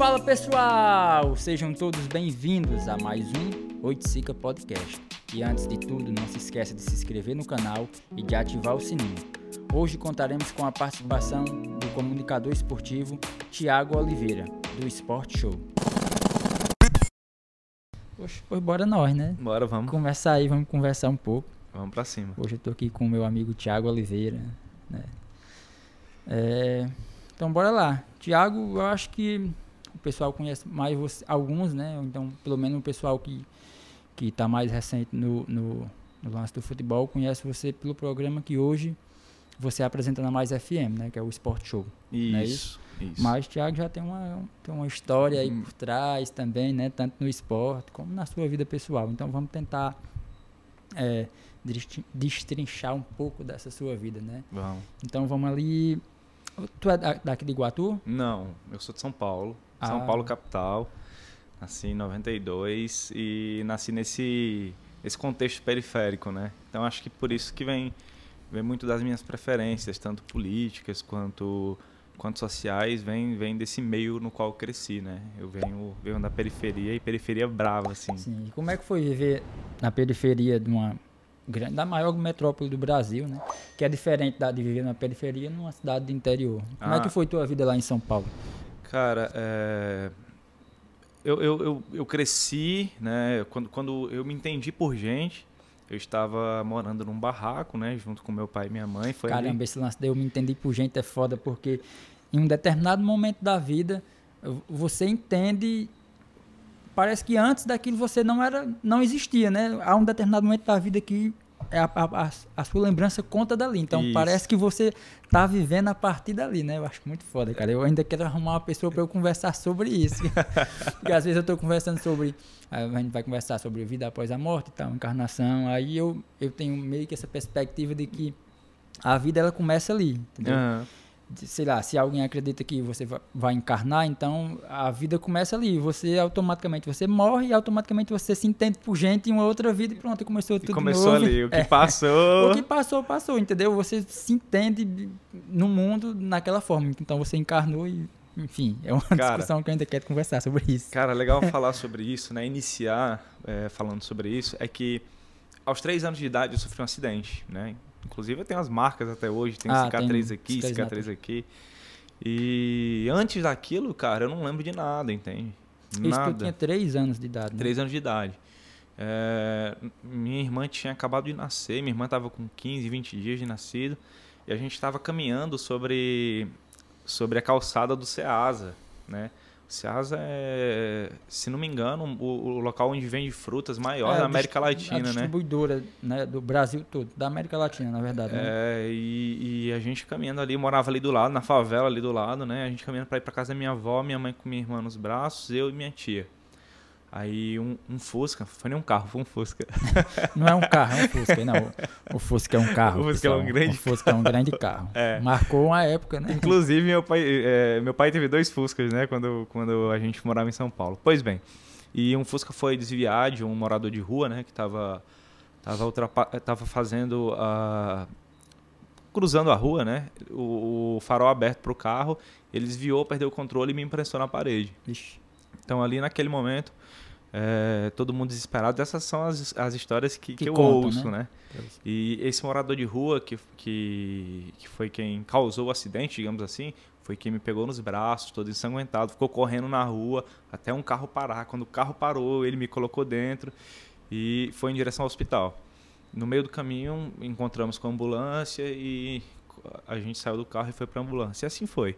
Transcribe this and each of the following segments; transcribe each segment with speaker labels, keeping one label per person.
Speaker 1: Fala pessoal, sejam todos bem-vindos a mais um Oiticica Podcast. E antes de tudo, não se esqueça de se inscrever no canal e de ativar o sininho. Hoje contaremos com a participação do comunicador esportivo Tiago Oliveira, do Sport Show. Poxa, pois bora nós, né?
Speaker 2: Bora, vamos.
Speaker 1: Conversar aí, vamos conversar um pouco.
Speaker 2: Vamos pra cima.
Speaker 1: Hoje eu tô aqui com o meu amigo Tiago Oliveira, né? É, então bora lá. Tiago, eu acho que pessoal conhece mais você, alguns, né? Então, pelo menos o pessoal que que está mais recente no, no, no, lance do futebol conhece você pelo programa que hoje você apresenta na Mais FM, né? Que é o Sport Show.
Speaker 2: Isso.
Speaker 1: É isso?
Speaker 2: isso.
Speaker 1: Mas Thiago já tem uma, tem uma história aí por trás também, né? Tanto no esporte como na sua vida pessoal. Então vamos tentar é, destrinchar um pouco dessa sua vida, né?
Speaker 2: Vamos.
Speaker 1: Então vamos ali. Tu é daqui de Iguatu?
Speaker 2: Não, eu sou de São Paulo. São
Speaker 1: Ah.
Speaker 2: Paulo capital. Nasci em 92 e nasci nesse esse contexto periférico, né? Então acho que por isso que vem vem muito das minhas preferências, tanto políticas quanto quanto sociais, vem vem desse meio no qual eu cresci, né? Eu venho venho da periferia e periferia brava assim.
Speaker 1: Sim. E como é que foi viver na periferia de uma grande, da maior metrópole do Brasil, né? Que é diferente da, de viver na periferia numa cidade do interior. Como é
Speaker 2: Ah.
Speaker 1: que foi tua vida lá em São Paulo?
Speaker 2: Cara, é, eu, eu, eu, eu cresci, né? Quando, quando eu me entendi por gente, eu estava morando num barraco, né? Junto com meu pai e minha mãe. Foi ali-
Speaker 1: Caramba, esse lance de eu me entendi por gente é foda, porque em um determinado momento da vida, você entende. Parece que antes daquilo você não era, não existia, né? Há um determinado momento da vida que a, a, a- a sua lembrança conta dali. Então
Speaker 2: Isso.
Speaker 1: parece que você tá vivendo a partir dali, né? Eu acho muito foda, cara. Eu ainda quero arrumar uma pessoa para eu conversar sobre isso. Porque às vezes eu tô conversando sobre. A gente vai conversar sobre vida após a morte e tal, encarnação. Aí eu, eu tenho meio que essa perspectiva de que a vida ela começa ali, entendeu?
Speaker 2: Aham.
Speaker 1: Sei lá, se alguém acredita que você va- vai encarnar, então a vida começa ali. Você automaticamente você morre e automaticamente você se entende por gente em uma outra vida e pronto, começou
Speaker 2: E
Speaker 1: tudo
Speaker 2: começou
Speaker 1: novo.
Speaker 2: ali, o que
Speaker 1: É.
Speaker 2: passou.
Speaker 1: O que passou, passou, entendeu? Você se entende no mundo naquela forma. Então você encarnou e, enfim, é uma
Speaker 2: Cara.
Speaker 1: discussão que eu ainda quero conversar sobre isso.
Speaker 2: Cara, legal falar sobre isso, né? Iniciar é, falando sobre isso é que aos três anos de idade eu sofri um acidente, né? Inclusive eu tenho as marcas até hoje, tenho
Speaker 1: Ah,
Speaker 2: cicatriz
Speaker 1: tem
Speaker 2: aqui,
Speaker 1: cicatriz
Speaker 2: cicatriz aqui. E antes daquilo, cara, eu não lembro de nada, entende?
Speaker 1: Isso
Speaker 2: Nada.
Speaker 1: tu tinha três anos de idade, né?
Speaker 2: Três anos de idade. É, minha irmã tinha acabado de nascer, minha irmã estava com 15, 20 dias de nascido, e a gente estava caminhando sobre, sobre a calçada do Ceasa, né? Ceasa é, se não me engano, o, o local onde vende frutas maior
Speaker 1: É,
Speaker 2: da América
Speaker 1: A
Speaker 2: Latina, né?
Speaker 1: distribuidora né, do Brasil todo, da América Latina, na verdade. né?
Speaker 2: É, e, e a gente caminhando ali, morava ali do lado, na favela ali do lado, né? A gente caminhando pra ir pra casa da minha avó, minha mãe com minha irmã nos braços, eu e minha tia. Aí um, um Fusca, foi nem um carro, foi um Fusca.
Speaker 1: Não é um carro, é um Fusca. Não, o Fusca é um carro.
Speaker 2: O Fusca é um
Speaker 1: pessoal.
Speaker 2: grande
Speaker 1: O Fusca é um grande carro.
Speaker 2: É.
Speaker 1: Marcou uma época, né?
Speaker 2: Inclusive, meu pai, é, meu pai teve dois Fuscas, né? Quando, quando a gente morava em São Paulo. Pois bem, e um Fusca foi desviar de um morador de rua, né? Que tava, tava, ultrapa tava fazendo a... Cruzando a rua, né? O, o farol aberto pro carro, ele desviou, perdeu o controle e me imprensou na parede.
Speaker 1: Vixe.
Speaker 2: Então, ali naquele momento, é, todo mundo desesperado. Essas são as, as histórias que,
Speaker 1: Que
Speaker 2: que eu
Speaker 1: contam,
Speaker 2: ouço,
Speaker 1: né?
Speaker 2: né? E esse morador de rua, que, que, que foi quem causou o acidente, digamos assim, foi quem me pegou nos braços, todo ensanguentado, ficou correndo na rua até um carro parar. Quando o carro parou, ele me colocou dentro e foi em direção ao hospital. No meio do caminho, encontramos com a ambulância e a gente saiu do carro e foi para a ambulância. E assim foi.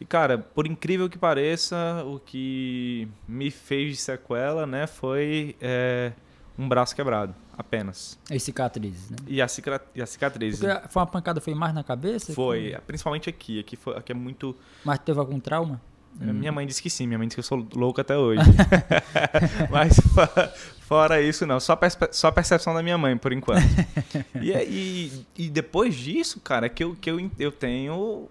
Speaker 2: E, cara, por incrível que pareça, o que me fez de sequela, né, foi é, um braço quebrado, apenas.
Speaker 1: E cicatrizes, né?
Speaker 2: E a, cicra e a cicatriz.
Speaker 1: Porque foi uma pancada, foi mais na cabeça?
Speaker 2: Foi, principalmente aqui. Aqui, foi, aqui é muito.
Speaker 1: Mas teve algum trauma?
Speaker 2: Minha mãe disse que sim, minha mãe disse que eu sou louco até hoje. Mas fora, isso, não. Só, só a percepção da minha mãe, por enquanto. e, é- e, e depois disso, cara, é que eu, que eu, eu tenho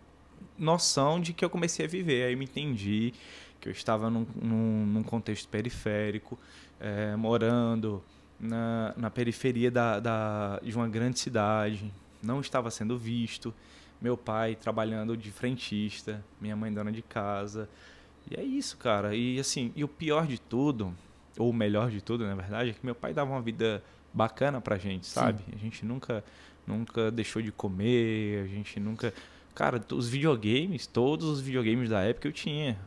Speaker 2: noção de que eu comecei a viver. Aí eu me entendi que eu estava num, num, num contexto periférico, eh, morando na, na periferia da, da, de uma grande cidade, não estava sendo visto. Meu pai trabalhando de frentista, minha mãe dona de casa. E é isso, cara. E assim, e o pior de tudo, ou o melhor de tudo, na verdade, é que meu pai dava uma vida bacana pra gente, sabe? Sim. A gente nunca nunca deixou de comer, a gente nunca Cara, os videogames, todos os videogames da época eu tinha.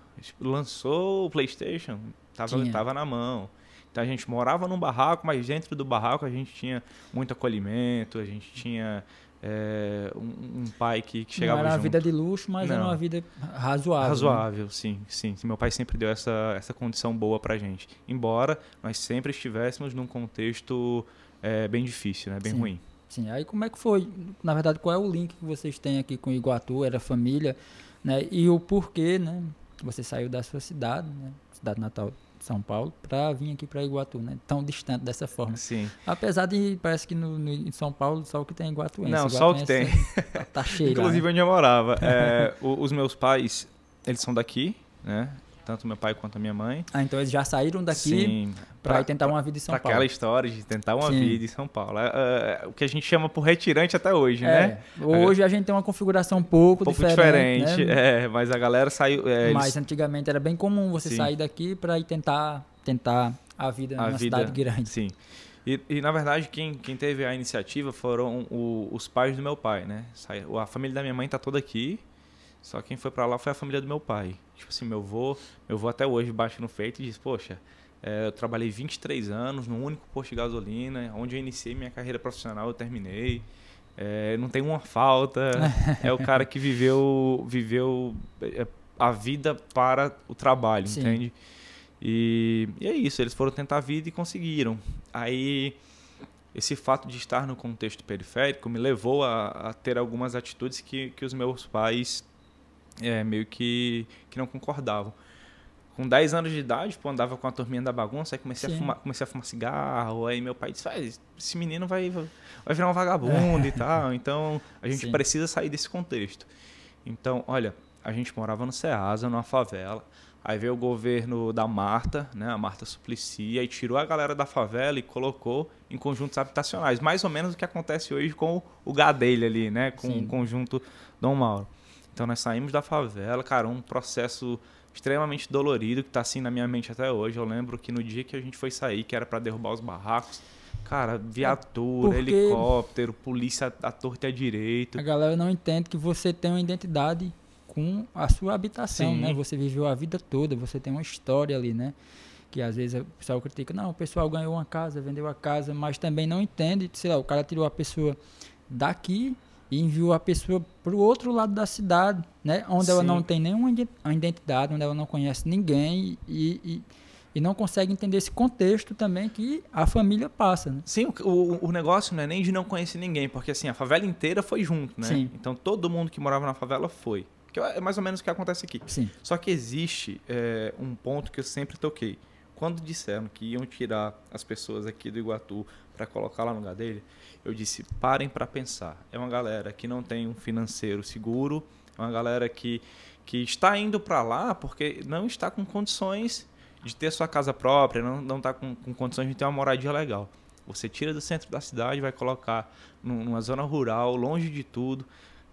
Speaker 2: Lançou o PlayStation, tava, tava na mão. Então a gente morava num barraco, mas dentro do barraco a gente tinha muito acolhimento, a gente tinha é, um, um, pai que, que chegava
Speaker 1: Não era
Speaker 2: junto.
Speaker 1: uma vida de luxo, mas Não. era uma vida razoável. Né?
Speaker 2: Razoável, né? sim, sim. Meu pai sempre deu essa, essa condição boa pra gente. Embora nós sempre estivéssemos num contexto é, bem difícil, né? bem
Speaker 1: sim.
Speaker 2: ruim.
Speaker 1: Sim, aí como é que foi? Na verdade, qual é o link que vocês têm aqui com Iguatu? Era família, né? E o porquê, né? Você saiu da sua cidade, né? Cidade natal de São Paulo, para vir aqui para Iguatu, né? Tão distante dessa forma.
Speaker 2: Sim.
Speaker 1: Apesar de, parece que no, no em São Paulo só o que tem é Iguatu.
Speaker 2: Não, só o que tem.
Speaker 1: Tá, tá cheio
Speaker 2: Inclusive onde eu morava. É, os meus pais, eles são daqui, né? Tanto meu pai quanto a minha mãe.
Speaker 1: Ah, então eles já saíram daqui para tentar uma vida em São
Speaker 2: pra
Speaker 1: Paulo.
Speaker 2: aquela história de tentar uma Sim. vida em São Paulo. É, é, o que a gente chama por retirante até hoje, é.
Speaker 1: né? Hoje a gente tem uma configuração um pouco, um pouco diferente.
Speaker 2: diferente né? É, mas a galera saiu.
Speaker 1: Mas eles... antigamente era bem comum você Sim. sair daqui para ir tentar, tentar a vida a numa vida, cidade grande.
Speaker 2: Sim. E, e, na verdade, quem, quem teve a iniciativa foram o, os pais do meu pai, né? A família da minha mãe está toda aqui. Só quem foi para lá foi a família do meu pai. Tipo assim, meu avô, meu avô até hoje bate no feito e diz, poxa, é, eu trabalhei 23 anos no único posto de gasolina, onde eu iniciei minha carreira profissional, eu terminei. É, não tem uma falta. é o cara que viveu, viveu é, a vida para o trabalho, Sim. entende? E, e é isso, eles foram tentar a vida e conseguiram. Aí esse fato de estar no contexto periférico me levou a, a ter algumas atitudes que, que os meus pais é, meio que, que não concordavam. Com 10 anos de idade, pô, andava com a turminha da bagunça, aí comecei, a fumar, comecei a fumar cigarro, aí meu pai disse, esse menino vai, vai virar um vagabundo e tal, então a gente Sim. precisa sair desse contexto. Então, olha, a gente morava no Ceasa, numa favela, aí veio o governo da Marta, né, a Marta Suplicy, aí tirou a galera da favela e colocou em conjuntos habitacionais, mais ou menos o que acontece hoje com o Gadelha ali, né, com Sim. o conjunto Dom Mauro. Então nós saímos da favela, cara, um processo extremamente dolorido que está assim na minha mente até hoje. Eu lembro que no dia que a gente foi sair, que era para derrubar os barracos, cara, viatura, Porque helicóptero, polícia à torta e à direito.
Speaker 1: A galera não entende que você tem uma identidade com a sua habitação, Sim. né? Você viveu a vida toda, você tem uma história ali, né? Que às vezes o pessoal critica, não, o pessoal ganhou uma casa, vendeu a casa, mas também não entende, sei lá, o cara tirou a pessoa daqui e enviou a pessoa para o outro lado da cidade, né? Onde Sim. ela não tem nenhuma identidade, onde ela não conhece ninguém e, e, e, não consegue entender esse contexto também que a família passa, né?
Speaker 2: Sim, o, o negócio não é nem de não conhecer ninguém, porque assim, a favela inteira foi junto, né? Sim. Então todo mundo que morava na favela foi. Que é mais ou menos o que acontece aqui.
Speaker 1: Sim.
Speaker 2: Só que existe é, um ponto que eu sempre toquei. Quando disseram que iam tirar as pessoas aqui do Iguatu para colocar lá no lugar dele, eu disse: parem para pensar. É uma galera que não tem um financeiro seguro, é uma galera que, que está indo para lá porque não está com condições de ter sua casa própria, não, não está com, com condições de ter uma moradia legal. Você tira do centro da cidade, vai colocar numa zona rural, longe de tudo.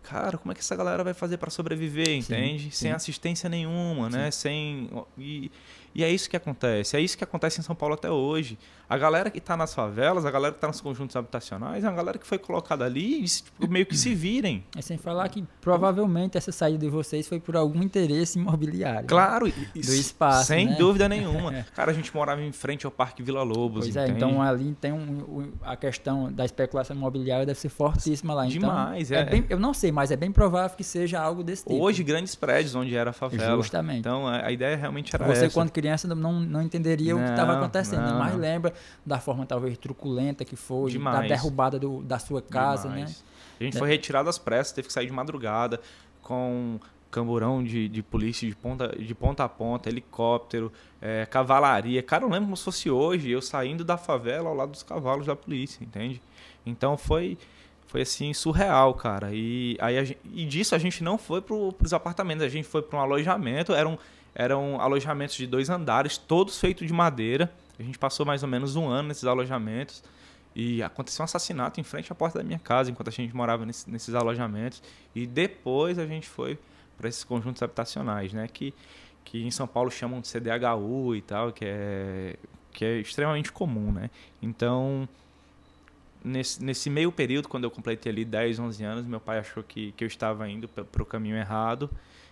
Speaker 2: Cara, como é que essa galera vai fazer para sobreviver, entende? Sim, sim. Sem assistência nenhuma, né? Sem e, e é isso que acontece. É isso que acontece em São Paulo até hoje. A galera que está nas favelas, a galera que está nos conjuntos habitacionais, é uma galera que foi colocada ali e tipo, meio que se virem.
Speaker 1: É sem falar que provavelmente essa saída de vocês foi por algum interesse imobiliário.
Speaker 2: Claro,
Speaker 1: né? do espaço.
Speaker 2: Sem
Speaker 1: né?
Speaker 2: dúvida nenhuma. Cara, a gente morava em frente ao Parque Vila Lobos.
Speaker 1: Pois é, então ali tem um, a questão da especulação imobiliária deve ser fortíssima lá.
Speaker 2: Então, Demais,
Speaker 1: então, é. é bem, eu não sei, mas é bem provável que seja algo desse tipo.
Speaker 2: Hoje, grandes prédios onde era a favela.
Speaker 1: Justamente.
Speaker 2: Então, a, ideia realmente era
Speaker 1: Você,
Speaker 2: essa.
Speaker 1: quando criança, não, não entenderia não, o que estava acontecendo. Não, mas lembra da forma talvez truculenta que foi, Demais. da derrubada do, da sua casa, Demais. né?
Speaker 2: A gente foi retirado às pressas, teve que sair de madrugada com camburão de, de polícia de ponta, de ponta a ponta, helicóptero, é, cavalaria. Cara, eu lembro como se fosse hoje, eu saindo da favela ao lado dos cavalos da polícia, entende? Então foi foi assim surreal, cara. E aí gente, e disso a gente não foi para os apartamentos, a gente foi para um alojamento, eram eram alojamentos de dois andares, todos feitos de madeira. A gente passou mais ou menos um ano nesses alojamentos e aconteceu um assassinato em frente à porta da minha casa enquanto a gente morava nesse, nesses alojamentos. E depois a gente foi para esses conjuntos habitacionais, né? Que, que em São Paulo chamam de CDHU e tal, que é, que é extremamente comum, né? Então, nesse, nesse meio período, quando eu completei ali 10, 11 anos, meu pai achou que, que eu estava indo para o caminho errado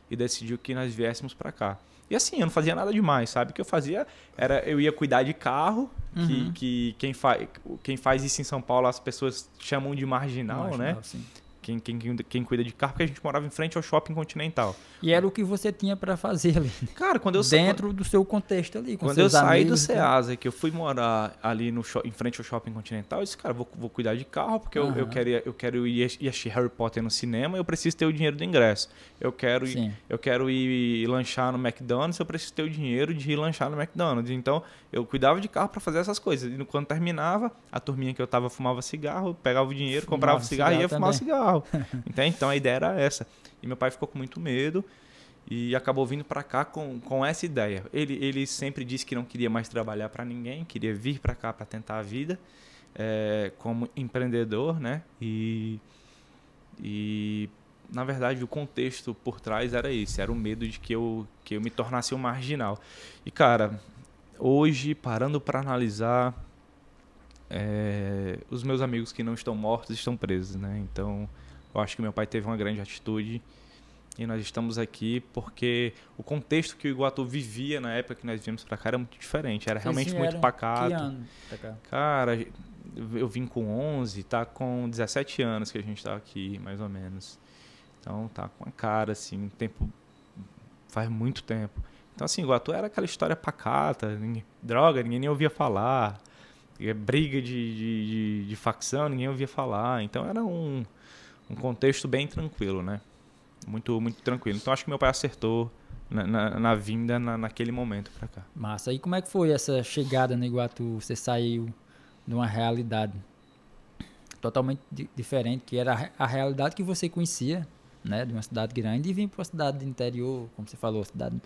Speaker 2: e decidiu que nós viéssemos para cá. E assim, eu não fazia nada demais, sabe? O que eu fazia era, eu ia cuidar de carro, uhum. que, que quem, fa quem faz isso em São Paulo as pessoas chamam de marginal, marginal né? Sim quem, quem, quem cuida de carro, porque a gente morava em frente ao shopping continental.
Speaker 1: E era o que você tinha para fazer ali.
Speaker 2: Cara, quando eu
Speaker 1: Dentro do seu contexto ali.
Speaker 2: quando eu saí do Ceasa, que eu fui morar ali no em frente ao shopping continental, eu disse, cara, vou, vou cuidar de carro, porque uhum. eu, eu, quero, eu quero ir, ir assistir Harry Potter no cinema, eu preciso ter o dinheiro do ingresso. Eu quero, ir, eu quero ir lanchar no McDonald's, eu preciso ter o dinheiro de ir lanchar no McDonald's. Então, eu cuidava de carro para fazer essas coisas. E quando terminava, a turminha que eu tava fumava cigarro, pegava o dinheiro, comprava Fumava cigarro e ia também. fumar cigarro. Entende? Então a ideia era essa. E meu pai ficou com muito medo e acabou vindo para cá com, com essa ideia. Ele, ele sempre disse que não queria mais trabalhar para ninguém, queria vir para cá para tentar a vida é, como empreendedor, né? E, e na verdade o contexto por trás era esse, era o medo de que eu, que eu me tornasse um marginal. E cara, hoje parando para analisar, é, os meus amigos que não estão mortos estão presos, né? Então eu acho que meu pai teve uma grande atitude e nós estamos aqui porque o contexto que o Iguatu vivia na época que nós viemos para cá era muito diferente, era realmente muito pacato. Que ano pra cá? Cara, eu vim com 11, tá com 17 anos que a gente tá aqui, mais ou menos. Então tá com a cara assim, um tempo faz muito tempo. Então assim, Iguatu era aquela história pacata, ninguém, droga, ninguém nem ouvia falar. Briga de, de, de, de facção, ninguém ouvia falar. Então era um um contexto bem tranquilo, né? Muito, muito tranquilo. Então acho que meu pai acertou na, na, na vinda na, naquele momento para cá.
Speaker 1: Massa. E como é que foi essa chegada no Iguatu? Você saiu de uma realidade totalmente diferente, que era a realidade que você conhecia né, de uma cidade grande e vir para uma cidade do interior, como você falou, cidade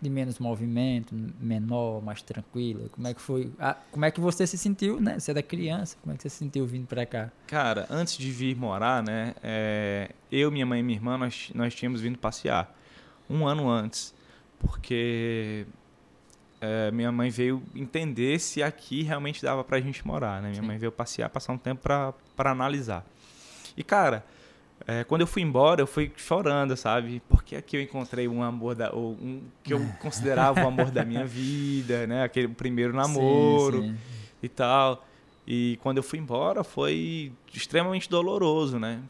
Speaker 1: de menos movimento, menor, mais tranquila. Como é que foi? Ah, como é que você se sentiu, né? Você era criança, como é que você se sentiu vindo para cá?
Speaker 2: Cara, antes de vir morar, né, é, eu, minha mãe e minha irmã, nós, nós tínhamos vindo passear um ano antes, porque é, minha mãe veio entender se aqui realmente dava para a gente morar, né? Minha Sim. mãe veio passear, passar um tempo para analisar. E cara, é, quando eu fui embora, eu fui chorando, sabe? Porque aqui eu encontrei um amor da, um que eu considerava o amor da minha vida, né? Aquele primeiro namoro sim, sim. e tal. E quando eu fui embora, foi extremamente doloroso, né?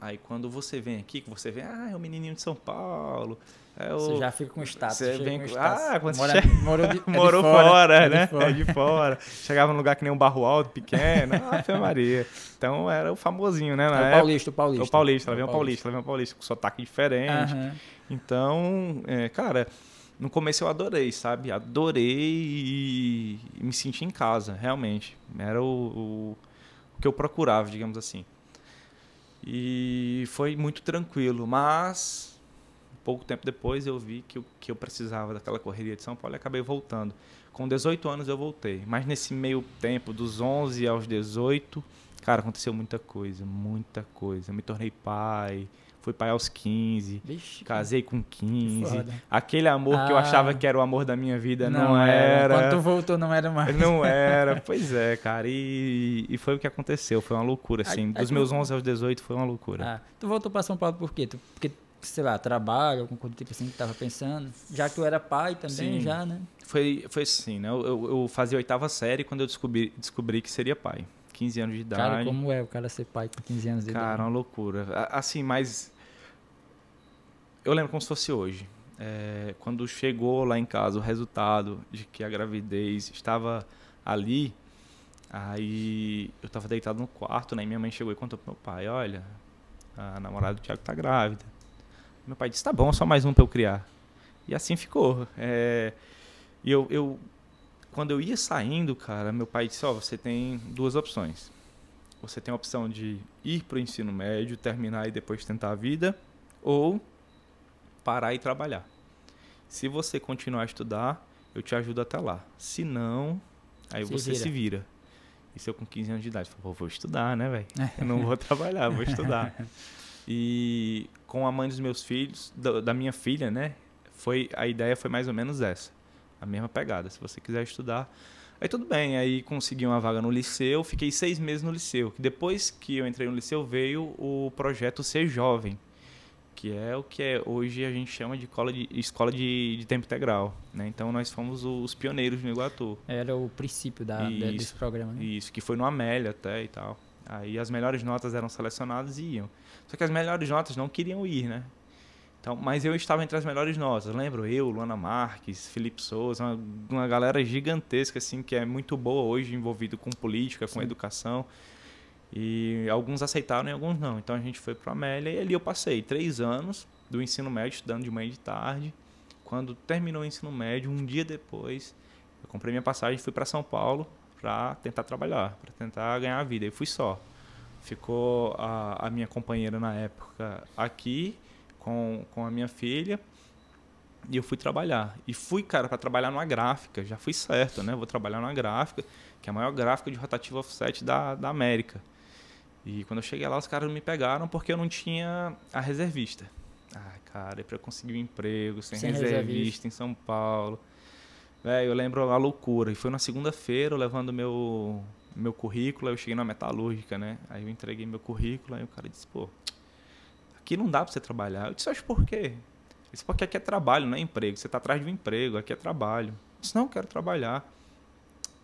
Speaker 2: Aí quando você vem aqui, que você vê, ah, é o menininho de São Paulo,
Speaker 1: é o... Você já fica com status.
Speaker 2: Você vem
Speaker 1: com
Speaker 2: status. Ah, quando Mora, você chega... morou, de, é morou fora, fora é né? De fora. É de fora. Chegava num lugar que nem um barro alto, pequeno. Ah, Maria. Então era o famosinho, né?
Speaker 1: Na é o paulista, o paulista.
Speaker 2: O paulista, ela vem um paulista, ela vem um paulista com sotaque diferente. Uhum. Então, é, cara, no começo eu adorei, sabe? Adorei e me senti em casa, realmente. Era o, o, o que eu procurava, digamos assim. E foi muito tranquilo, mas pouco tempo depois eu vi que eu, que eu precisava daquela correria de São Paulo e acabei voltando. Com 18 anos eu voltei, mas nesse meio tempo, dos 11 aos 18, cara, aconteceu muita coisa, muita coisa. Eu me tornei pai, fui pai aos 15, Vixe, casei com 15. Aquele amor ah, que eu ah. achava que era o amor da minha vida não, não era.
Speaker 1: Quando tu voltou não era mais.
Speaker 2: Não era, pois é, cara. E, e foi o que aconteceu, foi uma loucura, assim. Dos meus 11 aos 18 foi uma loucura. Ah,
Speaker 1: tu voltou para São Paulo por quê? Tu, porque sei lá, trabalho, algum coisa tipo assim que tava pensando? Já que eu era pai também, Sim. já, né?
Speaker 2: Foi, foi assim, né? Eu, eu, eu fazia oitava série quando eu descobri, descobri que seria pai. 15 anos de idade.
Speaker 1: Cara, como é o cara ser pai com 15 anos de
Speaker 2: Cara, idade? Cara, uma loucura. Assim, mas... Eu lembro como se fosse hoje. É, quando chegou lá em casa o resultado de que a gravidez estava ali, aí eu estava deitado no quarto, né? E minha mãe chegou e contou pro meu pai, olha, a namorada do Thiago tá grávida. Meu pai disse, tá bom, só mais um para eu criar. E assim ficou. É, e eu, eu, quando eu ia saindo, cara, meu pai disse, ó, oh, você tem duas opções. Você tem a opção de ir para o ensino médio, terminar e depois tentar a vida, ou parar e trabalhar. Se você continuar a estudar, eu te ajudo até lá. Se não, aí se você vira. se vira. Isso eu com 15 anos de idade. Falei, vou estudar, né, velho? Eu não vou trabalhar, vou estudar. E com a mãe dos meus filhos, da, da minha filha, né? foi a ideia foi mais ou menos essa, a mesma pegada. Se você quiser estudar, aí tudo bem. Aí consegui uma vaga no liceu, fiquei seis meses no liceu. Depois que eu entrei no liceu veio o projeto Ser Jovem, que é o que é, hoje a gente chama de escola de, escola de, de tempo integral. Né? Então nós fomos os pioneiros no Iguatu.
Speaker 1: Era o princípio da, isso, desse programa. Né?
Speaker 2: Isso, que foi no Amélia até e tal. Aí as melhores notas eram selecionadas e iam. Só que as melhores notas não queriam ir, né? Então, mas eu estava entre as melhores notas. Lembro eu, Luana Marques, Felipe Souza, uma, uma galera gigantesca assim que é muito boa hoje envolvido com política, com Sim. educação. E alguns aceitaram e alguns não. Então a gente foi para a Amélia e ali eu passei três anos do ensino médio estudando de manhã e de tarde. Quando terminou o ensino médio, um dia depois, eu comprei minha passagem e fui para São Paulo para tentar trabalhar, para tentar ganhar a vida. E fui só. Ficou a, a minha companheira na época aqui com, com a minha filha e eu fui trabalhar. E fui, cara, para trabalhar numa gráfica. Já fui certo, né? Vou trabalhar numa gráfica, que é a maior gráfica de rotativo offset da, da América. E quando eu cheguei lá, os caras me pegaram porque eu não tinha a reservista. Ah, cara, é para eu conseguir um emprego sem, sem reservista, reservista em São Paulo. Véio, eu lembro a loucura. E foi na segunda-feira, levando meu meu currículo, eu cheguei na metalúrgica, né? Aí eu entreguei meu currículo, aí o cara disse, pô, aqui não dá para você trabalhar. Eu disse, acho por quê? Ele disse, porque aqui é trabalho, não é emprego. Você está atrás de um emprego, aqui é trabalho. Eu disse, não, eu quero trabalhar.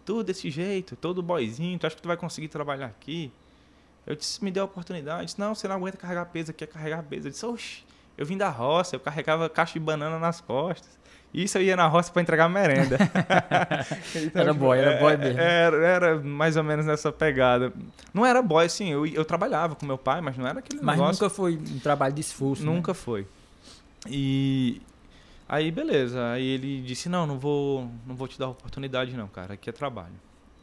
Speaker 2: Tudo desse jeito, todo boizinho, tu acha que tu vai conseguir trabalhar aqui? Eu disse, me deu a oportunidade. Eu disse, não, você não aguenta carregar peso aqui, é carregar peso. Eu disse, oxe, eu vim da roça, eu carregava caixa de banana nas costas. Isso eu ia na roça para entregar merenda.
Speaker 1: então, era boy, era boy mesmo.
Speaker 2: Era, era mais ou menos nessa pegada. Não era boy, assim, eu, eu trabalhava com meu pai, mas não era aquele
Speaker 1: mas
Speaker 2: negócio...
Speaker 1: nunca foi um trabalho de esforço,
Speaker 2: né? Nunca
Speaker 1: né?
Speaker 2: foi. E aí, beleza. Aí ele disse, não, não vou, não vou te dar oportunidade não, cara, aqui é trabalho.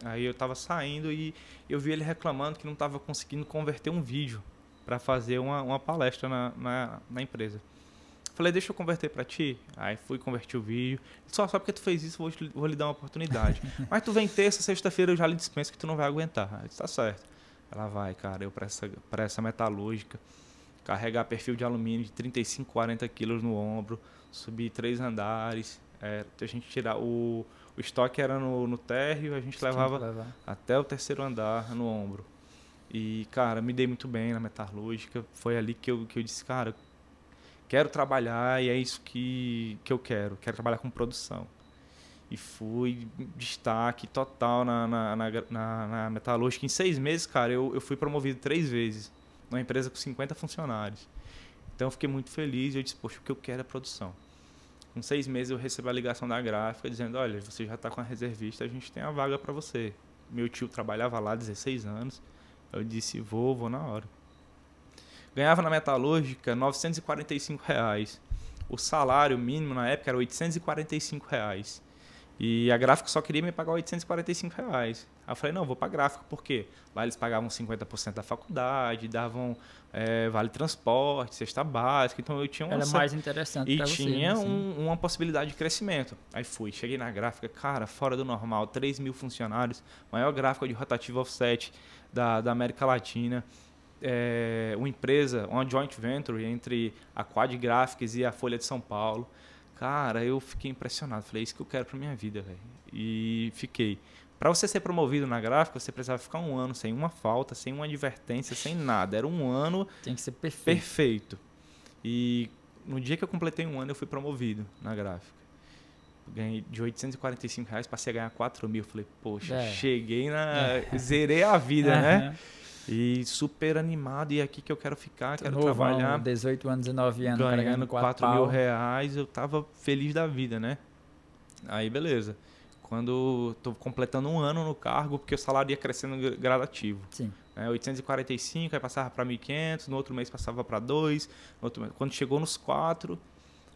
Speaker 2: Aí eu tava saindo e eu vi ele reclamando que não tava conseguindo converter um vídeo para fazer uma, uma palestra na, na, na empresa. Falei, deixa eu converter para ti. Aí fui converter o vídeo. Só, só porque tu fez isso, vou, vou lhe dar uma oportunidade. Mas tu vem terça, sexta-feira, eu já lhe dispenso que tu não vai aguentar. Aí disse, tá certo. Ela vai, cara, eu para essa, pra essa metalúrgica, carregar perfil de alumínio de 35, 40 quilos no ombro, subir três andares, é, a gente tirar o, o estoque era no, no térreo, a gente levava até o terceiro andar no ombro. E, cara, me dei muito bem na metalúrgica. Foi ali que eu, que eu disse, cara, quero trabalhar e é isso que, que eu quero. Quero trabalhar com produção. E fui destaque total na, na, na, na, na metalúrgica. Em seis meses, cara, eu, eu fui promovido três vezes. Numa empresa com 50 funcionários. Então eu fiquei muito feliz e eu disse, poxa, o que eu quero é produção. Com seis meses eu recebi a ligação da gráfica dizendo, olha, você já está com a reservista, a gente tem a vaga para você. Meu tio trabalhava lá 16 anos. Eu disse, vou, vou na hora. Ganhava na metalúrgica 945 reais. O salário mínimo na época era 845 reais. E a gráfica só queria me pagar 845 reais. Aí eu falei, não, vou para a gráfica, por quê? Lá eles pagavam 50% da faculdade, davam é, vale transporte, cesta básica, então eu tinha uma...
Speaker 1: Era mais interessante
Speaker 2: E tinha você, né? um, uma possibilidade de crescimento. Aí fui, cheguei na gráfica, cara, fora do normal, 3 mil funcionários, maior gráfica de rotativo offset da, da América Latina. É, uma empresa, uma joint venture entre a Quad Graphics e a Folha de São Paulo. Cara, eu fiquei impressionado. Falei, é isso que eu quero para minha vida, velho. E fiquei. Para você ser promovido na gráfica, você precisava ficar um ano sem uma falta, sem uma advertência, sem nada. Era um ano.
Speaker 1: Tem que ser perfeito.
Speaker 2: Perfeito. E no dia que eu completei um ano, eu fui promovido na gráfica. Ganhei de 845 reais, passei a ganhar 4 mil. Falei, poxa, é. cheguei na. É. Zerei a vida, né? E super animado, e é aqui que eu quero ficar, quero Novão, trabalhar.
Speaker 1: 18 anos, 19 anos,
Speaker 2: ganhando 4 mil reais, eu tava feliz da vida, né? Aí beleza. Quando tô completando um ano no cargo, porque o salário ia crescendo gradativo.
Speaker 1: Sim.
Speaker 2: É, 845, aí passava para 1.500, no outro mês passava para 2, quando chegou nos 4,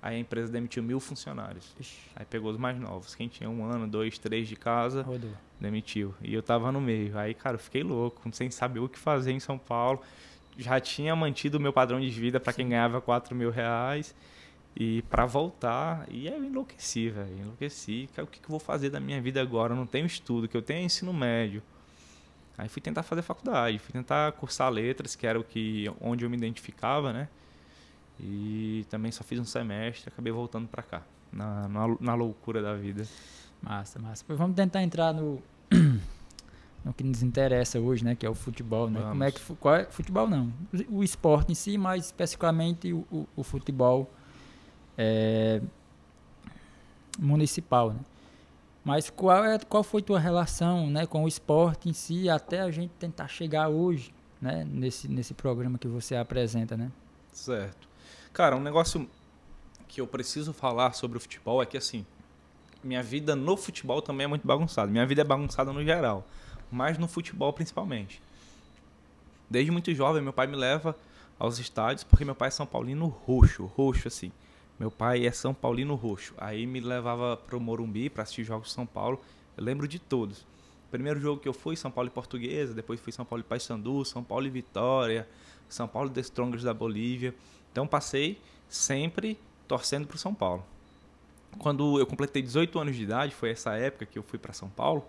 Speaker 2: Aí a empresa demitiu mil funcionários. Ixi. Aí pegou os mais novos. Quem tinha um ano, dois, três de casa,
Speaker 1: Rodou.
Speaker 2: demitiu. E eu tava no meio. Aí, cara, eu fiquei louco, sem saber o que fazer em São Paulo. Já tinha mantido o meu padrão de vida para quem ganhava 4 mil reais. E para voltar, e eu enlouqueci, velho. Enlouqueci. O que, que eu vou fazer da minha vida agora? Eu não tenho estudo, que eu tenho ensino médio. Aí fui tentar fazer faculdade, fui tentar cursar letras, que era o que onde eu me identificava, né? E também só fiz um semestre, acabei voltando para cá, na, na, na, loucura da vida.
Speaker 1: Massa, massa. Pois vamos tentar entrar no, no que nos interessa hoje, né? Que é o futebol, né? Como é que qual é, futebol não, o, o esporte em si, mas especificamente o, o, o futebol é, municipal, né? Mas qual, é, qual foi tua relação né, com o esporte em si até a gente tentar chegar hoje né, nesse, nesse programa que você apresenta, né?
Speaker 2: Certo. Cara, um negócio que eu preciso falar sobre o futebol é que assim, minha vida no futebol também é muito bagunçada. Minha vida é bagunçada no geral, mas no futebol principalmente. Desde muito jovem, meu pai me leva aos estádios porque meu pai é São Paulino roxo, roxo assim. Meu pai é São Paulino roxo. Aí me levava pro Morumbi para assistir jogos de São Paulo. Eu lembro de todos. Primeiro jogo que eu fui, São Paulo e Portuguesa, depois fui São Paulo e Paysandu, São Paulo e Vitória, São Paulo e The Strongers da Bolívia. Então passei sempre torcendo pro São Paulo. Quando eu completei 18 anos de idade, foi essa época que eu fui para São Paulo,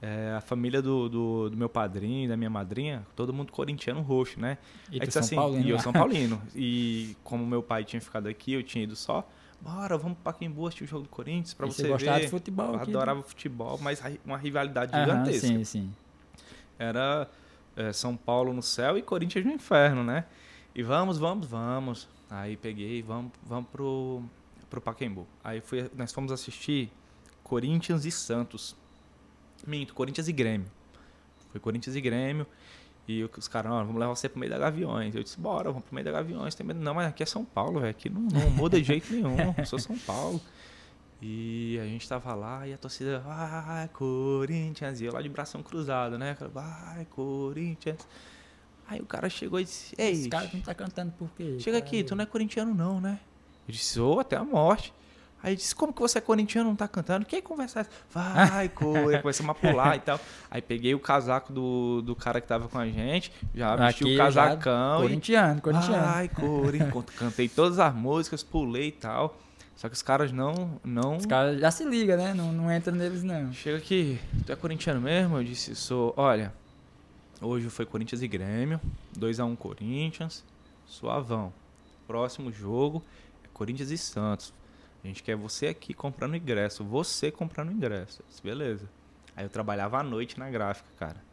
Speaker 2: é, a família do, do, do, meu padrinho, da minha madrinha, todo mundo corintiano roxo, né?
Speaker 1: E tu São assim, Paulino.
Speaker 2: E eu São Paulino. e como meu pai tinha ficado aqui, eu tinha ido só. Bora, vamos para Pacaembu assistir o jogo do Corinthians para você, você
Speaker 1: gostava de futebol
Speaker 2: eu
Speaker 1: aqui,
Speaker 2: adorava
Speaker 1: né?
Speaker 2: futebol, mas uma rivalidade gigantesca.
Speaker 1: Sim, sim.
Speaker 2: Era é, São Paulo no céu e Corinthians no inferno, né? E vamos, vamos, vamos. Aí peguei, vamos, vamos pro, pro Pacaembu. Aí fui, nós fomos assistir Corinthians e Santos. Minto, Corinthians e Grêmio. Foi Corinthians e Grêmio. E os caras, vamos levar você pro meio da Gaviões. Eu disse, bora, vamos pro meio da Gaviões. Tem medo? Não, mas aqui é São Paulo, velho. Aqui não, não muda de jeito nenhum. Eu sou São Paulo. E a gente tava lá e a torcida, vai, Corinthians. E eu lá de bração cruzado, né? Vai, Corinthians. Aí o cara chegou e disse, ei...
Speaker 1: Esse cara não tá cantando por quê?
Speaker 2: Chega aqui, tu não é corintiano não, né? Eu disse, sou até a morte. Aí disse, como que você é corintiano, não tá cantando? Quem conversar? Vai, Corinthians, começamos a pular e tal. Aí peguei o casaco do, do cara que tava com a gente, já vesti Aqui, o casacão.
Speaker 1: Já, corintiano, corintiano.
Speaker 2: Vai, Corinthians. Cantei todas as músicas, pulei e tal. Só que os caras não. não...
Speaker 1: Os caras já se ligam, né? Não, não entra neles, não.
Speaker 2: Chega aqui, tu é corintiano mesmo? Eu disse, sou. Olha, hoje foi Corinthians e Grêmio, 2x1 Corinthians, suavão. Próximo jogo é Corinthians e Santos. A gente quer você aqui comprando ingresso, você comprando ingresso. Disse, beleza. Aí eu trabalhava à noite na gráfica, cara.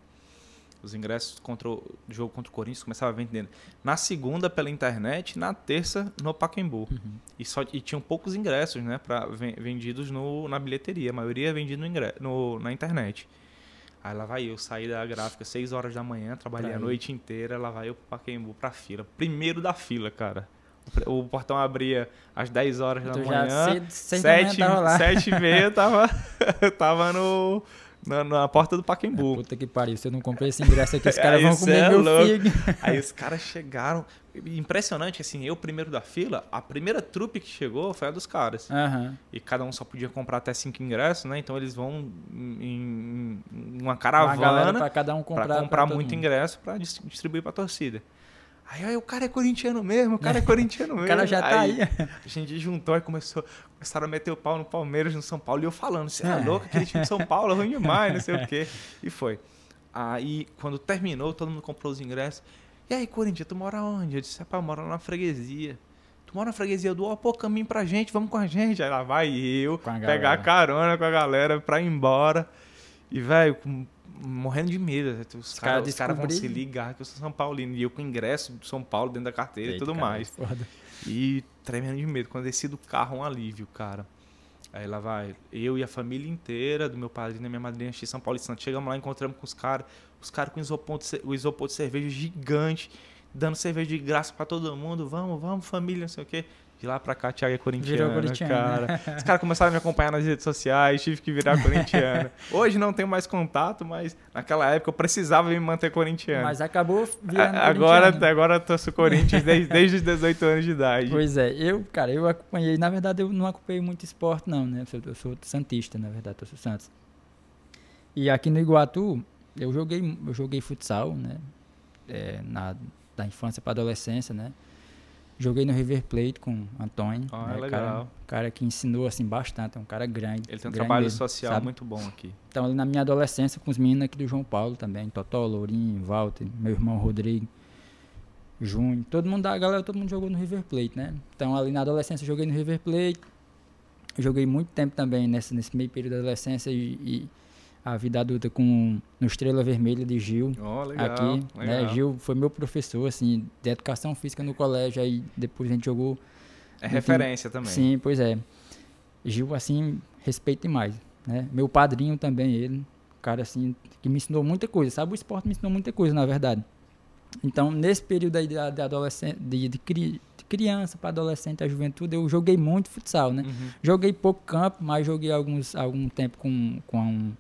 Speaker 2: Os ingressos contra o jogo contra o Corinthians começava vendendo na segunda pela internet, na terça no Pacaembu. Uhum. E só e tinham poucos ingressos, né, para vendidos no, na bilheteria, a maioria vendido no, ingresso, no na internet. Aí lá vai eu, saí da gráfica 6 horas da manhã, trabalhei pra a noite inteira, lá vai eu pro Pacaembu pra fila. Primeiro da fila, cara. O portão abria às 10 horas da manhã. Sete, sete e meia tava, tava no, na, na, porta do Paquembu.
Speaker 1: É, puta que pariu, se eu não comprei esse ingresso aqui, os caras vão comer é meu filho.
Speaker 2: Aí os caras chegaram. Impressionante, assim, eu primeiro da fila, a primeira trupe que chegou foi a dos caras.
Speaker 1: Uhum.
Speaker 2: E cada um só podia comprar até cinco ingressos, né? Então eles vão em, em uma caravana
Speaker 1: para cada um comprar,
Speaker 2: pra comprar muito mundo. ingresso para distribuir para a torcida. Aí, aí, o cara é corintiano mesmo, o cara é corintiano mesmo.
Speaker 1: o cara já tá aí. aí.
Speaker 2: A gente juntou e começou, começaram a meter o pau no Palmeiras, no São Paulo, e eu falando, você é, é louco, aquele time de São Paulo é ruim demais, não sei o quê. E foi. Aí, quando terminou, todo mundo comprou os ingressos. E aí, Corinthians, tu mora onde? Eu disse, rapaz, eu moro na freguesia. Tu mora na freguesia do ó, pô, caminho pra gente, vamos com a gente. Aí lá vai eu, pegar carona com a galera pra ir embora. E, velho, morrendo de medo. Os caras cara, cara vão se ligar que eu sou São Paulino. E eu com ingresso do São Paulo dentro da carteira Eita, e tudo cara, mais.
Speaker 1: Foda.
Speaker 2: E tremendo de medo. Quando eu desci do carro, um alívio, cara. Aí lá vai, eu e a família inteira do meu padrinho da minha madrinha de São Paulo e Santos. Chegamos lá, encontramos com os caras, os caras com isopor de, o isopor de cerveja gigante, dando cerveja de graça para todo mundo. Vamos, vamos, família, não sei o quê. De lá pra cá, Thiago é corintiano, Virou corintiano cara. Né? Os caras começaram a me acompanhar nas redes sociais, tive que virar corintiano. Hoje não tenho mais contato, mas naquela época eu precisava me manter corintiano.
Speaker 1: Mas acabou virando
Speaker 2: agora, Agora eu torço Corinthians desde, desde os 18 anos de idade.
Speaker 1: Pois é, eu, cara, eu acompanhei, na verdade eu não acompanhei muito esporte não, né? Eu sou, eu sou santista, na verdade, eu sou Santos. E aqui no Iguatu, eu joguei, eu joguei futsal, né? É, na, da infância para adolescência, né? Joguei no River Plate com o Antônio.
Speaker 2: Ah, né,
Speaker 1: legal.
Speaker 2: Cara,
Speaker 1: cara que ensinou assim bastante, é um cara grande.
Speaker 2: Ele tem um
Speaker 1: grande
Speaker 2: trabalho
Speaker 1: mesmo,
Speaker 2: social
Speaker 1: sabe?
Speaker 2: muito bom aqui.
Speaker 1: Então, ali na minha adolescência, com os meninos aqui do João Paulo também, Totó, Lourinho, Walter, meu irmão Rodrigo. junho. Todo mundo da galera, todo mundo jogou no River Plate, né? Então ali na adolescência eu joguei no River Plate. Joguei muito tempo também nesse, nesse meio período da adolescência e, e a vida adulta com no Estrela Vermelha de Gil.
Speaker 2: Oh, legal,
Speaker 1: aqui,
Speaker 2: legal.
Speaker 1: né? Gil foi meu professor assim de educação física no colégio, aí depois a gente jogou
Speaker 2: É referência também.
Speaker 1: Sim, pois é. Gil assim, respeito demais, né? Meu padrinho também ele, cara assim que me ensinou muita coisa, sabe? O esporte me ensinou muita coisa, na verdade. Então, nesse período aí de, de adolescente, de, de, cri, de criança para adolescente, a juventude, eu joguei muito futsal, né?
Speaker 2: Uhum.
Speaker 1: Joguei pouco campo, mas joguei alguns, algum tempo com, com um,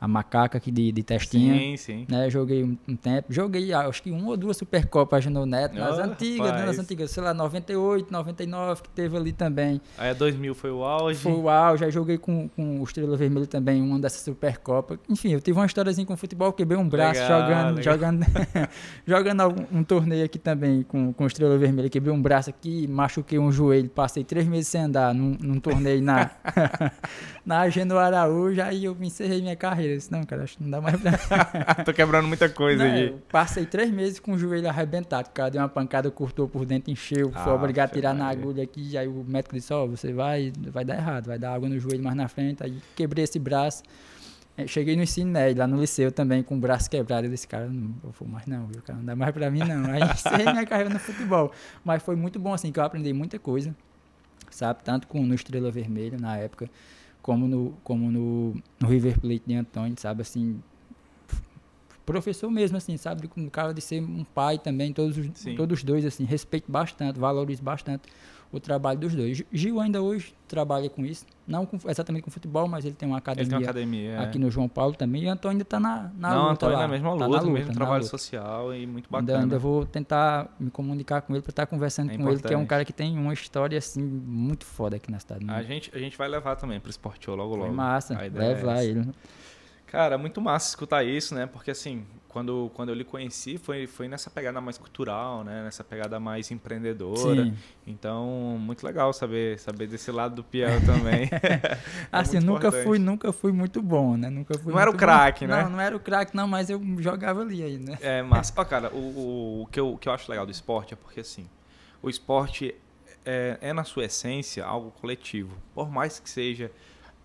Speaker 1: a macaca aqui de, de testinha.
Speaker 2: Sim, sim.
Speaker 1: Né, joguei um, um, tempo, joguei acho que uma ou duas Supercopas no Neto, nas
Speaker 2: Oh,
Speaker 1: antigas, né, nas antigas, sei lá, 98, 99, que teve ali também.
Speaker 2: Aí 2000 foi o auge.
Speaker 1: Foi o auge, já joguei com, com o Estrela Vermelho também, uma dessas Supercopas. Enfim, eu tive uma historiazinha com futebol, quebrei um braço
Speaker 2: Legal,
Speaker 1: jogando,
Speaker 2: legal.
Speaker 1: jogando, jogando algum- um torneio aqui também com, com o Estrela Vermelha. Quebrei um braço aqui, machuquei um joelho, passei três meses sem andar num, num torneio na, na Agenda Araújo, aí eu encerrei minha carreira. Eu disse, não, cara, acho que não dá mais pra...
Speaker 2: Tô quebrando muita coisa
Speaker 1: Não, eu passei três meses com o joelho arrebentado. O cara deu uma pancada, cortou por dentro, encheu. Foi
Speaker 2: Ah,
Speaker 1: obrigado a tirar na agulha aqui. Aí o médico disse: Ó, você vai, vai dar errado, vai dar água no joelho mais na frente. Aí quebrei esse braço. Eh, Cheguei no ensino médio, lá no liceu também, com o braço quebrado. Eu disse: Cara, não eu vou mais não, viu, cara? Não dá mais pra mim não. Aí encerrei minha carreira no futebol. Mas foi muito bom, assim, que eu aprendi muita coisa, sabe? Tanto com, no Estrela Vermelha, na época, como no, como no, no River Plate de Antônio, sabe? Assim, professor mesmo, assim, sabe? Com o cara de ser um pai também, todos os,
Speaker 2: Sim.
Speaker 1: todos os dois, assim, respeito bastante, valorizo bastante o trabalho dos dois. Gil ainda hoje trabalha com isso, não com- exatamente com futebol, mas ele tem uma
Speaker 2: Ele tem
Speaker 1: academia,
Speaker 2: uma academia. é.
Speaker 1: aqui no João Paulo também, e Antônio ainda tá na, na
Speaker 2: não,
Speaker 1: luta
Speaker 2: Antônio
Speaker 1: lá.
Speaker 2: na mesma
Speaker 1: tá
Speaker 2: luta,
Speaker 1: na
Speaker 2: no mesmo
Speaker 1: luta, na
Speaker 2: trabalho
Speaker 1: luta.
Speaker 2: social e muito
Speaker 1: Ainda,
Speaker 2: bacana.
Speaker 1: ainda vou tentar me comunicar com ele para estar conversando
Speaker 2: É
Speaker 1: com ele, que é um
Speaker 2: importante.
Speaker 1: cara que tem uma história assim muito foda aqui na cidade.
Speaker 2: A
Speaker 1: Muito
Speaker 2: gente, a gente vai levar também pro Sport Show logo logo.
Speaker 1: massa,
Speaker 2: A ideia
Speaker 1: leve
Speaker 2: é
Speaker 1: lá ele.
Speaker 2: Cara, muito massa escutar isso, né? Porque assim, quando, quando eu lhe conheci, foi, foi nessa pegada mais cultural, né? Nessa pegada mais empreendedora.
Speaker 1: Sim.
Speaker 2: Então, muito legal saber, saber desse lado do Piel também. É
Speaker 1: Assim, nunca
Speaker 2: importante.
Speaker 1: fui, nunca fui muito bom, né? Nunca fui
Speaker 2: Não era o craque, né?
Speaker 1: Não, não era o craque, não, mas eu jogava ali aí, né?
Speaker 2: É massa. Ó, cara, o, o, o que eu, o que eu acho legal do esporte é porque, assim, o esporte é, é, na sua essência, algo coletivo. Por mais que seja,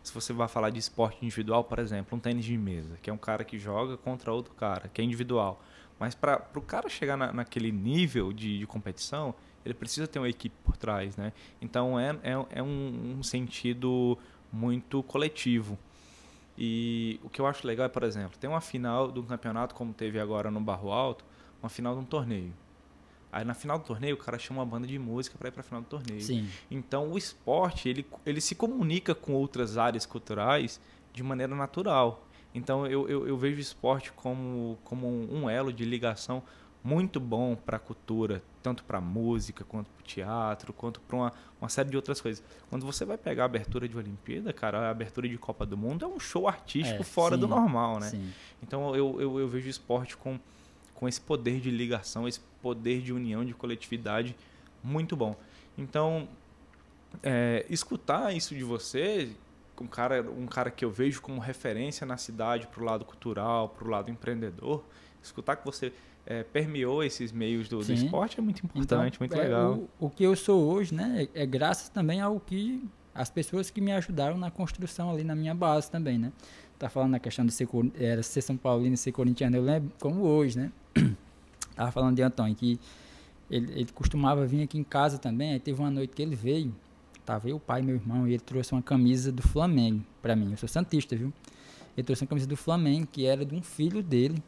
Speaker 2: se você vai falar de esporte individual, por exemplo, um tênis de mesa, que é um cara que joga contra outro cara, que é individual. Mas para o cara chegar na, naquele nível de, de competição, ele precisa ter uma equipe por trás, né? Então, é, é, é um, um sentido muito coletivo. E o que eu acho legal é, por exemplo, tem uma final de um campeonato, como teve agora no Barro Alto, uma final de um torneio. Aí na final do torneio o cara chama uma banda de música para ir para a final do torneio.
Speaker 1: Sim.
Speaker 2: Então o esporte ele, ele se comunica com outras áreas culturais de maneira natural. Então eu, eu, eu vejo o esporte como, como um elo de ligação muito bom para a cultura, tanto para música, quanto para teatro, quanto para uma, uma série de outras coisas. Quando você vai pegar a abertura de Olimpíada, cara, a abertura de Copa do Mundo é um show artístico
Speaker 1: É,
Speaker 2: fora do
Speaker 1: sim,
Speaker 2: normal, né?
Speaker 1: Sim.
Speaker 2: Então eu, eu, eu vejo o esporte com, com esse poder de ligação, esse poder de união, de coletividade muito bom. Então, é, escutar isso de você, um cara, um cara que eu vejo como referência na cidade para o lado cultural, para o lado empreendedor, escutar que você é, permeou esses meios do, do esporte é muito importante, muito
Speaker 1: é,
Speaker 2: legal.
Speaker 1: O, o que eu sou hoje, né, é, é graças também ao que as pessoas que me ajudaram na construção ali na minha base também, né? Tá falando na questão de ser, era ser São Paulino e ser corintiano, eu lembro como hoje, né? Tava falando de Antônio que ele, ele costumava vir aqui em casa também, aí teve uma noite que ele veio, tava eu, o pai meu irmão, e ele trouxe uma camisa do Flamengo pra mim, eu sou santista, viu? Ele trouxe uma camisa do Flamengo, que era de um filho dele,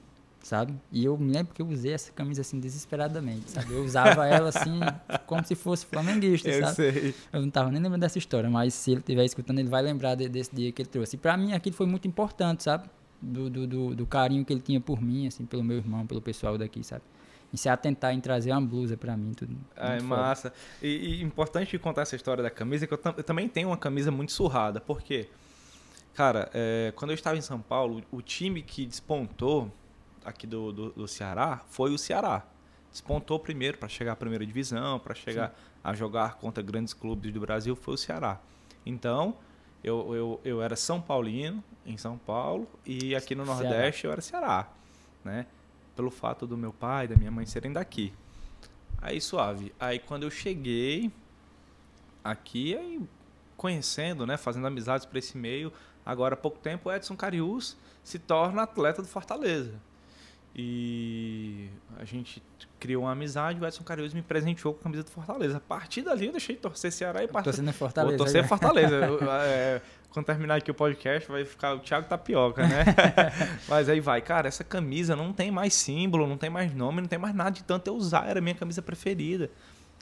Speaker 1: sabe? E eu me lembro que eu usei essa camisa assim desesperadamente, sabe? Eu usava ela assim como se fosse flamenguista,
Speaker 2: Eu
Speaker 1: sabe?
Speaker 2: sei.
Speaker 1: Eu não tava nem lembrando dessa história, mas se ele estiver escutando, ele vai lembrar de- desse dia que ele trouxe. E pra mim aquilo foi muito importante, sabe? Do, do, do, do carinho que ele tinha por mim, assim, pelo meu irmão, pelo pessoal daqui, sabe? Em se atentar em trazer uma blusa pra mim, tudo.
Speaker 2: É
Speaker 1: muito foda.
Speaker 2: massa. E, e importante contar essa história da camisa, que eu, eu também tenho uma camisa muito surrada. Por quê? Cara, é, quando eu estava em São Paulo, o time que despontou aqui do, do, do Ceará foi o Ceará. Despontou primeiro para chegar à primeira divisão, para chegar a jogar contra grandes clubes do Brasil, foi o Ceará. Então, eu, eu, eu era São Paulino, em São Paulo, e aqui no
Speaker 1: Ceará.
Speaker 2: Nordeste eu era Ceará. Né? Pelo fato do meu pai e da minha mãe serem daqui. Aí suave. Aí quando eu cheguei aqui, aí conhecendo, né, fazendo amizades para esse meio, agora há pouco tempo o Edson Carius se torna atleta do Fortaleza. E a gente criou uma amizade, o Edson Carius me presenteou com a camisa do Fortaleza. A partir dali eu deixei de torcer Ceará e partir.
Speaker 1: Torcendo Fortaleza.
Speaker 2: Vou torcer Fortaleza. é, quando terminar aqui o podcast, vai ficar o Thiago Tapioca, né? Mas aí vai, cara, essa camisa não tem mais símbolo, não tem mais nome, não tem mais nada de tanto eu usar, era a minha camisa preferida.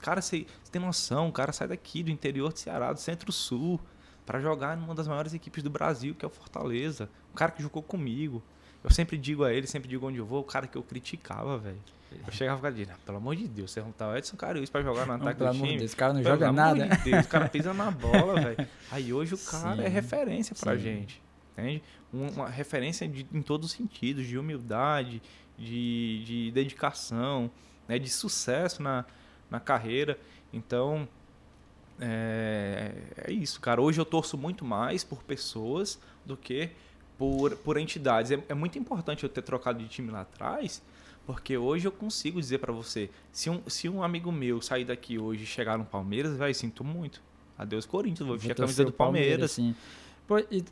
Speaker 2: Cara, você, você tem noção, o cara sai daqui do interior do Ceará, do Centro-Sul, para jogar numa das maiores equipes do Brasil, que é o Fortaleza. Um cara que jogou comigo. Eu sempre digo a ele, sempre digo onde eu vou, o cara que eu criticava, velho. Eu chegava e ficava dizendo, pelo amor de Deus, você arrumar o Edson Carius pra jogar no ataque não,
Speaker 1: pelo
Speaker 2: do time.
Speaker 1: Amor de Deus, o cara não
Speaker 2: pelo
Speaker 1: joga nada.
Speaker 2: De Deus, o cara pisa na bola, velho. Aí hoje o cara é Sim. é referência pra Sim. gente. Entende? Uma referência de, em todos os sentidos, de humildade, de, de dedicação, né? de sucesso na, na carreira. Então, é, é isso, cara. Hoje eu torço muito mais por pessoas do que por, por entidades. É, é muito importante eu ter trocado de time lá atrás, porque hoje eu consigo dizer para você, se um, se um amigo meu sair daqui hoje e chegar no Palmeiras, vai, sinto muito. Adeus Corinthians, vou vestir a camisa do Palmeiras.
Speaker 1: Palmeiras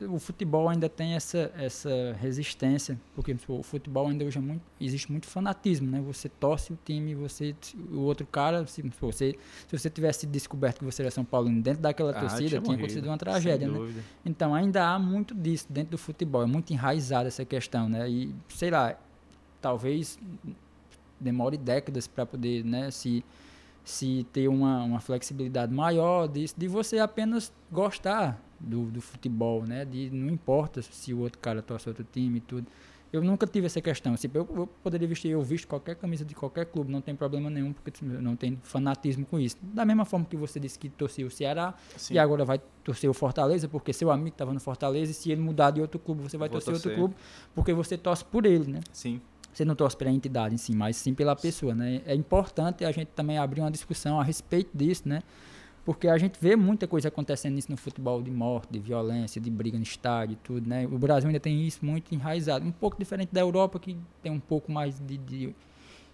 Speaker 1: o futebol ainda tem essa, essa resistência, porque o futebol ainda hoje é muito, existe muito fanatismo, né? Você torce o time, você o outro cara, se você se você tivesse descoberto que você era São Paulo dentro daquela ah, torcida, tinha, tinha acontecido uma tragédia, né? Então ainda há muito disso dentro do futebol, é muito enraizada essa questão, né? E sei lá, talvez demore décadas para poder, né, se se ter uma, uma flexibilidade maior disso, de você apenas gostar do, do futebol, né? De não importa se o outro cara torce outro time e tudo. Eu nunca tive essa questão. Assim, eu, eu, poderia vestir, eu visto qualquer camisa de qualquer clube, não tem problema nenhum, porque não tem fanatismo com isso. Da mesma forma que você disse que torcia o Ceará Sim. e agora vai torcer o Fortaleza, porque seu amigo estava no Fortaleza, e se ele mudar de outro clube, você vai torcer, torcer, outro clube, porque você torce por ele, né?
Speaker 2: Sim.
Speaker 1: Você não torce pela entidade em si, mas sim pela pessoa, né? É importante a gente também abrir uma discussão a respeito disso, né? Porque a gente vê muita coisa acontecendo nisso no futebol, de morte, de violência, de briga no estádio, tudo, né? O Brasil ainda tem isso muito enraizado. Um pouco diferente da Europa, que tem um pouco mais de... de,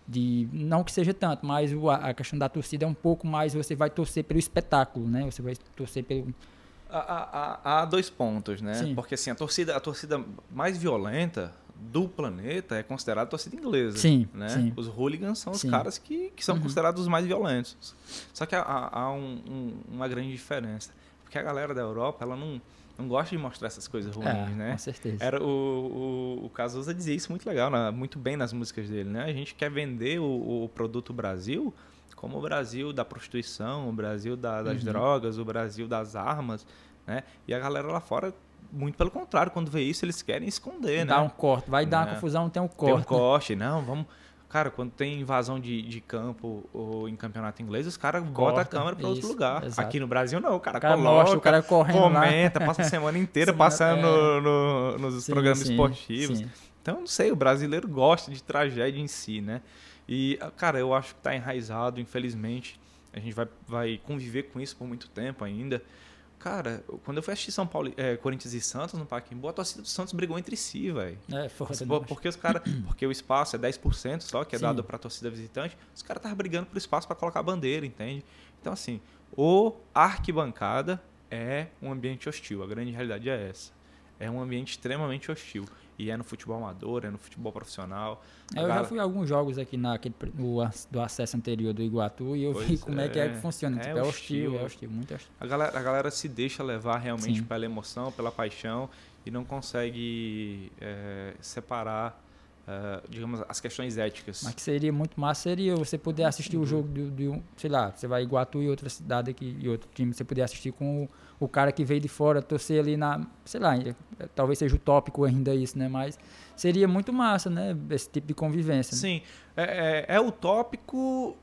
Speaker 1: de não que seja tanto, mas a questão da torcida é um pouco mais... Você vai torcer pelo espetáculo, né? Você vai torcer pelo...
Speaker 2: Há, há, há dois pontos, né? Sim. Porque assim, a torcida, a torcida mais violenta do planeta é considerada torcida inglesa.
Speaker 1: Sim,
Speaker 2: né?
Speaker 1: Sim.
Speaker 2: Os hooligans são os sim. caras que, que são uhum. considerados os mais violentos. Só que há, há um, um, uma grande diferença. Porque a galera da Europa, ela não, não gosta de mostrar essas coisas ruins, é, né?
Speaker 1: Com certeza.
Speaker 2: Era o, o, o Cazuza dizia isso muito legal, né? muito bem nas músicas dele, né? A gente quer vender o, o produto Brasil como o Brasil da prostituição, o Brasil da, das uhum. drogas, o Brasil das armas, né? E a galera lá fora muito pelo contrário, quando vê isso, eles querem esconder,
Speaker 1: Dá
Speaker 2: né?
Speaker 1: um corte. Vai dar uma é. confusão, tem um corte. Tem um
Speaker 2: corte, não, vamos... Cara, quando tem invasão de, de campo ou em campeonato inglês, os caras botam a câmera para outro lugar. Exato. Aqui no Brasil, não. O cara, o cara coloca, mostra, o cara correndo comenta, lá. passa a semana inteira semana, passando é... no, nos sim, programas sim, esportivos. Sim. Então, não sei, o brasileiro gosta de tragédia em si, né? E, cara, eu acho que está enraizado, infelizmente. A gente vai, vai conviver com isso por muito tempo ainda. Cara, quando eu fui assistir São Paulo, é, Corinthians e Santos no Pacaembu, a torcida do Santos brigou entre si, velho.
Speaker 1: É, foda
Speaker 2: Porque os cara, porque o espaço é 10% só que é Sim. dado para a torcida visitante, os caras estavam brigando por espaço para colocar a bandeira, entende? Então assim, o arquibancada é um ambiente hostil, a grande realidade é essa. É um ambiente extremamente hostil. E é no futebol amador, é no futebol profissional.
Speaker 1: É, eu já fui a alguns jogos aqui naquele, no, do acesso anterior do Iguatu e eu pois vi como é, é, que é que funciona. É, tipo, é hostil, hostil, é hostil, muito hostil.
Speaker 2: A galera, a galera se deixa levar realmente Sim. pela emoção, pela paixão e não consegue é, separar Uh, digamos, as questões éticas.
Speaker 1: Mas que seria muito massa seria você poder assistir o jogo de, de um, sei lá, você vai Iguatu e outra cidade aqui, e outro time, você poder assistir com o, o cara que veio de fora, torcer ali na, sei lá, talvez seja utópico ainda isso, né? Mas seria muito massa, né? Esse tipo de convivência. Né?
Speaker 2: Sim, é, é, é utópico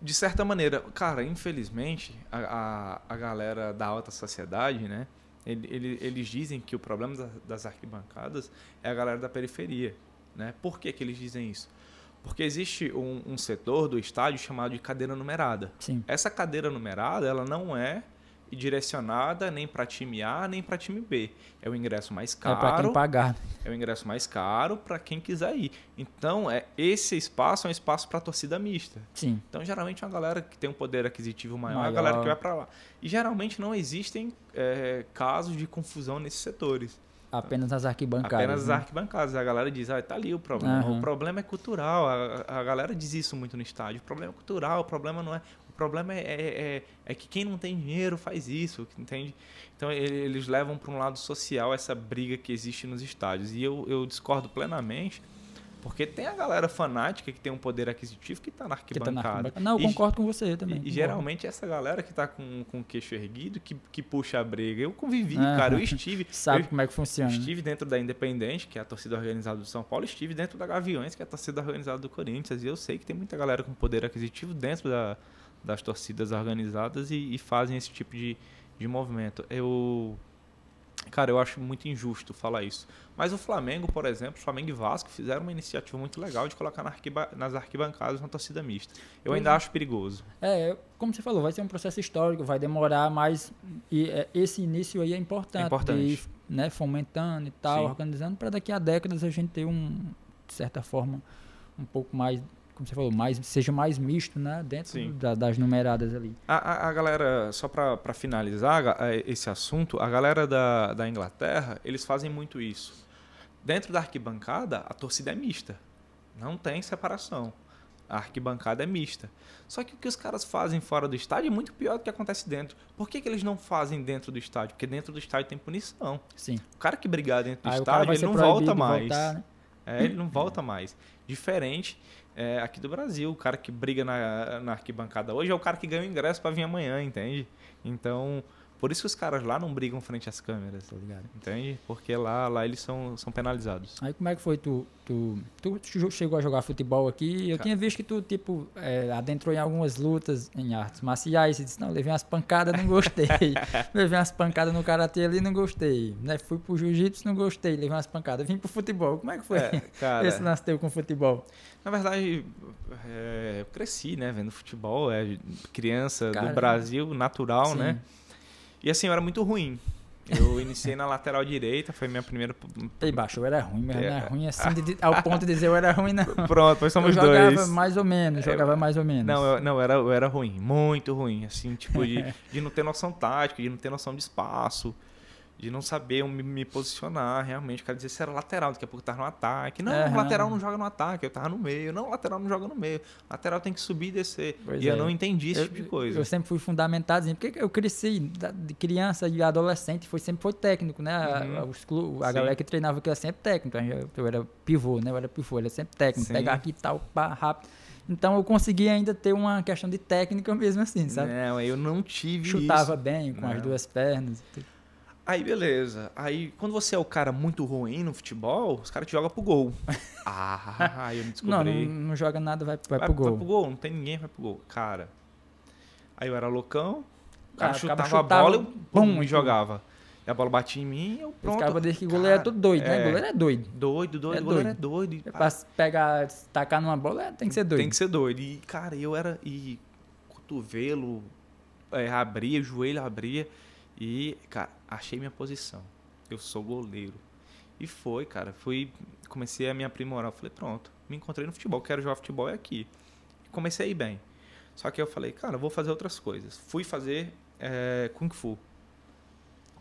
Speaker 2: de certa maneira. Cara, infelizmente, a, a, a galera da alta sociedade, né? Ele, ele, eles dizem que o problema das arquibancadas é a galera da periferia. Né? Por que, que eles dizem isso? Porque existe um, um setor do estádio chamado de cadeira numerada.
Speaker 1: Sim.
Speaker 2: Essa cadeira numerada ela não é e direcionada nem para time A nem para time B. É o ingresso mais caro.
Speaker 1: É para quem pagar.
Speaker 2: É o ingresso mais caro para quem quiser ir. Então, é esse espaço é um espaço para torcida mista.
Speaker 1: Sim.
Speaker 2: Então, geralmente, uma galera que tem um poder aquisitivo maior,
Speaker 1: Maior.
Speaker 2: é a galera que vai para lá. E geralmente não existem é, casos de confusão nesses setores.
Speaker 1: Apenas nas arquibancadas.
Speaker 2: Apenas as
Speaker 1: né?
Speaker 2: arquibancadas. A galera diz, ah, tá ali o problema.
Speaker 1: Aham.
Speaker 2: O problema é cultural. A, a galera diz isso muito no estádio. O problema é cultural, o problema não é. O problema é, é, é- é que quem não tem dinheiro faz isso, entende? Então ele- eles levam para um lado social essa briga que existe nos estádios. E eu, eu discordo plenamente, porque tem a galera fanática que tem um poder aquisitivo que está na
Speaker 1: Que tá na
Speaker 2: arquibancada.
Speaker 1: arquibancada. Não, eu
Speaker 2: E-
Speaker 1: concordo com você também.
Speaker 2: e, e geralmente essa galera que tá com, com o queixo erguido, que, que puxa a briga. Eu convivi,
Speaker 1: Aham.
Speaker 2: cara. Eu estive.
Speaker 1: Sabe
Speaker 2: eu,
Speaker 1: como é que funciona. né?
Speaker 2: Estive dentro da Independente, que é a torcida organizada do São Paulo, estive dentro da Gaviões, que é a torcida organizada do Corinthians, e eu sei que tem muita galera com poder aquisitivo dentro da- das torcidas organizadas e, e fazem esse tipo de, de movimento. Eu. Cara, eu acho muito injusto falar isso. Mas o Flamengo, por exemplo, Flamengo e Vasco fizeram uma iniciativa muito legal de colocar na arquiba- nas arquibancadas uma torcida mista. Eu ainda
Speaker 1: é.
Speaker 2: acho perigoso.
Speaker 1: É, como você falou, vai ser um processo histórico, vai demorar, mas e, é, esse início aí é importante.
Speaker 2: É importante.
Speaker 1: Ir, né, fomentando e tal,
Speaker 2: Sim.
Speaker 1: organizando, para daqui a décadas a gente ter um, de certa forma, um pouco mais, como você falou, mais, seja mais misto, né, dentro da- das numeradas ali.
Speaker 2: A, a- a galera, só para finalizar eh, esse assunto, a galera da, da Inglaterra, eles fazem muito isso. Dentro da arquibancada, a torcida é mista. Não tem separação. A arquibancada é mista. Só que o que os caras fazem fora do estádio é muito pior do que acontece dentro. Por que, que eles não fazem dentro do estádio? Porque dentro do estádio tem punição.
Speaker 1: Sim.
Speaker 2: O cara que brigar dentro do
Speaker 1: Aí
Speaker 2: estádio, ele não volta mais.
Speaker 1: voltar, né?
Speaker 2: É, ele não volta mais. Diferente é, aqui do Brasil. O cara que briga na, na arquibancada hoje é o cara que ganha o ingresso para vir amanhã, entende? Então, por isso que os caras lá não brigam frente às câmeras, tá ligado? Entende? Porque lá, lá eles são, são penalizados.
Speaker 1: Aí como é que foi tu, tu, tu chegou a jogar futebol aqui? Eu
Speaker 2: Ca-
Speaker 1: tinha visto que tu, tipo, é, adentrou em algumas lutas em artes marciais e disse, não, levei umas pancadas, não gostei. levei umas pancadas no karatê ali, não gostei. Né? Fui pro jiu-jitsu, não gostei, levei umas pancadas. Vim pro futebol. Como é que foi
Speaker 2: É, cara,
Speaker 1: esse lance teu com futebol?
Speaker 2: na verdade, é, eu cresci, né, vendo futebol. É criança
Speaker 1: Cara,
Speaker 2: do Brasil, natural,
Speaker 1: Sim.
Speaker 2: né? E assim, eu era muito ruim. Eu iniciei na lateral direita, foi minha primeira.
Speaker 1: Ei, baixo, eu era ruim, mas não é
Speaker 2: É.
Speaker 1: ruim assim, de- ao ponto de dizer eu era ruim, não.
Speaker 2: Pronto, pois somos
Speaker 1: eu jogava
Speaker 2: dois.
Speaker 1: mais ou menos, jogava mais ou menos.
Speaker 2: Não, eu, não, eu era, eu era ruim, muito ruim, assim, tipo, de, de não ter noção tática, de não ter noção de espaço, de não saber me, me posicionar, realmente. O cara dizia se era lateral, daqui a pouco eu tava no ataque. Não,
Speaker 1: Aham.
Speaker 2: lateral não joga no ataque, eu tava no meio. Não, lateral não joga no meio. Lateral tem que subir e descer.
Speaker 1: Pois
Speaker 2: e eu
Speaker 1: é.
Speaker 2: não entendi esse
Speaker 1: eu,
Speaker 2: tipo de coisa.
Speaker 1: eu sempre fui fundamentado, porque eu cresci de criança e adolescente, foi, sempre foi técnico, né? A-
Speaker 2: Uhum.
Speaker 1: Os clu- a
Speaker 2: Sim.
Speaker 1: galera que treinava aqui era sempre técnico. Eu, eu era pivô, né? Eu era pivô, era sempre técnico.
Speaker 2: Sim.
Speaker 1: Pegar aqui e tal, pá, rápido. Então eu consegui ainda ter uma questão de técnica mesmo assim, sabe?
Speaker 2: Não, eu não tive
Speaker 1: Chutava
Speaker 2: isso.
Speaker 1: bem com as
Speaker 2: Não.
Speaker 1: duas pernas.
Speaker 2: Aí, beleza. Aí, quando você é o cara muito ruim no futebol, os caras te jogam pro gol. ah, aí eu me
Speaker 1: Não, não,
Speaker 2: descobri.
Speaker 1: não joga nada, vai, vai,
Speaker 2: vai,
Speaker 1: pro gol.
Speaker 2: Vai pro gol, não tem ninguém vai pro gol. Cara, aí eu era loucão, o cara chutava,
Speaker 1: cara
Speaker 2: a bola, eu
Speaker 1: chutava,
Speaker 2: pum, e jogava. E a bola batia em mim e eu
Speaker 1: Os
Speaker 2: pronto.
Speaker 1: caras dizem que goleiro é tudo doido, né?
Speaker 2: é.
Speaker 1: Goleiro é doido.
Speaker 2: Doido, doido,
Speaker 1: É
Speaker 2: o goleiro é
Speaker 1: doido.
Speaker 2: doido. e,
Speaker 1: É
Speaker 2: pá,
Speaker 1: pra pegar, tacar numa bola, é, tem que ser doido.
Speaker 2: Tem que ser doido. E, cara, eu era. E cotovelo é, abria, joelho abria. E, cara, achei minha posição. Eu sou goleiro. E foi, cara. Fui. Comecei a me aprimorar. Falei, pronto, me encontrei no futebol. Quero jogar futebol é aqui. E comecei a ir bem. Só que eu falei, cara, eu vou fazer outras coisas. Fui fazer é, Kung Fu.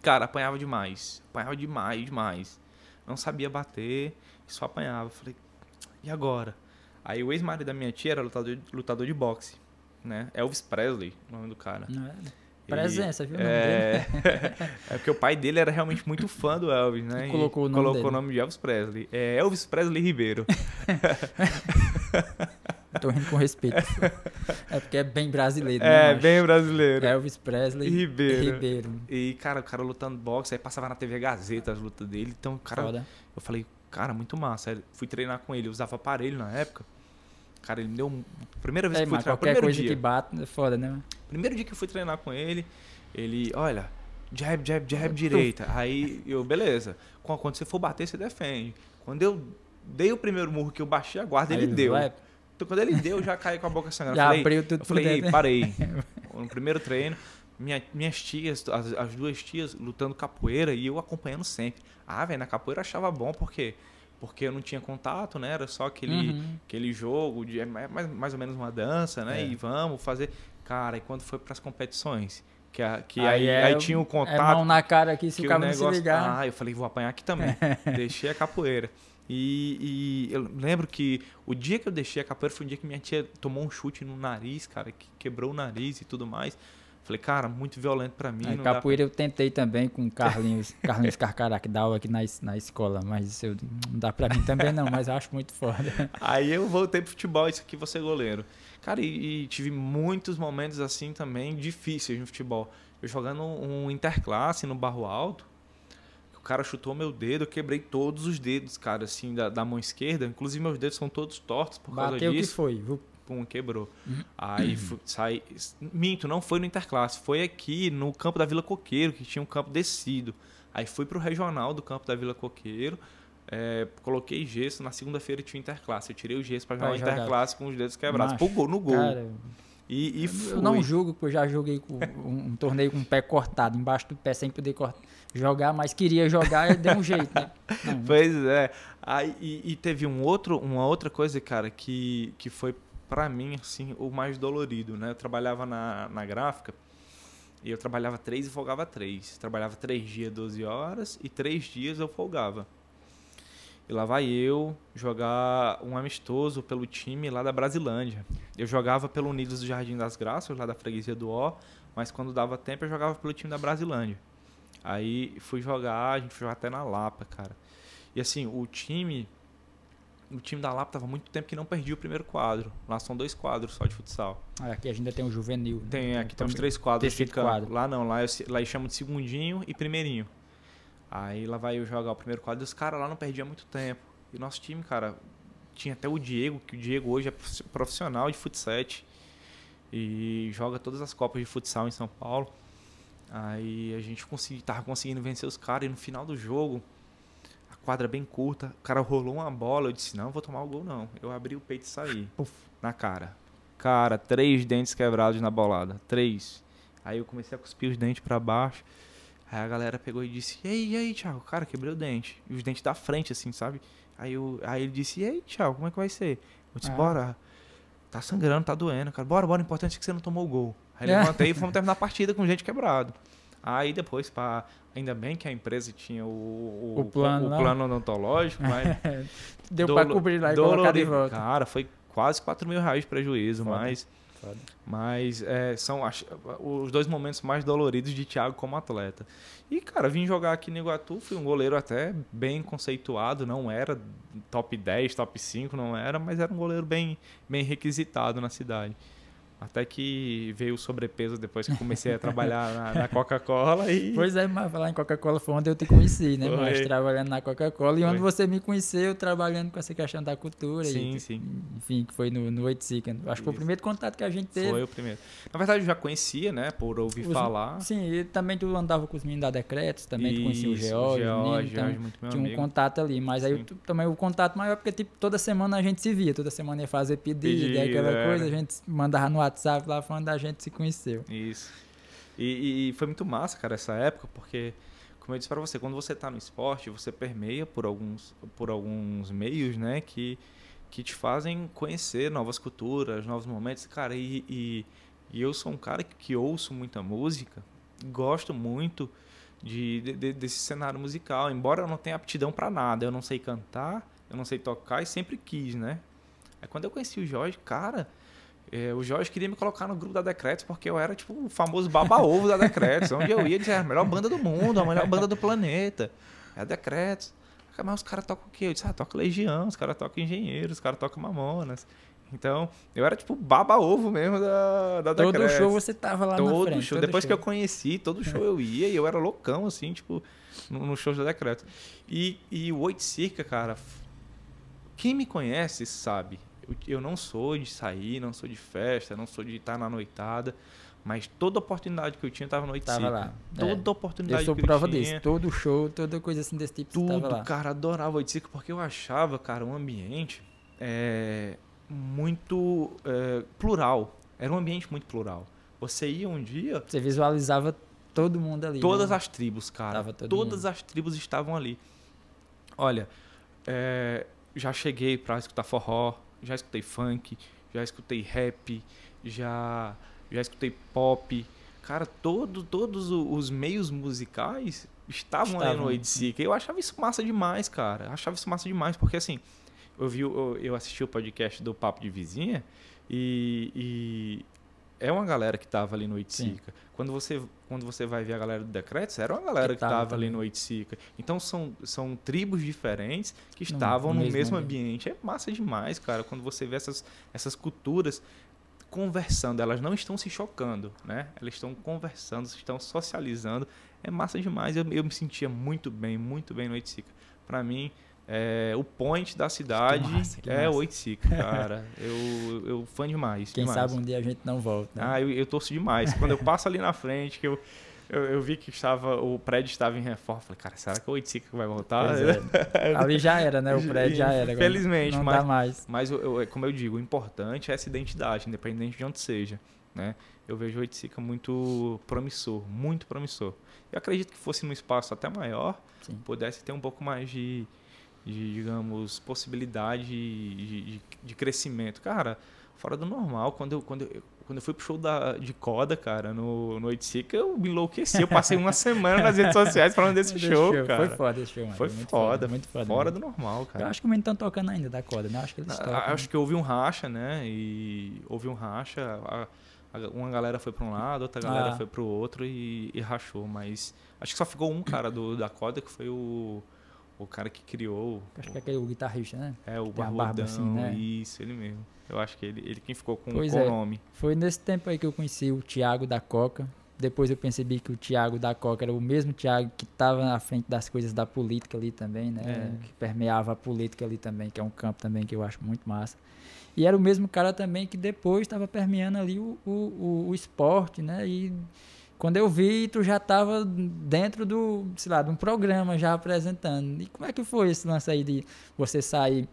Speaker 2: Cara, apanhava demais. Apanhava demais, demais. Não sabia bater, só apanhava. Falei, e agora? Aí o ex-marido da minha tia era lutador, lutador de boxe, né? Elvis Presley, o nome do cara.
Speaker 1: Não é?
Speaker 2: E-
Speaker 1: Presença, viu? o nome
Speaker 2: É... é porque o pai dele era realmente muito fã do Elvis, né?
Speaker 1: E colocou o nome
Speaker 2: colocou
Speaker 1: dele.
Speaker 2: o nome de Elvis Presley. É Elvis Presley Ribeiro.
Speaker 1: Tô rindo com respeito. é porque é bem brasileiro,
Speaker 2: é,
Speaker 1: né? macho?
Speaker 2: bem brasileiro.
Speaker 1: Elvis Presley
Speaker 2: Ribeiro.
Speaker 1: Ribeiro.
Speaker 2: E, cara, o cara lutando boxe, aí passava na TV Gazeta as lutas dele. Então, cara,
Speaker 1: Foda.
Speaker 2: eu falei, cara, muito massa. Aí fui treinar com ele, eu usava aparelho na época. Cara, ele me deu. um- Primeira vez
Speaker 1: É,
Speaker 2: que fui treinar,
Speaker 1: qualquer
Speaker 2: primeiro
Speaker 1: coisa
Speaker 2: dia.
Speaker 1: que bate é foda, né?
Speaker 2: Primeiro dia que eu fui treinar com ele, ele, olha, jab, jab, jab, direita. Aí eu, beleza. Quando você for bater, você defende. Quando eu dei o primeiro murro que eu baixei a guarda,
Speaker 1: Aí
Speaker 2: ele deu.
Speaker 1: vai,
Speaker 2: Então, quando ele deu, eu já caí com a boca sangrando.
Speaker 1: Já
Speaker 2: falei,
Speaker 1: abriu tudo
Speaker 2: eu falei, ei,
Speaker 1: dentro.
Speaker 2: parei. No primeiro treino, minha, minhas tias, as, as, duas tias, lutando capoeira e eu acompanhando sempre. Ah, velho, na capoeira eu achava bom porque porque eu não tinha contato, né? Era só aquele, uhum. aquele jogo, de, é mais, mais ou menos uma dança, né? É. E vamos fazer. Cara, e quando foi para as competições? Que, a, que aí, aí, é, aí, tinha o contato. É
Speaker 1: mão na cara aqui se o cara negócio, não se ligar.
Speaker 2: Ah, eu falei, vou apanhar aqui também. Deixei a capoeira. E, e, eu lembro que o dia que eu deixei a capoeira foi um dia que minha tia tomou um chute no nariz, cara, que quebrou o nariz e tudo mais. Falei, cara, muito violento para mim.
Speaker 1: É, capoeira pra... eu tentei também com Carlinhos, Carlinhos Carcará, que dá aula aqui na, na escola, mas eu, não dá para mim também não, mas eu acho muito foda.
Speaker 2: Aí eu voltei pro futebol, isso aqui você goleiro. Cara, e, e, tive muitos momentos assim também difíceis no futebol. Eu jogando um interclasse no Barro Alto, o cara chutou meu dedo, eu quebrei todos os dedos, cara, assim, da, da mão esquerda. Inclusive meus dedos são todos tortos por
Speaker 1: Bateu
Speaker 2: causa disso.
Speaker 1: que foi?
Speaker 2: Pum, quebrou. Uhum. Aí fui, saí. Minto, não foi no Interclasse, foi aqui no campo da Vila Coqueiro, que tinha um campo descido. Aí fui pro regional do campo da Vila Coqueiro. É, coloquei gesso, na segunda-feira tinha Interclasse. Eu tirei o gesso para jogar o Interclasse com os dedos quebrados. Macho, gol, no gol. Cara, e, e
Speaker 1: eu não julgo, porque eu já joguei com um, um, torneio com o pé cortado, embaixo do pé, sem poder cortar, jogar, mas queria jogar e deu um jeito, né?
Speaker 2: Não, pois é. Aí, e, e, teve um outro, uma outra coisa, cara, que, que foi para mim, assim, o mais dolorido, né? Eu trabalhava na, na gráfica e eu trabalhava três e folgava três. Trabalhava três dias, 12 horas e três dias eu folgava. E lá vai eu jogar um amistoso pelo time lá da Brasilândia. Eu jogava pelo Unidos do Jardim das Graças, lá da freguesia do O, mas quando dava tempo eu jogava pelo time da Brasilândia. Aí fui jogar, a gente foi jogar até na Lapa, cara. E assim, o time o time da Lapa estava muito tempo que não perdia o primeiro quadro. Lá são dois quadros só de futsal.
Speaker 1: Ah, aqui a gente ainda tem o juvenil.
Speaker 2: Né? Tem, aqui temos três quadros quadro. Lá não, lá, eu, lá eles chamam de segundinho e primeirinho. Aí lá vai eu jogar o primeiro quadro e os caras lá não perdiam muito tempo. E nosso time, cara, tinha até o Diego, que o Diego hoje é profissional de futsal e joga todas as copas de futsal em São Paulo. Aí a gente consegui, tava conseguindo vencer os caras e no final do jogo quadra bem curta, o cara rolou uma bola, eu disse, não, vou tomar o gol não. Eu abri o peito e saí. Puf, na cara. Cara, três dentes quebrados na bolada. Três. Aí eu comecei a cuspir os dentes para baixo. Aí a galera pegou e disse, e aí, e aí, Thiago? Cara, quebrei o dente. E os dentes da frente, assim, sabe? Aí, eu, aí ele disse, e aí, Thiago, como é que vai ser? Eu disse, ah. bora. Tá sangrando, tá doendo, cara. Bora, bora, o importante é que você não tomou o gol. Aí levantei e fomos terminar a partida com gente quebrado. Aí depois, para ainda bem que a empresa tinha o, o, o plano, o, plano odontológico, mas.
Speaker 1: Deu para cobrir lá e colocar de volta.
Speaker 2: Cara, foi quase 4 mil reais de prejuízo, Foda. mas. Foda. Mas é, são os dois momentos mais doloridos de Thiago como atleta. E, cara, vim jogar aqui no Iguatu, fui um goleiro até bem conceituado, não era top 10, top 5, não era, mas era um goleiro bem, bem requisitado na cidade. Até que veio o sobrepeso depois que comecei a trabalhar na, na Coca-Cola e...
Speaker 1: Pois é, mas falar em Coca-Cola foi onde eu te conheci, né? Foi. Mas trabalhando na Coca-Cola e onde você me conheceu trabalhando com essa questão da cultura.
Speaker 2: Sim,
Speaker 1: e,
Speaker 2: sim.
Speaker 1: Enfim, que foi no, no Oiticica. Acho Isso. que foi o primeiro contato que a gente teve.
Speaker 2: Foi o primeiro. Na verdade, eu já conhecia, né? Por ouvir
Speaker 1: os,
Speaker 2: falar.
Speaker 1: Sim, e também tu andava com os meninos da Decretos, também Isso, tu conhecia o George, o então, muito meu tinha amigo. um contato ali. Mas sim. aí tu, também o contato maior, porque tipo, toda semana a gente se via, toda semana ia fazer pedido, pedido aquela é. coisa, a gente mandava no WhatsApp lá falando da gente se conheceu.
Speaker 2: Isso. E, e, foi muito massa, cara, essa época, porque, como eu disse para você, quando você está no esporte, você permeia por alguns, por alguns meios, né, que, que te fazem conhecer novas culturas, novos momentos. Cara, e, e, e eu sou um cara que, que ouço muita música, gosto muito de, de, desse cenário musical, embora eu não tenha aptidão para nada, eu não sei cantar, eu não sei tocar e sempre quis, né? Aí quando eu conheci o Jorge, cara, o Jorge queria me colocar no grupo da Decretos porque eu era tipo o famoso baba-ovo da Decretos. Onde eu ia, dizer, a melhor banda do mundo, a melhor banda do planeta. É a Decretos. Mas os caras tocam o quê? Eu disse, ah, toca Legião, os caras tocam Engenheiros, os caras tocam Mamonas. Então, eu era tipo baba-ovo mesmo da, da
Speaker 1: Todo
Speaker 2: Decretos.
Speaker 1: show você tava lá
Speaker 2: todo
Speaker 1: na frente.
Speaker 2: Show. Todo Depois show. que eu conheci, todo show eu ia e eu era loucão, assim, tipo, no, no show da Decretos. E, e o Oito Circa, cara, quem me conhece sabe eu não sou de sair, não sou de festa, não sou de estar na noitada. Mas toda oportunidade que eu tinha estava no Tava lá. Toda é. oportunidade
Speaker 1: eu sou
Speaker 2: que
Speaker 1: prova
Speaker 2: eu tinha. disso.
Speaker 1: Todo show, toda coisa assim desse tipo.
Speaker 2: Tudo, lá. cara, adorava Oiticica porque eu achava, cara, um ambiente é, muito é, plural. Era um ambiente muito plural. Você ia um dia.
Speaker 1: Você visualizava todo mundo ali.
Speaker 2: Todas
Speaker 1: né?
Speaker 2: as tribos, cara.
Speaker 1: Tava
Speaker 2: Todas
Speaker 1: mundo.
Speaker 2: as tribos estavam ali. Olha, é, já cheguei pra escutar forró, já escutei funk, já escutei rap, já, já escutei pop. Cara, todo, todos os meios musicais estavam, ali
Speaker 1: Estavam,
Speaker 2: no Oiticica. Eu achava isso massa demais, cara. Eu achava isso massa demais, porque assim, eu, vi, eu, eu assisti o podcast do Papo de Vizinha e, e é uma galera que tava ali no Oiticica. Quando você, quando você vai ver a galera do Decretos, era uma galera
Speaker 1: Que
Speaker 2: que,
Speaker 1: tava
Speaker 2: tava ali no Oiticica. Então são, são tribos diferentes que estavam
Speaker 1: no
Speaker 2: no,
Speaker 1: mesmo
Speaker 2: mesmo
Speaker 1: ambiente.
Speaker 2: ambiente. É massa demais, cara, quando você vê essas, essas culturas conversando, elas não estão se chocando, né? Elas estão conversando, estão socializando. É massa demais. Eu, eu me sentia muito bem, muito bem no Oiticica. Pra mim, é, o point da cidade
Speaker 1: massa, que
Speaker 2: é. Oiticica, cara. eu, eu fã demais.
Speaker 1: Quem
Speaker 2: demais.
Speaker 1: sabe um dia a gente não volta. né?
Speaker 2: Ah, eu, eu torço demais. Quando eu passo ali na frente, que eu, eu, eu vi que estava, o prédio estava em reforma, eu falei, cara, será que o Oiticica vai voltar?
Speaker 1: É. Ali já era, né? O prédio já era. agora
Speaker 2: Infelizmente,
Speaker 1: não
Speaker 2: mas-
Speaker 1: dá mais.
Speaker 2: Mas, eu- eu- como eu digo, o importante é essa identidade, independente de onde seja, né? Eu vejo o Oiticica muito promissor, muito promissor. Eu acredito que fosse num espaço até maior,
Speaker 1: Sim.
Speaker 2: pudesse ter um pouco mais de, de, digamos, possibilidade de, de, de crescimento. Cara, fora do normal, quando eu, quando eu, quando eu fui pro show da, de Coda, cara, no, no Oiticica, eu me enlouqueci. Eu passei uma semana nas redes sociais falando desse
Speaker 1: Desse
Speaker 2: show, cara.
Speaker 1: Foi foda esse show, mano.
Speaker 2: Foi
Speaker 1: muito
Speaker 2: foda,
Speaker 1: muito foda.
Speaker 2: Fora
Speaker 1: mesmo.
Speaker 2: do normal,
Speaker 1: Eu
Speaker 2: cara.
Speaker 1: acho que eles estão tocando ainda da corda, né? Acho que eles
Speaker 2: Ah,
Speaker 1: tocam.
Speaker 2: Acho que houve um racha, né? E houve um racha. a- uma galera foi para um lado, outra galera
Speaker 1: Ah.
Speaker 2: foi para o outro e, e rachou. Mas acho que só ficou um cara do, da corda que foi o, o cara que criou.
Speaker 1: Acho que é aquele o guitarrista, né?
Speaker 2: É, o
Speaker 1: Tem
Speaker 2: Barbudão.
Speaker 1: assim, né?
Speaker 2: Isso, ele mesmo. Eu acho que ele, ele quem ficou com,
Speaker 1: Pois
Speaker 2: com
Speaker 1: é.
Speaker 2: o nome.
Speaker 1: Foi nesse tempo aí que eu conheci o Thiago da Coca. Depois eu percebi que o Thiago da Coca era o mesmo Thiago que estava na frente das coisas da política ali também, né?
Speaker 2: É.
Speaker 1: Que permeava a política ali também, que é um campo também que eu acho muito massa. E era o mesmo cara também que depois estava permeando ali o, o, o, o esporte, né? E quando eu vi, tu já estava dentro do, sei lá, de um programa já apresentando. E como é que foi esse lance aí de você sair?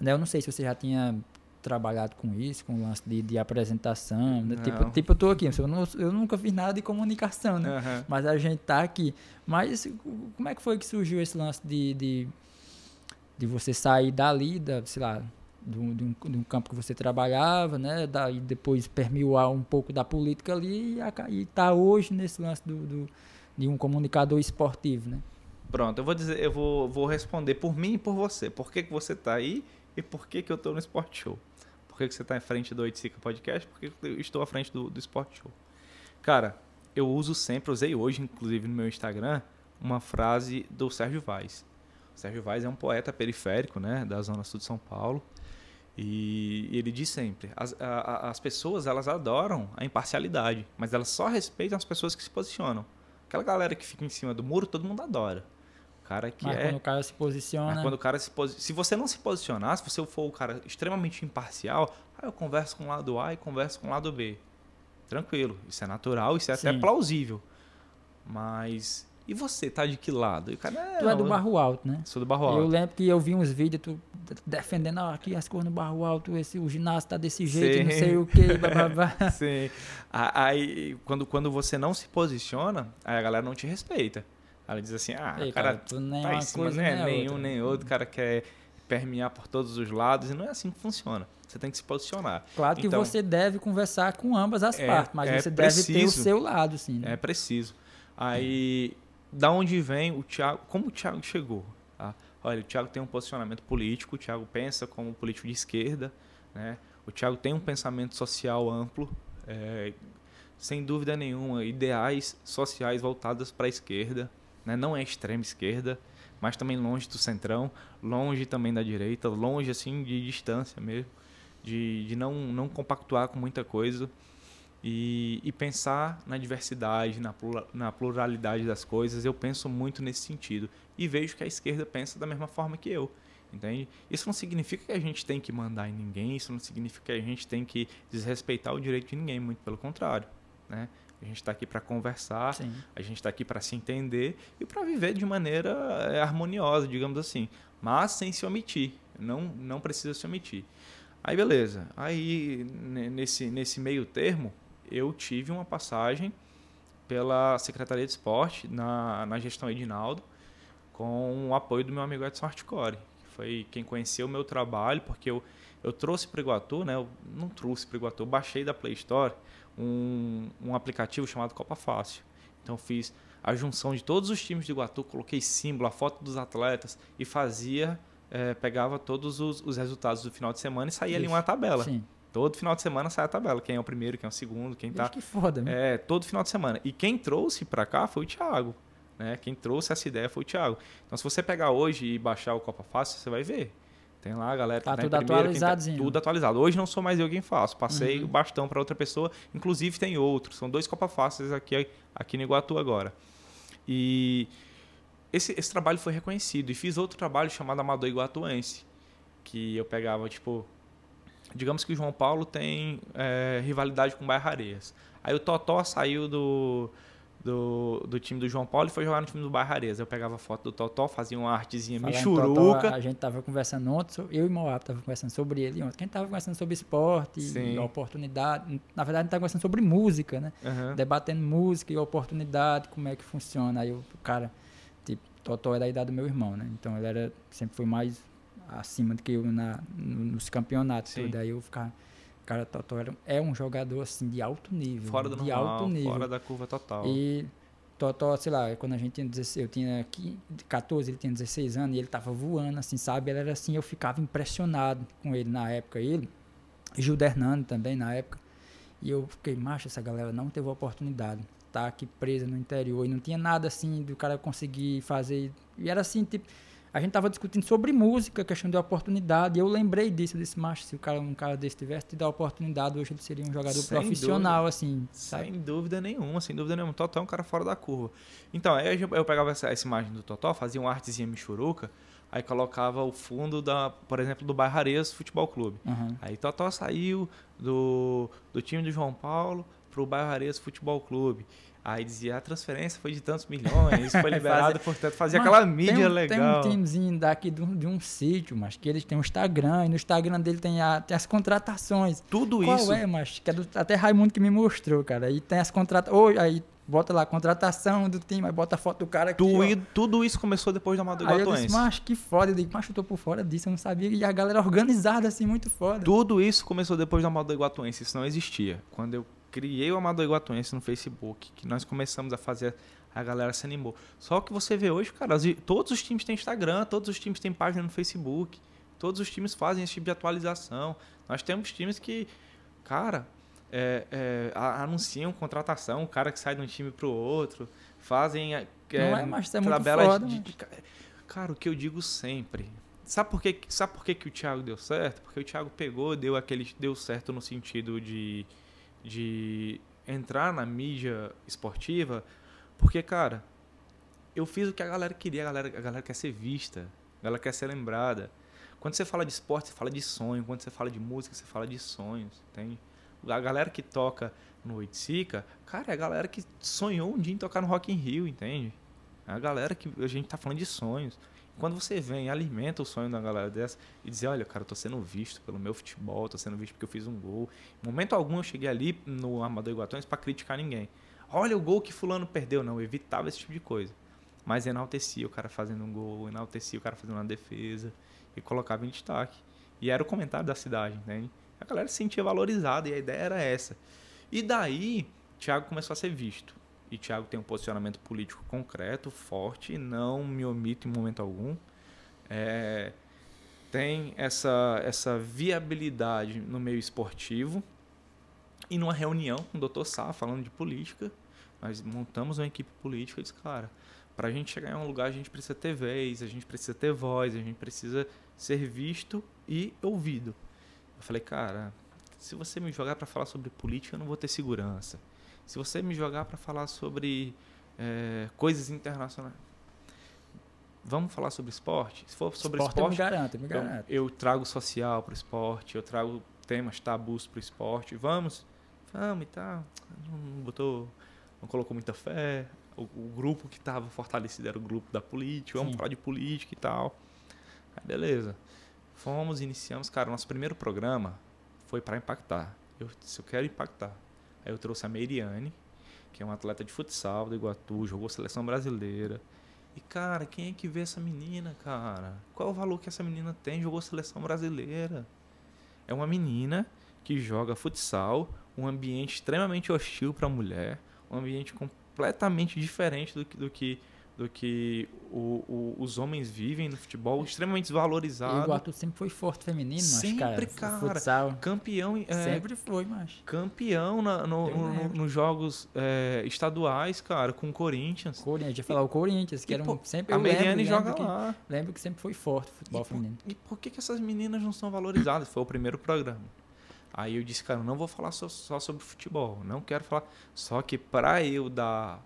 Speaker 1: Né? Eu não sei se você já tinha trabalhado com isso, com o lance de, de apresentação, né? Tipo, tipo, eu tô aqui, eu, não- eu nunca fiz nada de comunicação, né?
Speaker 2: Aham.
Speaker 1: Mas a gente tá aqui. Mas como é que foi que surgiu esse lance de, de, de você sair dali, da, sei lá, de um, campo que você trabalhava, né? Daí depois permear um pouco da política ali e, aca- e tá hoje nesse lance do, do- de um comunicador esportivo, né?
Speaker 2: Pronto, eu vou dizer, eu vou, vou responder por mim e por você. Por que, que você tá aí e por que, que eu tô no Sport Show? Por que, que você tá em frente do Oiticica Podcast? Por que, que eu estou à frente do, do Sport Show? Cara, eu uso sempre, usei hoje, inclusive, no meu Instagram, uma frase do Sérgio Vaz. O Sérgio Vaz é um poeta periférico, né, da Zona Sul de São Paulo. E ele diz sempre, as, a- as pessoas, elas adoram a imparcialidade, mas elas só respeitam as pessoas que se posicionam. Aquela galera que fica em cima do muro, todo mundo adora. O cara que
Speaker 1: Mas
Speaker 2: é...
Speaker 1: quando o cara se posiciona.
Speaker 2: Mas quando o cara se posi... Se você não se posicionar, se você for o cara extremamente imparcial, ah, eu converso com o lado A e converso com o lado B. Tranquilo, isso é natural, isso é até
Speaker 1: Sim.
Speaker 2: plausível. Mas. E você, tá de que lado? E o cara,
Speaker 1: Tu é do
Speaker 2: "Não,
Speaker 1: Barro Alto, né?
Speaker 2: Sou do Barro
Speaker 1: Eu
Speaker 2: Alto.
Speaker 1: lembro que eu vi uns vídeos tu defendendo ah, aqui as cores no Barro Alto, esse, o ginásio tá desse jeito, não
Speaker 2: Sim.
Speaker 1: sei o que, babá.
Speaker 2: Sim. A- Aí, quando, quando você não se posiciona, aí a galera não te respeita. Ela diz assim, ah,
Speaker 1: Ei,
Speaker 2: o cara,
Speaker 1: tu nem
Speaker 2: tá em cima,
Speaker 1: coisa
Speaker 2: não é
Speaker 1: nem outra.
Speaker 2: nem outro, o cara quer permear por todos os lados, e não é assim que funciona. Você tem que se posicionar.
Speaker 1: Claro que
Speaker 2: Então-
Speaker 1: você deve conversar com ambas as
Speaker 2: É-
Speaker 1: partes, mas
Speaker 2: é
Speaker 1: você deve ter o
Speaker 2: preciso.
Speaker 1: seu lado, sim. né?
Speaker 2: É preciso. Aí, da onde vem o Thiago? Como o Thiago chegou? tá? Olha, o Thiago tem um posicionamento político, o Thiago pensa como político de esquerda, né? O Thiago tem um pensamento social amplo, é, sem dúvida nenhuma, ideais sociais voltados para a esquerda, né? Não é extrema esquerda, mas também longe do centrão, longe também da direita, longe assim de distância mesmo, de, de não, não compactuar com muita coisa e, e pensar na diversidade, na, plura- na pluralidade das coisas. Eu penso muito nesse sentido. E vejo que a esquerda pensa da mesma forma que eu. Entende? Isso não significa que a gente tem que mandar em ninguém, isso não significa que a gente tem que desrespeitar o direito de ninguém, muito pelo contrário. Né? A gente está aqui para conversar,
Speaker 1: Sim.
Speaker 2: a gente está aqui para se entender e para viver de maneira eh, harmoniosa, digamos assim, mas sem se omitir. Não, não precisa se omitir. Aí beleza. Aí ne- nesse, nesse meio termo, eu tive uma passagem pela Secretaria de Esporte na, na gestão Edinaldo, com o apoio do meu amigo Edson Hardcore, que foi quem conheceu o meu trabalho, porque eu, eu trouxe para o Iguatu, né? Eu não trouxe para o Iguatu, eu baixei da Play Store um, um aplicativo chamado Copa Fácil. Então fiz a junção de todos os times de Iguatu, coloquei símbolo, a foto dos atletas e fazia, é, pegava todos os, os, resultados do final de semana e saía Isso. ali uma tabela. Sim. Todo final de semana sai a tabela. Quem é o primeiro, quem é o segundo, quem tá.
Speaker 1: Que foda,
Speaker 2: né? É, todo final de semana. E quem trouxe para cá foi o Thiago. Né? Quem trouxe essa ideia foi o Thiago. Então, se você pegar hoje e baixar o Copa Fácil, você vai ver. Tem lá a galera que
Speaker 1: tá,
Speaker 2: tá
Speaker 1: tudo atualizado.
Speaker 2: Tá, tudo atualizado. Hoje não sou mais eu quem faço. Passei uhum. o bastão para outra pessoa. Inclusive tem outros. São dois Copa Fáceis aqui, aqui no Iguatu agora. E esse, esse trabalho foi reconhecido. E fiz outro trabalho chamado Amador Iguatuense. Que eu pegava, tipo, digamos que o João Paulo tem é, rivalidade com o Bairro Areias. Aí o Totó saiu do, do, do, time do João Paulo e foi jogar no time do Bairro Areias. Eu pegava foto do Totó, fazia uma artezinha Falando michuruca. Totó,
Speaker 1: a gente tava conversando ontem, eu e Moab tava conversando sobre ele ontem. Quem tava conversando sobre esporte Sim. oportunidade. Na verdade, a gente tava conversando sobre música, né? Uhum. Debatendo música e oportunidade, como é que funciona. Aí o cara, tipo, Totó é da idade do meu irmão, né? Então ele era, sempre foi mais acima do que eu na, nos campeonatos. Tudo. Daí eu ficava. Cara, Totó é um jogador assim de alto nível.
Speaker 2: Fora
Speaker 1: do
Speaker 2: de normal, alto nível. fora da curva total.
Speaker 1: E Totó, sei lá, quando a gente tinha 16, eu tinha 14, ele tinha 16 anos e ele tava voando, assim, sabe? Ele era assim, eu ficava impressionado com ele na época. Ele, Gil Hernando também na época. E eu fiquei, macho, essa galera não teve oportunidade. Tá aqui presa no interior e não tinha nada assim do cara conseguir fazer. E era assim, tipo a gente estava discutindo sobre música, questão de oportunidade, e eu lembrei disso, desse macho, se o cara, um cara desse tivesse te dar oportunidade, hoje ele seria um jogador sem profissional, dúvida, assim.
Speaker 2: Sabe? Sem dúvida nenhuma, sem dúvida nenhuma. Totó é um cara fora da curva. Então, aí eu pegava essa, essa imagem do Totó, fazia uma artezinha michuruca, aí colocava o fundo, da, por exemplo, do Bairro Areias Futebol Clube. Uhum. Aí Totó saiu do, do time do João Paulo para o Bairro Areias Futebol Clube. Aí dizia, a transferência foi de tantos milhões, foi liberado, portanto, fazia mas aquela mídia
Speaker 1: tem um,
Speaker 2: legal.
Speaker 1: Tem um timezinho daqui de um, de um sítio, mas que eles têm um Instagram, e no Instagram dele tem, a, tem as contratações.
Speaker 2: Tudo
Speaker 1: Qual
Speaker 2: isso.
Speaker 1: Qual é, mas que é do, até Raimundo que me mostrou, cara. Aí tem as contratações, aí bota lá, contratação do time, aí bota a foto do cara aqui,
Speaker 2: tudo, tudo isso começou depois da Amador Aí eu disse,
Speaker 1: mas que foda, eu digo, mas eu tô por fora disso, eu não sabia, e a galera organizada assim, muito foda.
Speaker 2: Tudo isso começou depois da Amador Iguatuense, isso não existia. Quando eu criei o Amador Iguatuense no Facebook, que nós começamos a fazer, a galera se animou. Só que você vê hoje, cara, todos os times têm Instagram, todos os times têm página no Facebook, todos os times fazem esse tipo de atualização. Nós temos times que, cara, é, é, anunciam contratação, o cara que sai de um time para o outro, fazem é,
Speaker 1: Não é, mas é tabelas foda,
Speaker 2: de, de, Cara, o que eu digo sempre. Sabe por que, sabe por que, que o Thiago deu certo? Porque o Thiago pegou, deu aquele deu certo no sentido de de entrar na mídia esportiva, porque, cara, eu fiz o que a galera queria, a galera, a galera quer ser vista, a galera quer ser lembrada. Quando você fala de esporte, você fala de sonho, quando você fala de música, você fala de sonhos, tem A galera que toca no Oiticica, cara, é a galera que sonhou um dia em tocar no Rock in Rio, entende? É a galera que a gente tá falando de sonhos. Quando você vem alimenta o sonho da galera dessa e dizer, olha, cara, eu tô sendo visto pelo meu futebol, tô sendo visto porque eu fiz um gol. Em momento algum eu cheguei ali no Amador Iguatuões para criticar ninguém. Olha o gol que fulano perdeu. Não, eu evitava esse tipo de coisa. Mas enaltecia o cara fazendo um gol, enaltecia o cara fazendo uma defesa e colocava em destaque. E era o comentário da cidade, entende? A galera se sentia valorizada e a ideia era essa. E daí, Thiago começou a ser visto e Thiago tem um posicionamento político concreto, forte, não me omito em momento algum. É, tem essa, essa viabilidade no meio esportivo. E numa reunião com o Dr. Sá, falando de política, nós montamos uma equipe política e disse, cara, para a gente chegar em um lugar a gente precisa ter vez, a gente precisa ter voz, a gente precisa ser visto e ouvido. Eu falei, cara, se você me jogar para falar sobre política, eu não vou ter segurança. Se você me jogar para falar sobre é, coisas internacionais, vamos falar sobre esporte? Se for sobre esporte, esporte
Speaker 1: eu me garanto, eu me garanto.
Speaker 2: Eu, eu trago social para o esporte, eu trago temas tabus para o esporte. Vamos, vamos e tal. Não botou, não colocou muita fé. O, o grupo que estava fortalecido era o grupo da política. Vamos Sim. falar de política e tal. Aí beleza. Fomos, iniciamos, cara. Nosso primeiro programa foi para impactar. Eu, se eu quero impactar, Aí eu trouxe a Meiriane, que é uma atleta de futsal do Iguatu, jogou seleção brasileira. E, cara, quem é que vê essa menina, cara? Qual o valor que essa menina tem? Jogou seleção brasileira. É uma menina que joga futsal, um ambiente extremamente hostil para a mulher, um ambiente completamente diferente do que, do que do que o, o, os homens vivem no futebol, extremamente desvalorizado. E o
Speaker 1: Iguatu sempre foi forte feminino, mas
Speaker 2: sempre,
Speaker 1: cara.
Speaker 2: cara campeão.
Speaker 1: É, sempre foi, mas.
Speaker 2: Campeão na, no, no, nos jogos é, estaduais, cara, com o Corinthians.
Speaker 1: Corinthians, ia falar o Corinthians, que era um, sempre.
Speaker 2: A Meriane joga
Speaker 1: que,
Speaker 2: lá.
Speaker 1: Lembro que sempre foi forte o futebol
Speaker 2: e
Speaker 1: feminino.
Speaker 2: Por, e por que, que essas meninas não são valorizadas? Foi o primeiro programa. Aí eu disse, cara, não vou falar só, só sobre futebol, não quero falar. Só que para eu dar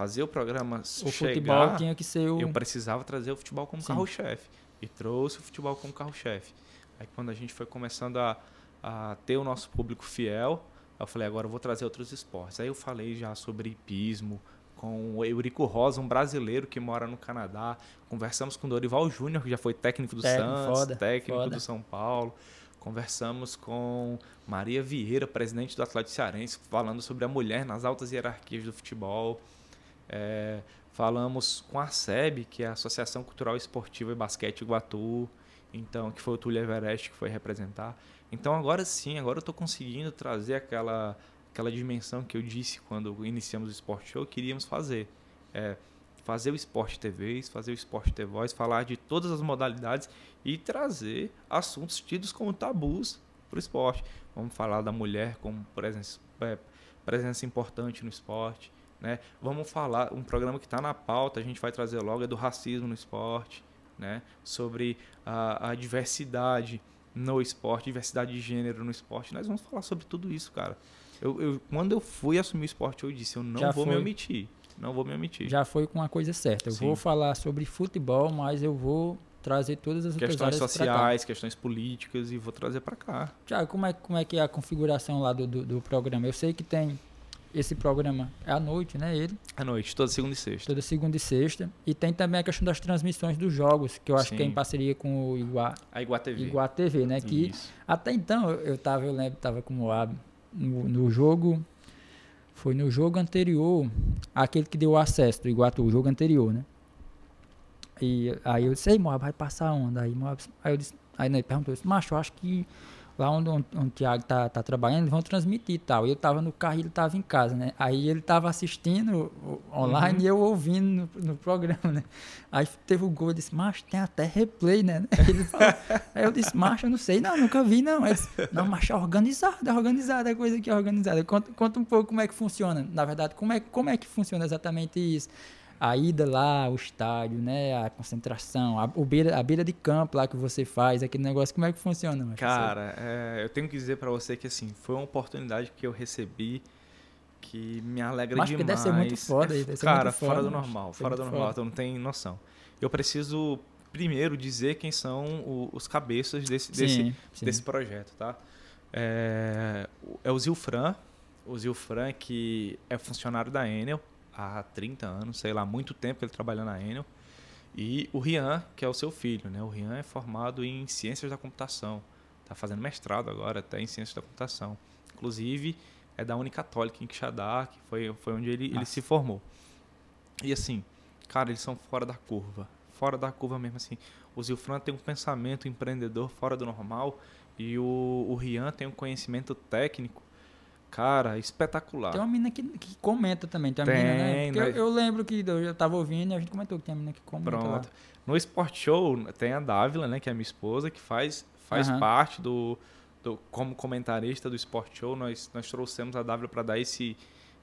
Speaker 2: fazer o programa o chegar,
Speaker 1: futebol tinha que ser o...
Speaker 2: eu precisava trazer o futebol como carro-chefe. E trouxe o futebol como carro-chefe. Aí quando a gente foi começando a, a ter o nosso público fiel, eu falei, agora eu vou trazer outros esportes. Aí eu falei já sobre hipismo, com o Eurico Rosa, um brasileiro que mora no Canadá. Conversamos com o Dorival Júnior, que já foi técnico do técnico, Santos, foda, técnico foda. do São Paulo. Conversamos com Maria Vieira, presidente do Atlético Cearense, falando sobre a mulher nas altas hierarquias do futebol. É, falamos com a SEB, que é a Associação Cultural Esportiva e Basquete Iguatu, então que foi o Túlio Everest que foi representar. Então agora sim, agora eu estou conseguindo trazer aquela aquela dimensão que eu disse quando iniciamos o Sport Show, queríamos fazer. É, fazer o Esporte TV, fazer o Esporte TV Voz, falar de todas as modalidades e trazer assuntos tidos como tabus para o esporte. Vamos falar da mulher como presença, é, presença importante no esporte. Né? Vamos falar, um programa que está na pauta, a gente vai trazer logo, é do racismo no esporte, né? sobre a, a diversidade no esporte, diversidade de gênero no esporte. Nós vamos falar sobre tudo isso, cara. Eu, eu, quando eu fui assumir o esporte, eu disse, eu não Já vou foi. me omitir. Não vou me omitir.
Speaker 1: Já foi com a coisa certa. Eu Sim. vou falar sobre futebol, mas eu vou trazer todas as
Speaker 2: questões sociais, questões políticas e vou trazer para cá.
Speaker 1: Tiago, como é, como é que é a configuração lá do, do, do programa? Eu sei que tem esse programa é à noite, né? Ele.
Speaker 2: À noite, toda segunda e sexta.
Speaker 1: Toda segunda e sexta. E tem também a questão das transmissões dos jogos, que eu acho Sim. que é em parceria com o Iguá.
Speaker 2: A Iguá TV.
Speaker 1: Iguá TV, né? Que Isso. até então eu tava, eu lembro, tava com o Moab no, no jogo. Foi no jogo anterior, aquele que deu acesso do Iguatu, o jogo anterior, né? E aí eu disse, ei, Moab, vai passar onda. Aí, Moab, aí eu disse, aí ele perguntou, macho, eu acho que lá onde, onde, onde o Thiago tá, tá trabalhando, eles vão transmitir e tal. Eu tava no carro e ele tava em casa, né? Aí ele tava assistindo online uhum. e eu ouvindo no, no, programa, né? Aí teve o gol, eu disse, macho, tem até replay, né? Ele falou, aí eu disse, macho, eu não sei, não, nunca vi, não. Aí disse, não, macho, é organizado, é organizado, é coisa que é organizada. Conta, conta um pouco como é que funciona. Na verdade, como é, como é que funciona exatamente isso? A ida lá ao estádio, né? A concentração, a, o beira, a beira de campo lá que você faz, aquele negócio, como é que funciona?
Speaker 2: Cara, é, eu tenho que dizer para você que assim, foi uma oportunidade que eu recebi que me alegra
Speaker 1: Mas
Speaker 2: demais.
Speaker 1: deve ser muito foda.
Speaker 2: É, cara, foda, fora do normal, fora do normal, então não tem noção. Eu preciso primeiro dizer quem são os cabeças desse, sim, desse, sim. desse projeto, tá? É, é o Zilfran, o Zilfran que é funcionário da Enel, há 30 anos, sei lá, muito tempo que ele trabalha na Enel. E o Rian, que é o seu filho, né? O Rian é formado em Ciências da Computação. Está fazendo mestrado agora até em Ciências da Computação. Inclusive, é da Unicatólica em Quixadá, que foi, foi onde ele, ele se formou. E assim, cara, eles são fora da curva. Fora da curva mesmo, assim. O Zilfran tem um pensamento empreendedor fora do normal e o, o Rian tem um conhecimento técnico Cara, espetacular.
Speaker 1: Tem uma menina que, que comenta também. Tem, uma tem menina, né? Eu, eu, lembro que eu já tava ouvindo e a gente comentou que tem uma menina que comenta Pronto. Lá.
Speaker 2: No Sport Show tem a Dávila, né? Que é a minha esposa, que faz, faz uhum. parte do, do... Como comentarista do Sport Show, nós, nós trouxemos a Dávila para dar esse...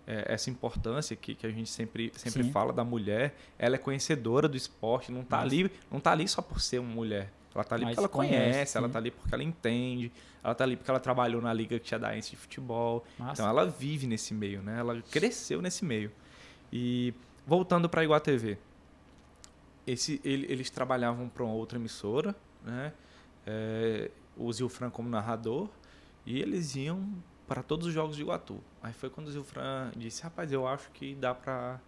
Speaker 2: É, essa importância que, que a gente sempre, sempre fala da mulher, ela é conhecedora do esporte, não está ali, não tá ali só por ser uma mulher. Ela tá ali Mas porque ela conhece, conhece ela tá ali porque ela entende, ela tá ali porque ela trabalhou na Liga Tiadaense de Futebol. Nossa. Então ela vive nesse meio, né? Ela cresceu nesse meio. E voltando para a Iguá TV, esse, ele, eles trabalhavam para uma outra emissora, né? É, o Zilfran como narrador, e eles iam para todos os jogos de Iguatu. Aí foi quando o Zilfran disse: Rapaz, eu acho que dá para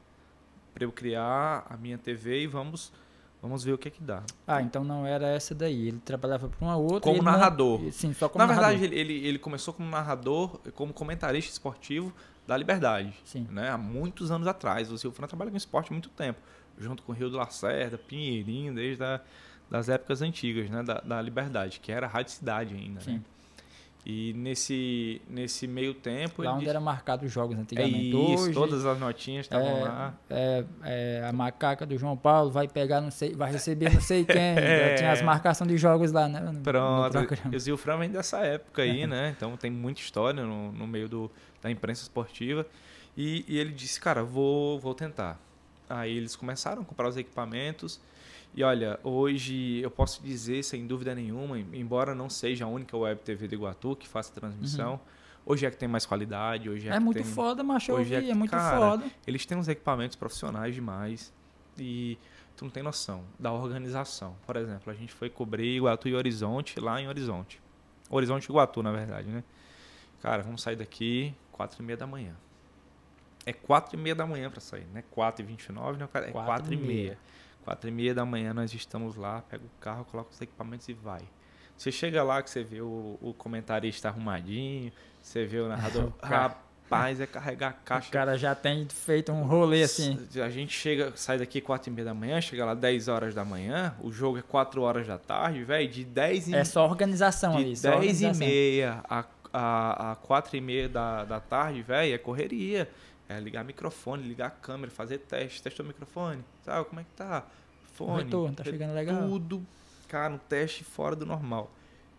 Speaker 2: eu criar a minha TV e vamos Vamos ver o que é que dá.
Speaker 1: Ah, então não era essa daí. Ele trabalhava para uma outra.
Speaker 2: Como narrador.
Speaker 1: Não... Sim, só como
Speaker 2: Na
Speaker 1: narrador.
Speaker 2: verdade, ele, ele, ele começou como narrador, como comentarista esportivo da Liberdade.
Speaker 1: Sim.
Speaker 2: Né? Há muitos anos atrás. O Silfran trabalha com esporte há muito tempo. Junto com o Rio do Lacerda, Pinheirinho, desde a, das épocas antigas, né? Da, da Liberdade, que era a Rádio Cidade ainda.
Speaker 1: Sim.
Speaker 2: Né? E nesse, nesse meio tempo.
Speaker 1: Lá onde
Speaker 2: disse-
Speaker 1: era marcado os jogos
Speaker 2: É
Speaker 1: antigamente.
Speaker 2: isso,
Speaker 1: Hoje,
Speaker 2: todas as notinhas estavam
Speaker 1: é,
Speaker 2: lá.
Speaker 1: é, é, a macaca do João Paulo vai pegar, não sei, vai receber não sei quem.
Speaker 2: É.
Speaker 1: Tinha as marcações de jogos lá, né? no- no
Speaker 2: Pronto. E o Zilfran vem dessa época aí, né? Então tem muita história no, no meio do, da imprensa esportiva. E, e ele disse, cara, vou, vou tentar. Aí eles começaram a comprar os equipamentos. E olha, hoje eu posso dizer, sem dúvida nenhuma, embora não seja a única web TV do Iguatu que faça transmissão, hoje é que tem mais qualidade, hoje é,
Speaker 1: É
Speaker 2: que
Speaker 1: muito
Speaker 2: tem...
Speaker 1: foda, eu
Speaker 2: hoje é
Speaker 1: ouvi, é,
Speaker 2: que,
Speaker 1: muito
Speaker 2: cara,
Speaker 1: foda.
Speaker 2: Eles têm uns equipamentos profissionais demais e tu não tem noção da organização. Por exemplo, a gente foi cobrir Iguatu e Horizonte lá em Horizonte. Horizonte e Iguatu, na verdade, né? Cara, vamos sair daqui quatro e meia da manhã. É quatro e meia da manhã para sair, né? Quatro e vinte e nove, né? É
Speaker 1: Quatro
Speaker 2: quatro e
Speaker 1: e meia.
Speaker 2: meia. Quatro e meia da manhã nós estamos lá, pega o carro, coloca os equipamentos e vai. Você chega lá que você vê o, o comentarista arrumadinho, você vê o narrador.
Speaker 1: O
Speaker 2: Rapaz, é carregar a
Speaker 1: O
Speaker 2: caixa.
Speaker 1: cara já tem feito um rolê assim.
Speaker 2: A gente chega, sai daqui 4 e meia da manhã, chega lá 10 horas da manhã, o jogo é 4 horas da tarde, velho, de 10 e,
Speaker 1: É só organização ali.
Speaker 2: de
Speaker 1: Só
Speaker 2: 10 e meia a, a, a 4 e meia da, da tarde, velho, é correria. É ligar microfone, ligar a câmera, fazer teste, testou o microfone, sabe como é que tá? Fone,
Speaker 1: retorno, tá chegando legal?
Speaker 2: Tudo, cara, um teste fora do normal.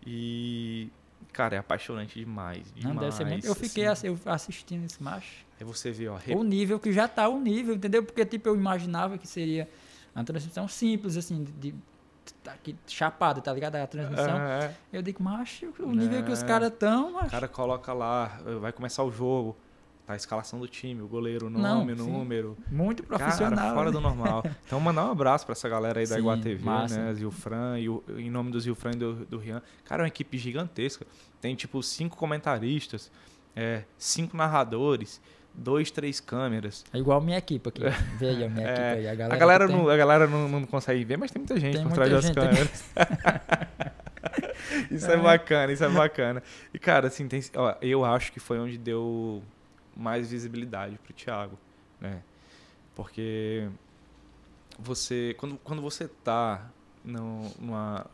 Speaker 2: E, cara, é apaixonante demais, demais.
Speaker 1: Não, deve ser muito. Eu fiquei
Speaker 2: assim.
Speaker 1: eu assistindo esse macho.
Speaker 2: Aí você vê, ó,
Speaker 1: O nível que já tá o nível, entendeu? Porque, tipo, eu imaginava que seria uma transmissão simples, assim, de. tá aqui, chapada, tá ligado? A transmissão.
Speaker 2: É.
Speaker 1: Eu digo, macho, o nível que os
Speaker 2: É.
Speaker 1: caras estão,
Speaker 2: O cara coloca lá, vai começar o jogo, a escalação do time, o goleiro, o
Speaker 1: Não,
Speaker 2: nome, o
Speaker 1: sim.
Speaker 2: número.
Speaker 1: muito profissional.
Speaker 2: Cara, fora
Speaker 1: né?
Speaker 2: do normal. Então, mandar um abraço pra essa galera aí da
Speaker 1: Sim,
Speaker 2: Iguá TV,
Speaker 1: massa.
Speaker 2: né? Zilfran, e o, em nome do Zilfran e do, do Rian. Cara, é uma equipe gigantesca. Tem, tipo, cinco comentaristas, é, cinco narradores, dois, três câmeras.
Speaker 1: É igual minha equipe aqui. Vê aí a minha
Speaker 2: É,
Speaker 1: equipe aí. A galera,
Speaker 2: A galera,
Speaker 1: tem-
Speaker 2: não, a galera não, não consegue ver, mas tem muita gente
Speaker 1: Tem
Speaker 2: por trás das câmeras. isso é.
Speaker 1: É.
Speaker 2: bacana, isso é bacana. E, cara, assim, tem, ó, eu acho que foi onde deu mais visibilidade pro Thiago, né? Porque você, quando, quando você tá numa,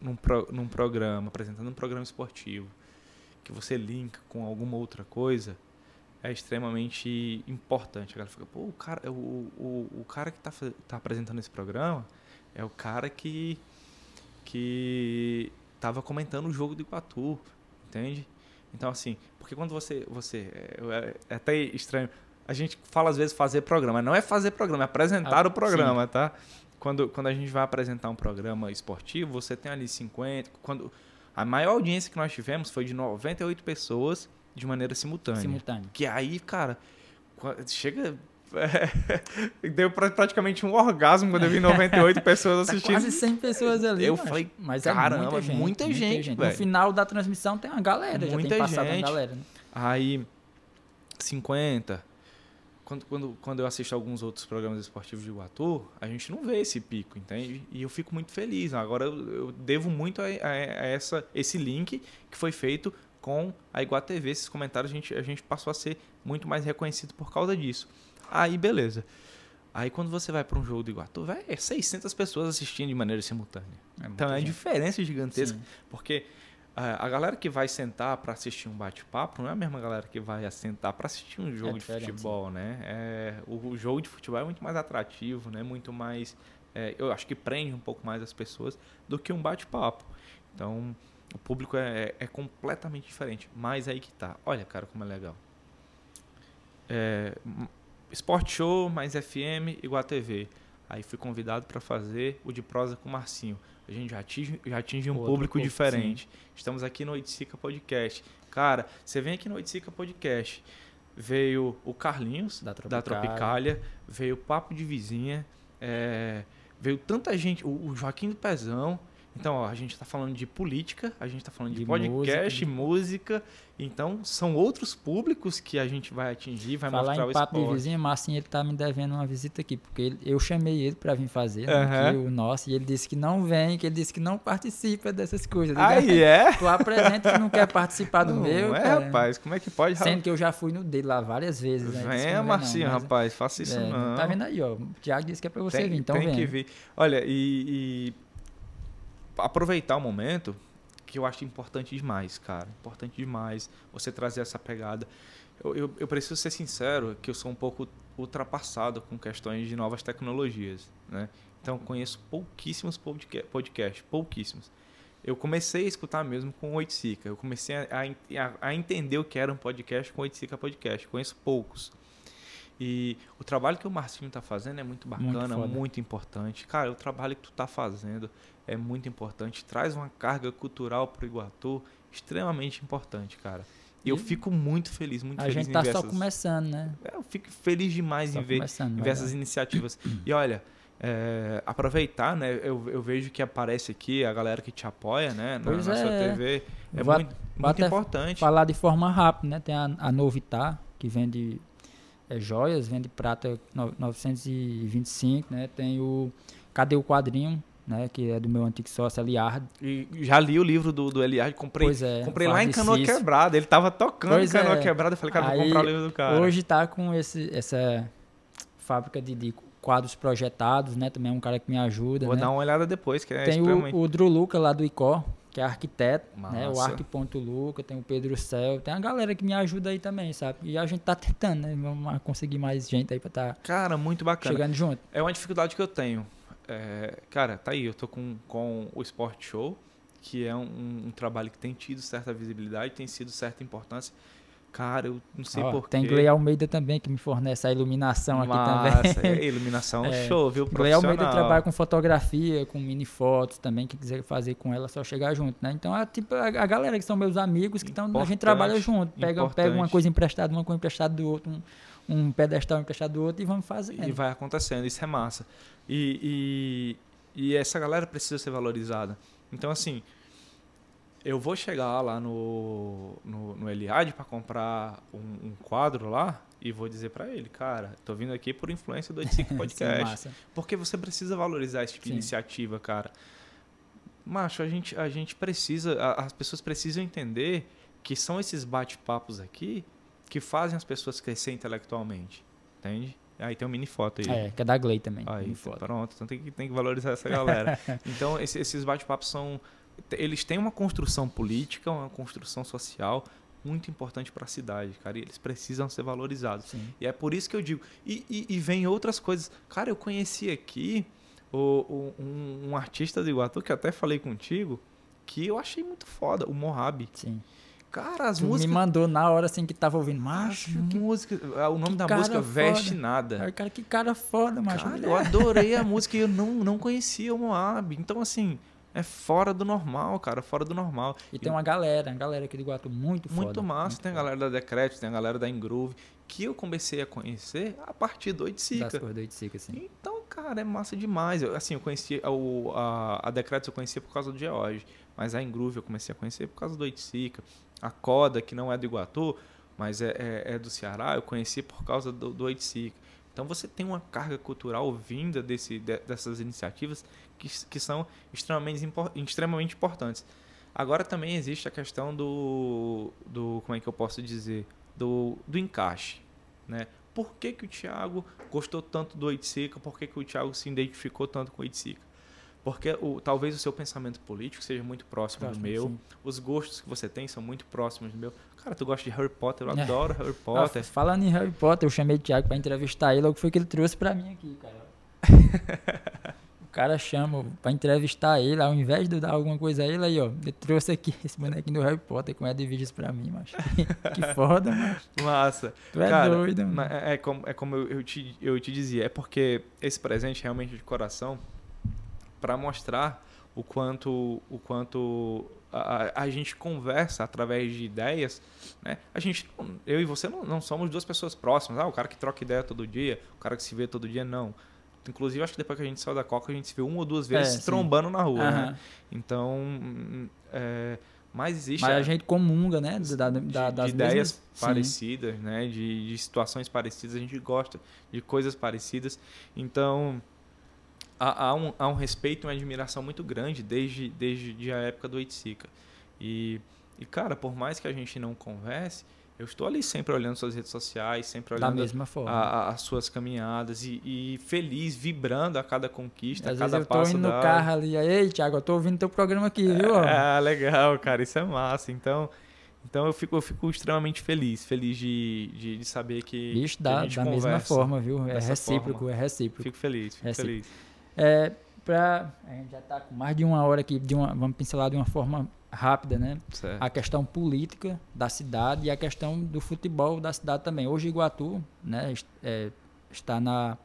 Speaker 2: num, pro- num programa, apresentando um programa esportivo, que você linka com alguma outra coisa, é extremamente importante. A galera fica, pô, o cara, o, o, o cara que tá, fa- tá apresentando esse programa é o cara que que tava comentando o jogo do Iguatu, entende? Então, assim, porque quando você. você é, é até estranho. A gente fala às vezes fazer programa. Não é fazer programa, é apresentar
Speaker 1: Ah,
Speaker 2: o programa, tá? Quando, quando a gente vai apresentar um programa esportivo, você tem ali 50. Quando, a maior audiência que nós tivemos foi de 98 pessoas de maneira simultânea.
Speaker 1: simultâneo.
Speaker 2: Que aí, cara, qua- chega. deu pra- praticamente um orgasmo quando eu vi 98 pessoas
Speaker 1: Tá
Speaker 2: assistindo.
Speaker 1: quase 100 pessoas ali.
Speaker 2: Eu
Speaker 1: macho.
Speaker 2: falei,
Speaker 1: mas
Speaker 2: caramba,
Speaker 1: é muita gente.
Speaker 2: muita gente,
Speaker 1: No
Speaker 2: velho.
Speaker 1: final da transmissão tem uma galera, já
Speaker 2: Muita
Speaker 1: tem passado
Speaker 2: gente.
Speaker 1: uma galera. né?
Speaker 2: Aí, 50. Quando, quando, quando eu assisto alguns outros programas esportivos de Iguatu, a gente não vê esse pico, entende? E eu fico muito feliz. Agora eu, eu devo muito a, a- a essa, esse link que foi feito com a Iguatu TV. Esses comentários a gente, a gente passou a ser muito mais reconhecido por causa disso. Aí, beleza. Aí quando você vai para um jogo do Iguatu, vai, é 600 pessoas assistindo de maneira simultânea.
Speaker 1: É
Speaker 2: Então é
Speaker 1: gente.
Speaker 2: diferença gigantesca.
Speaker 1: Sim.
Speaker 2: Porque ah, a galera que vai sentar para assistir um bate-papo não é a mesma galera que vai sentar para assistir um jogo de
Speaker 1: diferente,
Speaker 2: futebol, né? É, o, o jogo de futebol é muito mais atrativo, né? Muito mais, é, eu acho que prende um pouco mais as pessoas do que um bate-papo. Então o público é, é completamente diferente. Mas aí que tá. Olha, cara, como é legal. Sport Show mais FM igual a TV. Aí fui convidado para fazer o de prosa com o Marcinho. A gente já atinge, já atinge um
Speaker 1: Outro
Speaker 2: público
Speaker 1: público,
Speaker 2: diferente. Estamos aqui no Oiticica Podcast. Cara, você vem aqui no Oiticica Podcast. Veio o Carlinhos,
Speaker 1: Da
Speaker 2: da
Speaker 1: Tropicália.
Speaker 2: Tropicália. Veio o Papo de Vizinha. é, veio tanta gente. O, o Joaquim do Pezão. Então, ó, a gente está falando de política, a gente está falando de,
Speaker 1: De
Speaker 2: podcast,
Speaker 1: música,
Speaker 2: música, Então, são outros públicos que a gente vai atingir, vai
Speaker 1: Falar
Speaker 2: mostrar
Speaker 1: em
Speaker 2: o
Speaker 1: papo de
Speaker 2: esporte.
Speaker 1: vizinho, Marcinho, ele tá me devendo uma visita aqui, porque ele- eu chamei ele pra vir fazer, né, o nosso, e ele disse que não vem, que ele disse que não participa dessas coisas.
Speaker 2: Ah, é?
Speaker 1: Tu apresenta que não quer participar do
Speaker 2: Não
Speaker 1: meu,
Speaker 2: é,
Speaker 1: cara.
Speaker 2: rapaz, como é que pode?
Speaker 1: Sendo que eu já fui no dele lá várias vezes. Né? Não vem,
Speaker 2: Marcinho,
Speaker 1: mas-
Speaker 2: rapaz, faça isso
Speaker 1: É,
Speaker 2: não.
Speaker 1: Tá vendo aí, ó. O Thiago disse que é pra você
Speaker 2: tem,
Speaker 1: vir, então
Speaker 2: tem
Speaker 1: vem.
Speaker 2: que vir. Olha, e, e aproveitar o momento que eu acho importante demais, cara. Importante demais você trazer essa pegada. Eu, eu, eu preciso ser sincero que eu sou um pouco ultrapassado com questões de novas tecnologias, né? Então, conheço pouquíssimos podca- podcasts, pouquíssimos. Eu comecei a escutar mesmo com o Oiticica. Eu comecei a, a, a entender o que era um podcast com o Oiticica Podcast. Conheço poucos. E o trabalho que o Marcinho tá fazendo é muito bacana,
Speaker 1: foda.
Speaker 2: muito, importante. Cara, o trabalho que tu tá fazendo é muito importante. Traz uma carga cultural pro Iguatu extremamente importante, cara. E eu fico muito feliz, muito
Speaker 1: A
Speaker 2: feliz
Speaker 1: gente
Speaker 2: em
Speaker 1: tá
Speaker 2: ver
Speaker 1: só
Speaker 2: essas...
Speaker 1: começando, né?
Speaker 2: É, Eu fico feliz demais
Speaker 1: Só
Speaker 2: em ver, em ver essas iniciativas. E olha, é, aproveitar, né? Eu, eu vejo que aparece aqui a galera que te apoia, né? Na,
Speaker 1: Pois
Speaker 2: na sua
Speaker 1: é.
Speaker 2: TV. É
Speaker 1: Vou
Speaker 2: muito,
Speaker 1: vou
Speaker 2: muito importante.
Speaker 1: Falar de forma rápida, né? Tem a, a Novitar, que vende é, joias, vende prata no- 925, né? Tem o Cadê o Quadrinho, né? Que é do meu antigo sócio, Eliard.
Speaker 2: E já li o livro do, do Eliade, comprei,
Speaker 1: Pois é.
Speaker 2: comprei lá em Canoa. Quebrada. Ele tava tocando
Speaker 1: Pois
Speaker 2: em Canoa
Speaker 1: é.
Speaker 2: Quebrada. Eu falei, cara, vou
Speaker 1: Aí,
Speaker 2: comprar o livro do cara.
Speaker 1: Hoje tá com esse, essa fábrica de, de quadros projetados, né? Também é um cara que me ajuda,
Speaker 2: Vou
Speaker 1: né?
Speaker 2: dar uma olhada depois, que é
Speaker 1: Tem
Speaker 2: extremamente...
Speaker 1: o, o Drew Luca lá do ICO, que é arquiteto, né? O
Speaker 2: Massa.
Speaker 1: Arc.Luca, tem o Pedro Cel, tem a galera que me ajuda aí também, sabe? E a gente tá tentando, né? Vamos conseguir mais gente aí pra tá
Speaker 2: Cara, muito bacana.
Speaker 1: chegando junto.
Speaker 2: É uma dificuldade que eu tenho. É, cara, tá aí, eu tô com, com o Sport Show, que é um, um trabalho que tem tido certa visibilidade, tem sido certa importância. Cara, eu não sei
Speaker 1: Ó,
Speaker 2: porquê.
Speaker 1: tem Gley Almeida também, que me fornece a iluminação aqui
Speaker 2: Massa,
Speaker 1: também.
Speaker 2: é, iluminação
Speaker 1: É,
Speaker 2: show, viu?
Speaker 1: Gley Almeida trabalha com fotografia, com mini fotos também, quem quiser fazer com ela é só chegar junto, né? Então é tipo a, a galera que são meus amigos que estão, a gente trabalha junto, pega, pega uma coisa emprestada, uma coisa emprestada do outro, um, um pedestal emprestado do outro e vamos fazendo.
Speaker 2: E vai acontecendo, isso é massa. E, e, e essa galera precisa ser valorizada. Então, assim, eu vou chegar lá no, no, no Eliade para comprar um, um quadro lá e vou dizer para ele, cara, tô vindo aqui por influência do 85
Speaker 1: Sim,
Speaker 2: Podcast.
Speaker 1: massa.
Speaker 2: Porque você precisa valorizar esse tipo de
Speaker 1: Sim.
Speaker 2: iniciativa, cara. Macho, a gente, a gente precisa, a- as pessoas precisam entender que são esses bate-papos aqui que fazem as pessoas crescer intelectualmente. Entende? Aí tem um mini foto aí.
Speaker 1: É, que é da Gley também.
Speaker 2: Aí,
Speaker 1: me foda.
Speaker 2: pronto. Então tem que, tem que valorizar essa galera. então, esse- esses bate-papos são. Eles têm uma construção política, uma construção social muito importante para a cidade, cara. E eles precisam ser valorizados.
Speaker 1: Sim.
Speaker 2: E é por isso que eu digo. E, e, e vem outras coisas. Cara, eu conheci aqui o, o- um, um artista do Iguatu, que eu até falei contigo, que eu achei muito foda, o Moab.
Speaker 1: Sim.
Speaker 2: Cara, as
Speaker 1: Tu me
Speaker 2: músicas.
Speaker 1: mandou na hora assim que tava ouvindo.
Speaker 2: Macho, que música. ah, O nome da música
Speaker 1: foda.
Speaker 2: Veste Nada.
Speaker 1: Aí, cara, que cara foda, macho.
Speaker 2: Cara, eu adorei a música e eu não, não conhecia o Moab. Então, assim, é fora do normal, cara, fora do normal.
Speaker 1: E tem uma galera, uma galera aqui do Iguatu muito foda.
Speaker 2: Muito massa.
Speaker 1: muito
Speaker 2: tem a
Speaker 1: foda.
Speaker 2: galera da Decreto, tem a galera da Engroove, que eu comecei a conhecer a partir do
Speaker 1: Das
Speaker 2: Oiticica.
Speaker 1: coisas do Itzica, assim.
Speaker 2: Então, cara, é massa demais. Eu, assim, eu conheci o, a, a Decretos eu conhecia por causa do George, mas a Engroove eu comecei a conhecer por causa do Oiticica. A Coda, que não é do Iguatu, mas é, é, é do Ceará, eu conheci por causa do, do Oiticica. Então você tem uma carga cultural vinda desse, de- dessas iniciativas que, que são extremamente, extremamente importantes. Agora também existe a questão do, do como é que eu posso dizer, do, do encaixe, né? Por que, que o Thiago gostou tanto do Oiticica? Por que, que o Thiago se identificou tanto com o Oiticica? Porque o, talvez o seu pensamento político seja muito próximo,
Speaker 1: Próximo,
Speaker 2: do meu.
Speaker 1: sim.
Speaker 2: Os gostos que você tem são muito próximos do meu. Cara, tu gosta de Harry Potter? Eu
Speaker 1: É.
Speaker 2: adoro Harry
Speaker 1: Ah,
Speaker 2: Potter.
Speaker 1: falando em Harry Potter, eu chamei o Thiago pra entrevistar ele, logo foi que ele trouxe pra mim aqui, cara. cara chama pra entrevistar ele, ao invés de eu dar alguma coisa a ele, aí, ó, ele trouxe aqui esse bonequinho do Harry Potter com Edwiges pra mim, macho. que foda, macho.
Speaker 2: Massa.
Speaker 1: Tu é
Speaker 2: Cara,
Speaker 1: doido, mano.
Speaker 2: Ma- É, é como, é como eu, eu te, eu te dizia, é porque esse presente realmente é de coração para mostrar o quanto, o quanto a, a- gente conversa através de ideias, né? A gente, eu e você não, não somos duas pessoas próximas. Ah, o cara que troca ideia todo dia, o cara que se vê todo dia, não. Inclusive, acho que depois que a gente saiu da Coca, a gente se viu uma ou duas vezes
Speaker 1: É,
Speaker 2: se
Speaker 1: sim.
Speaker 2: trombando na rua,
Speaker 1: Aham.
Speaker 2: né? Então, é, mas existe
Speaker 1: Mas
Speaker 2: a-
Speaker 1: a gente comunga, né? Da, da,
Speaker 2: de, de ideias
Speaker 1: mesmas- Sim.
Speaker 2: parecidas, né? De, de situações parecidas, a gente gosta de coisas parecidas. Então, há, há um, há um respeito e uma admiração muito grande desde, desde a época do Itzica. E, e, cara, por mais que a gente não converse, eu estou ali sempre olhando suas redes sociais, sempre
Speaker 1: Da
Speaker 2: olhando
Speaker 1: mesma forma.
Speaker 2: a- a- as suas caminhadas e, e feliz, vibrando a cada conquista, a
Speaker 1: Às vezes
Speaker 2: cada
Speaker 1: eu tô
Speaker 2: passo
Speaker 1: indo no
Speaker 2: dado.
Speaker 1: carro ali, ei, Thiago, eu tô ouvindo teu programa aqui, viu? ó?"
Speaker 2: Ah, legal, cara, isso é massa. Então, então eu fico, eu fico extremamente feliz, feliz de, de, de saber que,
Speaker 1: Bicho,
Speaker 2: que
Speaker 1: da, da mesma forma, viu? É recíproco,
Speaker 2: forma.
Speaker 1: é recíproco.
Speaker 2: Fico feliz, fico
Speaker 1: É sim.
Speaker 2: feliz.
Speaker 1: É, pra, a gente já tá com mais de uma hora aqui, de uma, vamos pincelar de uma forma rápida, né?
Speaker 2: Certo.
Speaker 1: A questão política da cidade e a questão do futebol da cidade também. Hoje Iguatu, né, é, está na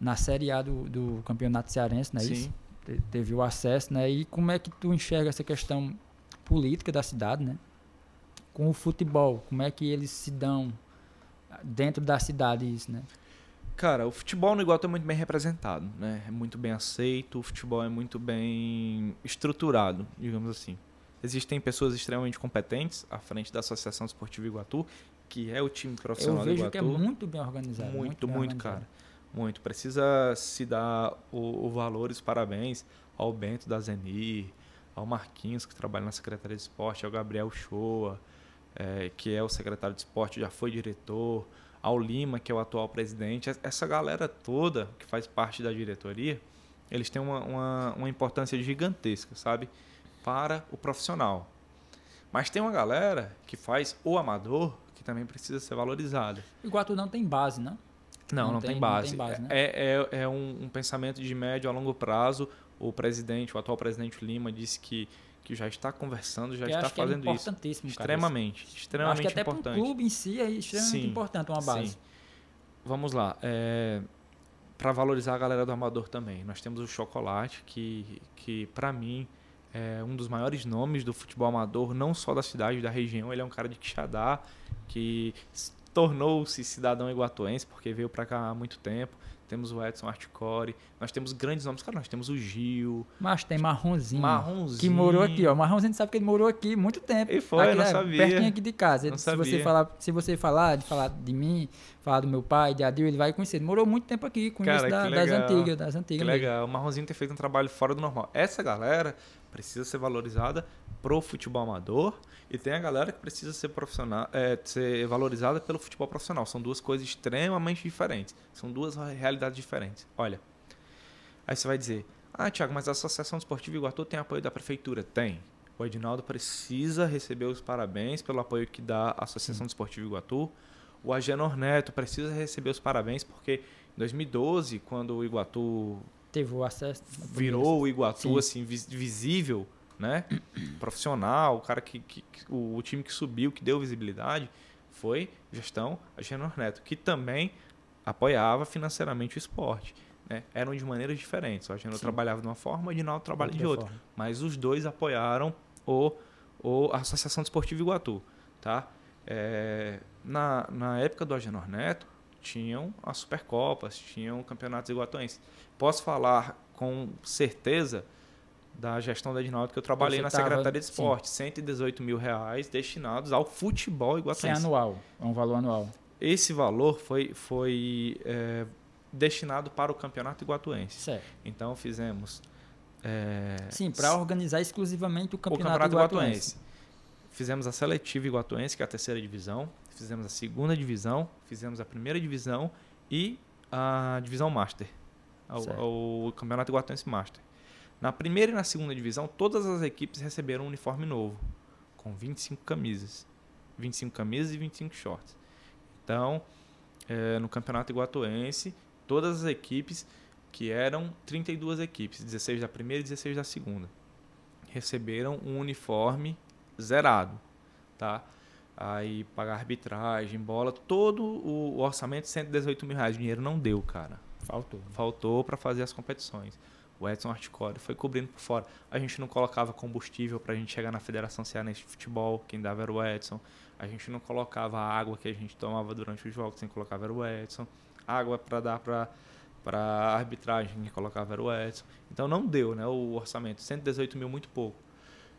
Speaker 1: na Série A do, do Campeonato Cearense, né?
Speaker 2: Sim.
Speaker 1: Isso? Te- Teve o acesso, né? E como é que tu enxerga essa questão política da cidade, né? Com o futebol, como é que eles se dão dentro da cidade isso, né?
Speaker 2: Cara, o futebol no Iguatu é muito bem representado, né? É muito bem aceito, o futebol é muito bem estruturado, digamos assim. Existem pessoas extremamente competentes à frente da Associação Esportiva Iguatu, que é o time
Speaker 1: Eu
Speaker 2: profissional do
Speaker 1: vejo
Speaker 2: Iguatu.
Speaker 1: que é muito bem organizado.
Speaker 2: Muito,
Speaker 1: bem
Speaker 2: muito,
Speaker 1: organizado.
Speaker 2: cara. Muito. Precisa se dar o, o valor e os parabéns ao Bento da Zenir, ao Marquinhos, que trabalha na Secretaria de Esporte, ao Gabriel Shoa, eh, que é o secretário de esporte, já foi diretor, ao Lima, que é o atual presidente. Essa galera toda que faz parte da diretoria, eles têm uma, uma, uma importância gigantesca, sabe? Para o profissional. Mas tem uma galera que faz o amador que também precisa ser valorizada.
Speaker 1: Iguatu não tem base, não?
Speaker 2: Não,
Speaker 1: Não
Speaker 2: não,
Speaker 1: tem-
Speaker 2: tem,
Speaker 1: não
Speaker 2: base.
Speaker 1: tem base, né?
Speaker 2: É, é, é um, um pensamento de médio a longo prazo. O presidente, o atual presidente Lima, disse que, que já está conversando, já
Speaker 1: Que
Speaker 2: está
Speaker 1: é
Speaker 2: fazendo isso.
Speaker 1: importantíssimo, cara,
Speaker 2: Extremamente,
Speaker 1: isso.
Speaker 2: extremamente
Speaker 1: acho que até
Speaker 2: importante.
Speaker 1: pro clube em si é extremamente
Speaker 2: Sim,
Speaker 1: importante uma base.
Speaker 2: Sim. Vamos lá. para valorizar a galera do amador também, nós temos o Chocolate, que, que para mim é um dos maiores nomes do futebol amador, não só da cidade, da região. Ele é um cara de Quixadá, que tornou-se cidadão iguatuense, porque veio para cá há muito tempo. Temos o Edson Articore, nós temos grandes nomes. Cara, nós temos o Gil,
Speaker 1: Mas tem Marronzinho.
Speaker 2: Marronzinho.
Speaker 1: Que morou aqui, ó. Marronzinho sabe que ele morou aqui muito tempo.
Speaker 2: E foi,
Speaker 1: aqui,
Speaker 2: não
Speaker 1: é,
Speaker 2: sabia.
Speaker 1: Pertinho aqui de casa. Ele-
Speaker 2: Não
Speaker 1: se, você
Speaker 2: sabia.
Speaker 1: falar, se você falar, de falar de mim, falar do meu pai, de Adil, ele vai conhecer. Ele morou muito tempo aqui, conhece
Speaker 2: Cara,
Speaker 1: da-
Speaker 2: que
Speaker 1: das antigas, das
Speaker 2: Que
Speaker 1: antigas. mesmo.
Speaker 2: legal. O Marronzinho tem feito um trabalho fora do normal. Essa galera precisa ser valorizada pro futebol amador e tem a galera que precisa ser profissional, é, ser valorizada pelo futebol profissional. São duas coisas extremamente diferentes. São duas realidades diferentes. Olha, aí você vai dizer, ah, Thiago, mas a Associação Esportiva Iguatu tem apoio da prefeitura? Tem. O Edinaldo precisa receber os parabéns pelo apoio que dá a Associação Esportiva Iguatu. O Agenor Neto precisa receber os parabéns porque em 2012, quando o Iguatu
Speaker 1: Teve o acesso.
Speaker 2: virou o Iguatu
Speaker 1: Sim.
Speaker 2: assim vis- visível, né? Profissional, o cara que, que- o, time que subiu, que deu visibilidade, foi gestão Agenor Neto, que também apoiava financeiramente o esporte. Né? Eram de maneiras diferentes. O Agenor
Speaker 1: Sim.
Speaker 2: trabalhava de uma forma, o Edinaldo trabalha de outra.
Speaker 1: forma.
Speaker 2: Mas os dois apoiaram o, o a Associação Desportiva Iguatu, tá? É, na, na época do Agenor Neto, tinham as Supercopas, tinham campeonatos iguatuenses. Posso falar com certeza da gestão da Edinaldo que eu trabalhei
Speaker 1: Você
Speaker 2: na
Speaker 1: tava-
Speaker 2: Secretaria de
Speaker 1: sim.
Speaker 2: Esporte, 118 mil reais destinados ao futebol
Speaker 1: Isso é
Speaker 2: iguatuense.
Speaker 1: anual. É um valor anual.
Speaker 2: Esse valor foi, foi é, destinado para o campeonato iguatuense.
Speaker 1: Certo.
Speaker 2: Então fizemos é,
Speaker 1: Sim, para organizar exclusivamente o
Speaker 2: o
Speaker 1: campeonato,
Speaker 2: Campeonato
Speaker 1: iguatuense.
Speaker 2: Iguatuense. Fizemos a seletiva Iguatuense, que é a terceira divisão. Fizemos a segunda divisão. Fizemos a primeira divisão e a divisão Master. O, o Campeonato Iguatuense Master. Na primeira e na segunda divisão, todas as equipes receberam um uniforme novo, com 25 camisas. 25 camisas e 25 shorts. Então, eh, no Campeonato Iguatuense, todas as equipes, que eram 32 equipes, 16 da primeira e 16 da segunda, receberam um uniforme zerado, tá? Aí pagar arbitragem, bola, todo o orçamento 118 mil reais. O dinheiro não deu, cara.
Speaker 1: Faltou.
Speaker 2: Faltou para fazer as competições. O Edson Articore foi cobrindo por fora. A gente não colocava combustível para a gente chegar na Federação Cearense de Futebol, quem dava era o Edson. A gente não colocava a água que a gente tomava durante os jogos, quem colocava era o Edson. Água para dar para para arbitragem, quem colocava era o Edson. Então não deu né, o orçamento, 118 mil muito pouco.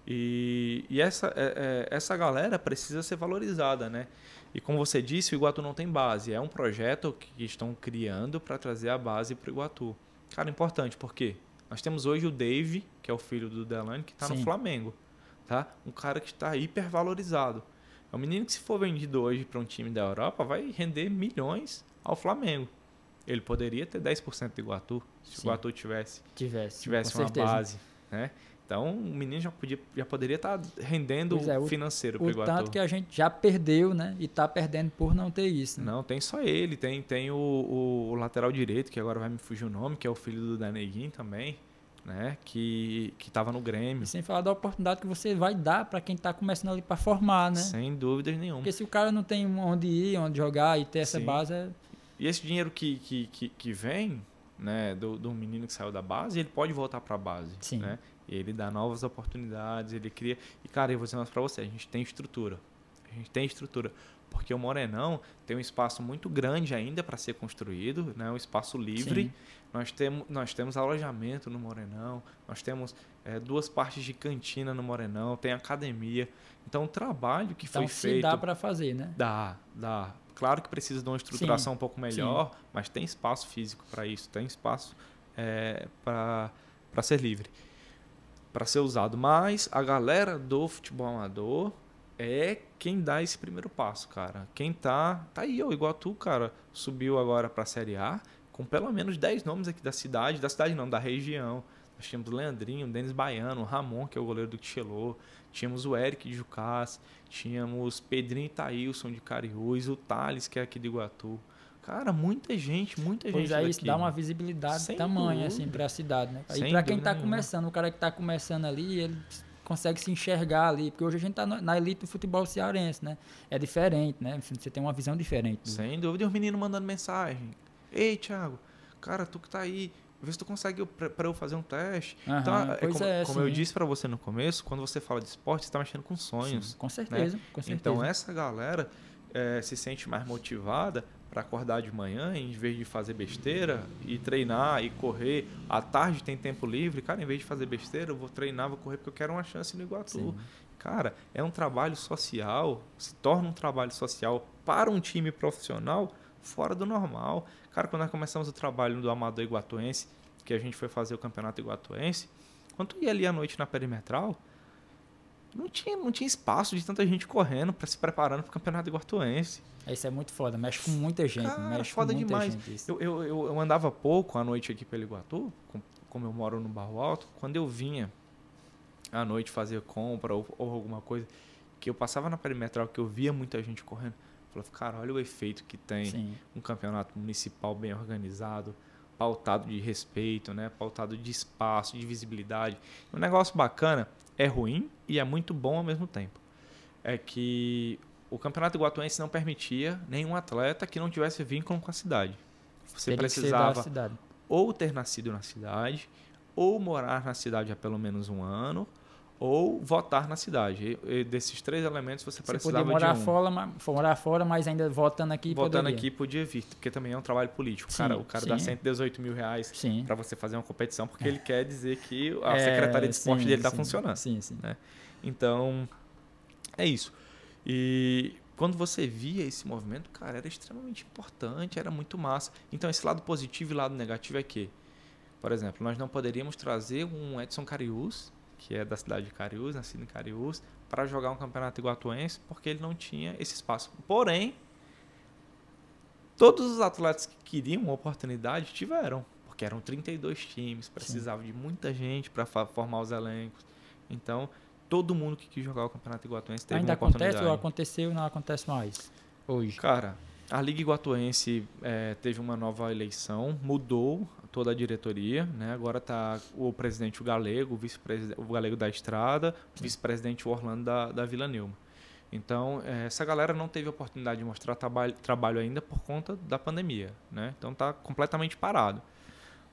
Speaker 2: E, e essa, é, é, essa galera precisa ser valorizada, né? E como você disse, o Iguatu não tem base. É um projeto que estão criando para trazer a base para o Iguatu. Cara, importante, por quê? Nós temos hoje o Dave, que é o filho do Delane, que está no Flamengo. Tá? Um cara que está hipervalorizado. É um menino que, se for vendido hoje para um time da Europa, vai render milhões ao Flamengo. Ele poderia ter 10% do Iguatu, se Sim. o Iguatu tivesse,
Speaker 1: tivesse,
Speaker 2: tivesse uma certeza. base. Né? Então, o menino já, podia, já poderia estar tá rendendo é, o, financeiro para o Iguatu.
Speaker 1: tanto que a gente já perdeu, né? E está perdendo por não ter isso.
Speaker 2: Né? Não, tem só ele. Tem, tem o, o, o, lateral direito, que agora vai me fugir o nome, que é o filho do Daneguin também, né? Que estava no Grêmio.
Speaker 1: E sem falar da oportunidade que você vai dar para quem está começando ali para formar, né?
Speaker 2: Sem dúvidas nenhuma.
Speaker 1: Porque se o cara não tem onde ir, onde jogar e ter essa Sim. base... É...
Speaker 2: E esse dinheiro que, que, que, que vem né, do, do menino que saiu da base, ele pode voltar para a base. Sim. Né? Ele dá novas oportunidades, ele cria. E, cara, eu vou dizer mais pra você: a gente tem estrutura. A gente tem estrutura. Porque o Morenão tem um espaço muito grande ainda para ser construído, né? um espaço livre. Sim. Nós, temos, nós temos alojamento no Morenão, nós temos é, duas partes de cantina no Morenão, tem academia. Então, o trabalho que então, foi se feito.
Speaker 1: dá para fazer, né?
Speaker 2: Dá, dá. Claro que precisa de uma estruturação Sim. um pouco melhor, Sim. mas tem espaço físico para isso, tem espaço é, para ser livre para ser usado. Mas a galera do futebol amador é quem dá esse primeiro passo, cara. Quem tá. Tá aí, ó, igual tu, cara. Subiu agora para a Série A com pelo menos 10 nomes aqui da cidade. Da cidade não, da região. Nós tínhamos o Leandrinho, o Denis Baiano, o Ramon, que é o goleiro do Quixelô. Tínhamos o Eric de Jucás. Tínhamos Pedrinho e Thailson de Cariús. O Thales, que é aqui de Iguatu. Cara, muita gente, muita
Speaker 1: pois
Speaker 2: gente. Pois
Speaker 1: é, isso dá uma visibilidade Sem tamanho, assim, para a cidade, né? Sem e para quem está começando, o cara que está começando ali, ele consegue se enxergar ali, porque hoje a gente está na elite do futebol cearense, né? É diferente, né? Você tem uma visão diferente.
Speaker 2: Sem dúvida. E os meninos mandando mensagem. Ei, Thiago, cara, tu que tá aí, vê se tu consegue para eu fazer um teste. Uhum, então, é como, é, como eu disse para você no começo, quando você fala de esporte, você está mexendo com sonhos. Sim,
Speaker 1: com certeza, né? com certeza.
Speaker 2: Então, essa galera é, se sente mais motivada para acordar de manhã, em vez de fazer besteira e treinar e correr. À tarde tem tempo livre, cara, em vez de fazer besteira, eu vou treinar, vou correr porque eu quero uma chance no Iguatu. Sim. Cara, é um trabalho social, se torna um trabalho social para um time profissional fora do normal. Cara, quando nós começamos o trabalho do Amador Iguatuense, que a gente foi fazer o Campeonato Iguatuense, quando tu ia ali à noite na perimetral, não tinha, não tinha espaço de tanta gente correndo para se preparando para o Campeonato Iguatuense.
Speaker 1: Isso é muito foda, mexe com muita gente. Cara, mexe
Speaker 2: foda
Speaker 1: com muita
Speaker 2: demais. Gente, eu, eu, eu, andava pouco à noite aqui pelo Iguatu, como eu moro no Barro Alto. Quando eu vinha à noite fazer compra ou, ou alguma coisa, que eu passava na perimetral, que eu via muita gente correndo, eu falava, cara, olha o efeito que tem Sim. um campeonato municipal bem organizado, pautado de respeito, né? pautado de espaço, de visibilidade. Um negócio bacana é ruim e é muito bom ao mesmo tempo. É que o Campeonato Iguatuense não permitia nenhum atleta que não tivesse vínculo com a cidade. Você Teria precisava ou ter nascido na cidade, ou morar na cidade há pelo menos um ano, ou votar na cidade. E, desses três elementos você, você precisava
Speaker 1: podia morar
Speaker 2: de um.
Speaker 1: Fora, morar fora, mas ainda votando aqui
Speaker 2: Votando poderia. aqui podia vir, porque também é um trabalho político. Sim, cara, o cara sim. dá 118 mil reais para você fazer uma competição, porque é. ele quer dizer que a é, Secretaria de Esporte sim, dele está funcionando. Sim, sim. Né? Então, é isso. E quando você via esse movimento, cara, era extremamente importante, era muito massa. Então, esse lado positivo e lado negativo é que, por exemplo, nós não poderíamos trazer um Edson Cariús, que é da cidade de Cariús, nascido em Cariús, para jogar um campeonato iguatuense, porque ele não tinha esse espaço. Porém, todos os atletas que queriam uma oportunidade tiveram, porque eram 32 times, precisava Sim. de muita gente para formar os elencos. Então, todo mundo que quis jogar o Campeonato Iguatuense teve
Speaker 1: Ainda
Speaker 2: uma oportunidade.
Speaker 1: acontece ou aconteceu e não acontece mais hoje?
Speaker 2: Cara, a Liga Iguatuense é, teve uma nova eleição, mudou toda a diretoria, né? Agora está o presidente o Galego, o vice-presidente o Galego da Estrada, o vice-presidente Orlando da, da Vila Nilma. Então, é, essa galera não teve oportunidade de mostrar trabalho, trabalho ainda por conta da pandemia, né? Então está completamente parado.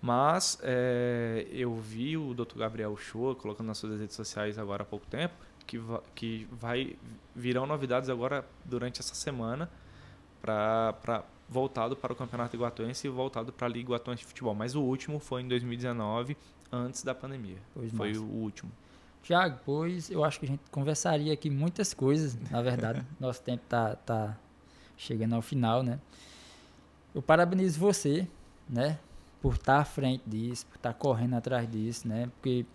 Speaker 2: Mas é, eu vi o Dr. Gabriel Shoa colocando nas suas redes sociais agora há pouco tempo que, que vai virão novidades agora durante essa semana para voltado para o Campeonato Iguatuense e voltado para a Liga Iguatuense de Futebol. Mas o último foi em 2019, antes da pandemia. Pois foi massa. o último.
Speaker 1: Tiago, pois eu acho que a gente conversaria aqui muitas coisas, na verdade. Nosso tempo tá, tá chegando ao final, né? Eu parabenizo você, né? Por estar à frente disso, por estar correndo atrás disso, né? Porque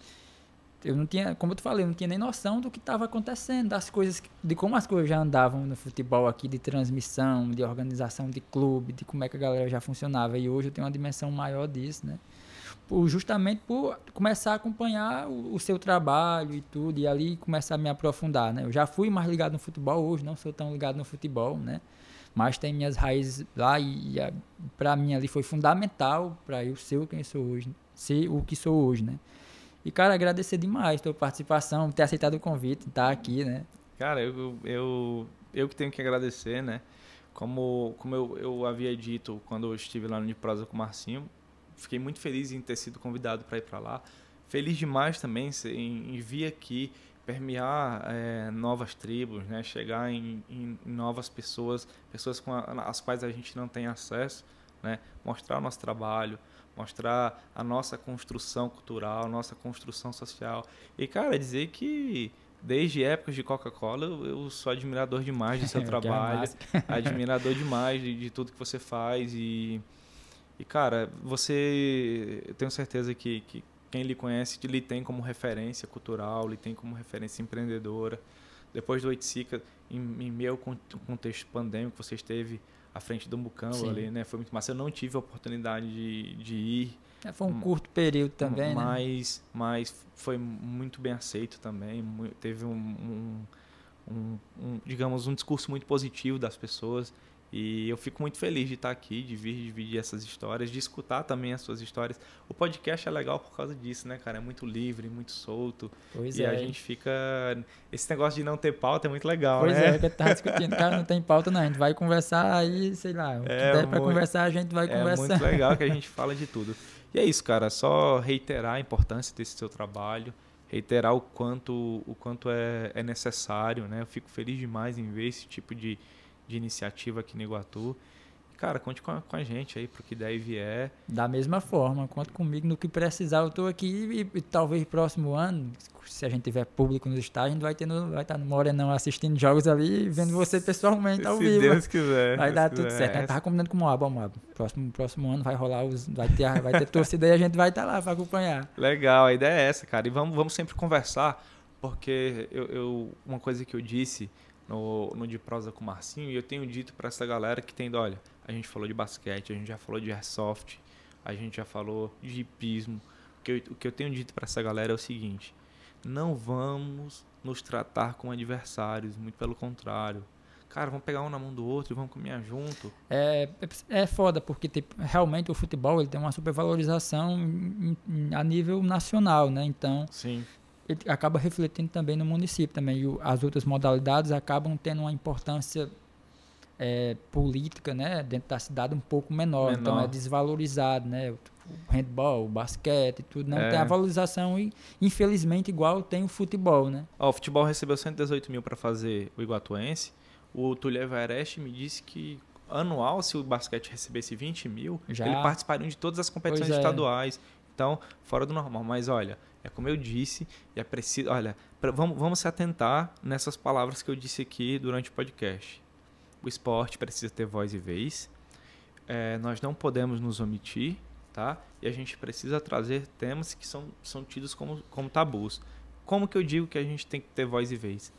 Speaker 1: eu não tinha, como eu te falei, eu não tinha nem noção do que estava acontecendo, das coisas, de como as coisas já andavam no futebol aqui, de transmissão, de organização de clube, de como é que a galera já funcionava. E hoje eu tenho uma dimensão maior disso, né? Por, justamente por começar a acompanhar o, o, seu trabalho e tudo, e ali começar a me aprofundar, né? Eu já fui mais ligado no futebol, hoje não sou tão ligado no futebol, né? Mas tem minhas raízes lá e, e para mim ali foi fundamental para eu ser quem sou hoje, ser o que sou hoje, né? E, cara, agradecer demais tua participação, ter aceitado o convite, estar aqui, né?
Speaker 2: Cara, eu, eu, eu que tenho que agradecer, né? Como, como eu, eu havia dito quando eu estive lá no de prosa com o Marcinho, fiquei muito feliz em ter sido convidado para ir para lá. Feliz demais também em, em vir aqui permear é, novas tribos, né? chegar em, em, em, novas pessoas, pessoas com a, as quais a gente não tem acesso, né? mostrar o nosso trabalho, mostrar a nossa construção cultural, a nossa construção social. E, cara, dizer que desde épocas de Coca-Cola eu, sou admirador demais do seu trabalho, admirador demais de, de, tudo que você faz e, e cara, você, eu tenho certeza que, que quem lhe conhece lhe tem como referência cultural, lhe tem como referência empreendedora. Depois do Oiticica, em, em meio contexto pandêmico, você esteve à frente do Mucambo ali, né? Foi muito massa. Eu não tive a oportunidade de, de ir.
Speaker 1: É, foi um curto período também,
Speaker 2: né? mas, né? Mas foi muito bem aceito também. Teve um, um, um, um, digamos, um discurso muito positivo das pessoas. E eu fico muito feliz de estar aqui, de vir dividir essas histórias, de escutar também as suas histórias. O podcast é legal por causa disso, né, cara? É muito livre, muito solto. Pois e é. a gente fica. Esse negócio de não ter pauta é muito legal,
Speaker 1: pois
Speaker 2: né?
Speaker 1: Pois é, que tá discutindo. Cara, não tem pauta, não. A gente vai conversar aí, sei lá. O que é, der pra conversar, a gente vai
Speaker 2: é
Speaker 1: conversar.
Speaker 2: É muito legal que a gente fala de tudo. E é isso, cara. Só reiterar a importância desse seu trabalho reiterar o quanto o quanto é, é necessário, né? Eu fico feliz demais em ver esse tipo de, de iniciativa aqui no Iguatu. Cara, conte com a, com a gente aí pro que der e vier.
Speaker 1: Da mesma forma, conte comigo no que precisar. Eu estou aqui e, e, talvez próximo ano, se a gente tiver público nos estádios, a gente vai, ter no, vai estar no Morenão assistindo jogos ali e vendo você pessoalmente ao
Speaker 2: se
Speaker 1: vivo.
Speaker 2: Se Deus quiser.
Speaker 1: Vai dar tudo quiser. certo. A gente tava combinando com o Moab, Moab. Próximo, próximo ano vai rolar os. Vai ter, vai ter torcida e a gente vai estar lá para acompanhar.
Speaker 2: Legal, a ideia é essa, cara. E vamos, vamos sempre conversar, porque eu, eu uma coisa que eu disse no, no de prosa com o Marcinho, e eu tenho dito para essa galera que tem, olha, a gente falou de basquete, a gente já falou de airsoft, a gente já falou de hipismo. O que eu, o que eu tenho dito para essa galera é o seguinte: não vamos nos tratar como adversários, muito pelo contrário. Cara, vamos pegar um na mão do outro e vamos caminhar junto.
Speaker 1: É, é, é foda, porque tipo, realmente o futebol ele tem uma supervalorização a nível nacional, né? Então,
Speaker 2: Sim
Speaker 1: ele acaba refletindo também no município também. E as outras modalidades acabam tendo uma importância é, política, né, dentro da cidade um pouco menor. menor. Então é desvalorizado, né? O handball, o basquete e tudo não é. tem a valorização e infelizmente igual tem o futebol, né?
Speaker 2: Ó, o futebol recebeu 118 mil para fazer o Iguatuense. O Tulio Everest me disse que anual, se o basquete recebesse 20 mil, Já. ele participaria de todas as competições é. estaduais. Então, fora do normal. Mas olha, é como eu disse, e é preciso. Olha, pra, vamos, vamos se atentar nessas palavras que eu disse aqui durante o podcast. O esporte precisa ter voz e vez. É, nós não podemos nos omitir, tá? E a gente precisa trazer temas que são, são tidos como, como tabus. Como que eu digo que a gente tem que ter voz e vez?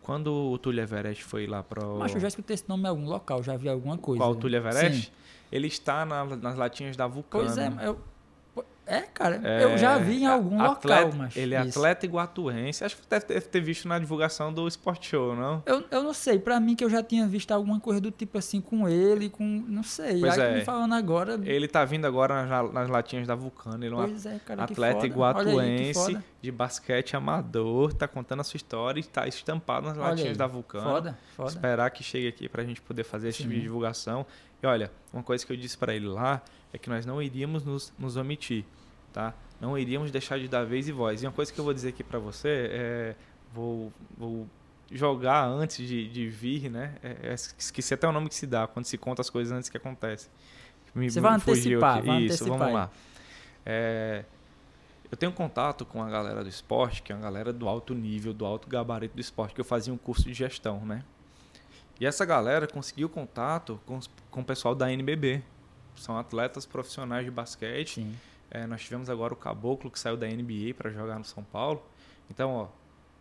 Speaker 2: Quando o Túlio Everest foi lá para o...
Speaker 1: Mas eu já escutei esse nome em algum local, já vi alguma coisa.
Speaker 2: Qual, o Túlio Everest? Sim. Ele está na, nas latinhas da Vulcano.
Speaker 1: Pois é, eu, é, cara, é, eu já vi em algum atleta, local, mas.
Speaker 2: Ele é isso. atleta iguatuense. Acho que deve ter visto na divulgação do Sport Show, não?
Speaker 1: Eu, eu não sei. Pra mim, que eu já tinha visto alguma coisa do tipo assim com ele, com. Não sei. Pois Aí é. me falando agora.
Speaker 2: Ele tá vindo agora nas, nas latinhas da Vulcano. Ele é um pois é, cara, atleta iguatuense aí, de basquete amador. Tá contando a sua história e tá estampado nas latinhas aí. da Vulcano.
Speaker 1: Foda, foda.
Speaker 2: Esperar que chegue aqui pra gente poder fazer esse tipo de divulgação. E olha, uma coisa que eu disse para ele lá é que nós não iríamos nos, nos omitir, tá? Não iríamos deixar de dar vez e voz. E uma coisa que eu vou dizer aqui para você é, vou, vou jogar antes de, de vir, né? É, é, esqueci até o nome que se dá, quando se conta as coisas antes que acontecem.
Speaker 1: Me, Você vai antecipar, vai
Speaker 2: Isso,
Speaker 1: antecipar
Speaker 2: vamos lá. É, eu tenho contato com a galera do esporte, que é uma galera do alto nível, do alto gabarito do esporte, que eu fazia um curso de gestão, né? E essa galera conseguiu contato com, com o pessoal da NBB. São atletas profissionais de basquete. É, nós tivemos agora o Caboclo, que saiu da NBA para jogar no São Paulo. Então, ó,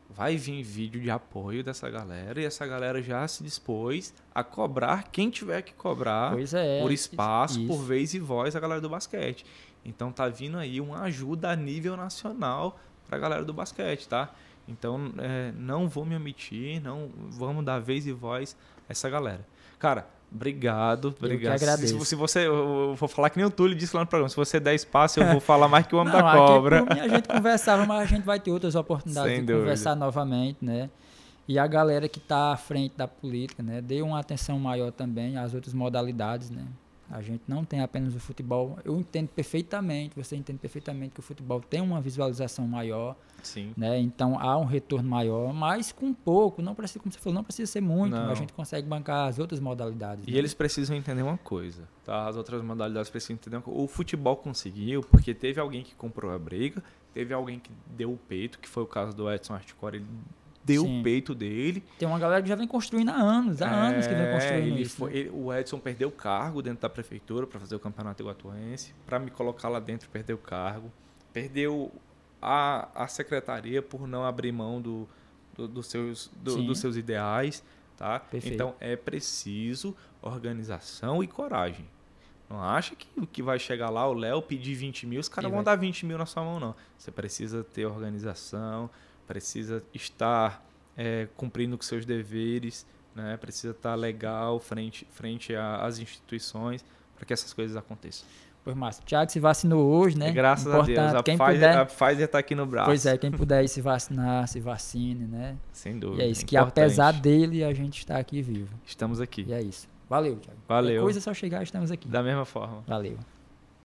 Speaker 2: vai vir vídeo de apoio dessa galera e essa galera já se dispôs a cobrar quem tiver que cobrar
Speaker 1: é,
Speaker 2: por espaço, isso. por vez e voz a galera do basquete. Então tá vindo aí uma ajuda a nível nacional para a galera do basquete, tá? Então é, não vou me omitir, não vamos dar vez e voz a essa galera. Cara, Obrigado, obrigado.
Speaker 1: Eu que agradeço.
Speaker 2: Se, se, você, eu vou falar que nem o Túlio disse lá no programa, se você der espaço, eu vou falar mais que o homem Não, da cobra.
Speaker 1: Aqui, a gente conversava, mas a gente vai ter outras oportunidades Sem de dúvida. conversar novamente, né? E a galera que está à frente da política, né? Dê uma atenção maior também às outras modalidades, né? A gente não tem apenas o futebol. Eu entendo perfeitamente, você entende perfeitamente que o futebol tem uma visualização maior.
Speaker 2: Sim.
Speaker 1: Né? Então há um retorno maior, mas com pouco. Não precisa, como você falou, não precisa ser muito. A gente consegue bancar as outras modalidades.
Speaker 2: E né? eles precisam entender uma coisa, tá? As outras modalidades precisam entender uma coisa. O futebol conseguiu porque teve alguém que comprou a briga, teve alguém que deu o peito, que foi o caso do Edson Articori. Ele deu Sim. o peito dele.
Speaker 1: Tem uma galera que já vem construindo há anos, há é, anos que vem construindo
Speaker 2: ele
Speaker 1: isso.
Speaker 2: Foi,
Speaker 1: né?
Speaker 2: ele, o Edson perdeu o cargo dentro da prefeitura para fazer o campeonato iguatuense, para me colocar lá dentro perdeu o cargo, perdeu a, a secretaria por não abrir mão do, do dos, seus, do, dos seus ideais, tá? Perfeito. Então é preciso organização e coragem. Não acha que, que vai chegar lá o Léo pedir 20 mil, os caras vão dar 20 mil na sua mão, não. Você precisa ter organização, precisa estar é, cumprindo com seus deveres, né? precisa estar legal frente, frente às instituições para que essas coisas aconteçam.
Speaker 1: Pois, Márcio, o Thiago se vacinou hoje, né?
Speaker 2: Graças Importante. a Deus. A, quem Pfizer, puder, a Pfizer está aqui no braço.
Speaker 1: Pois é, quem puder se vacinar, se vacine, né?
Speaker 2: Sem dúvida.
Speaker 1: E é isso, que apesar dele, a gente está aqui vivo.
Speaker 2: Estamos aqui.
Speaker 1: E é isso. Valeu, Thiago.
Speaker 2: Valeu.
Speaker 1: Qualquer coisa é só chegar, estamos aqui.
Speaker 2: Da mesma forma.
Speaker 1: Valeu.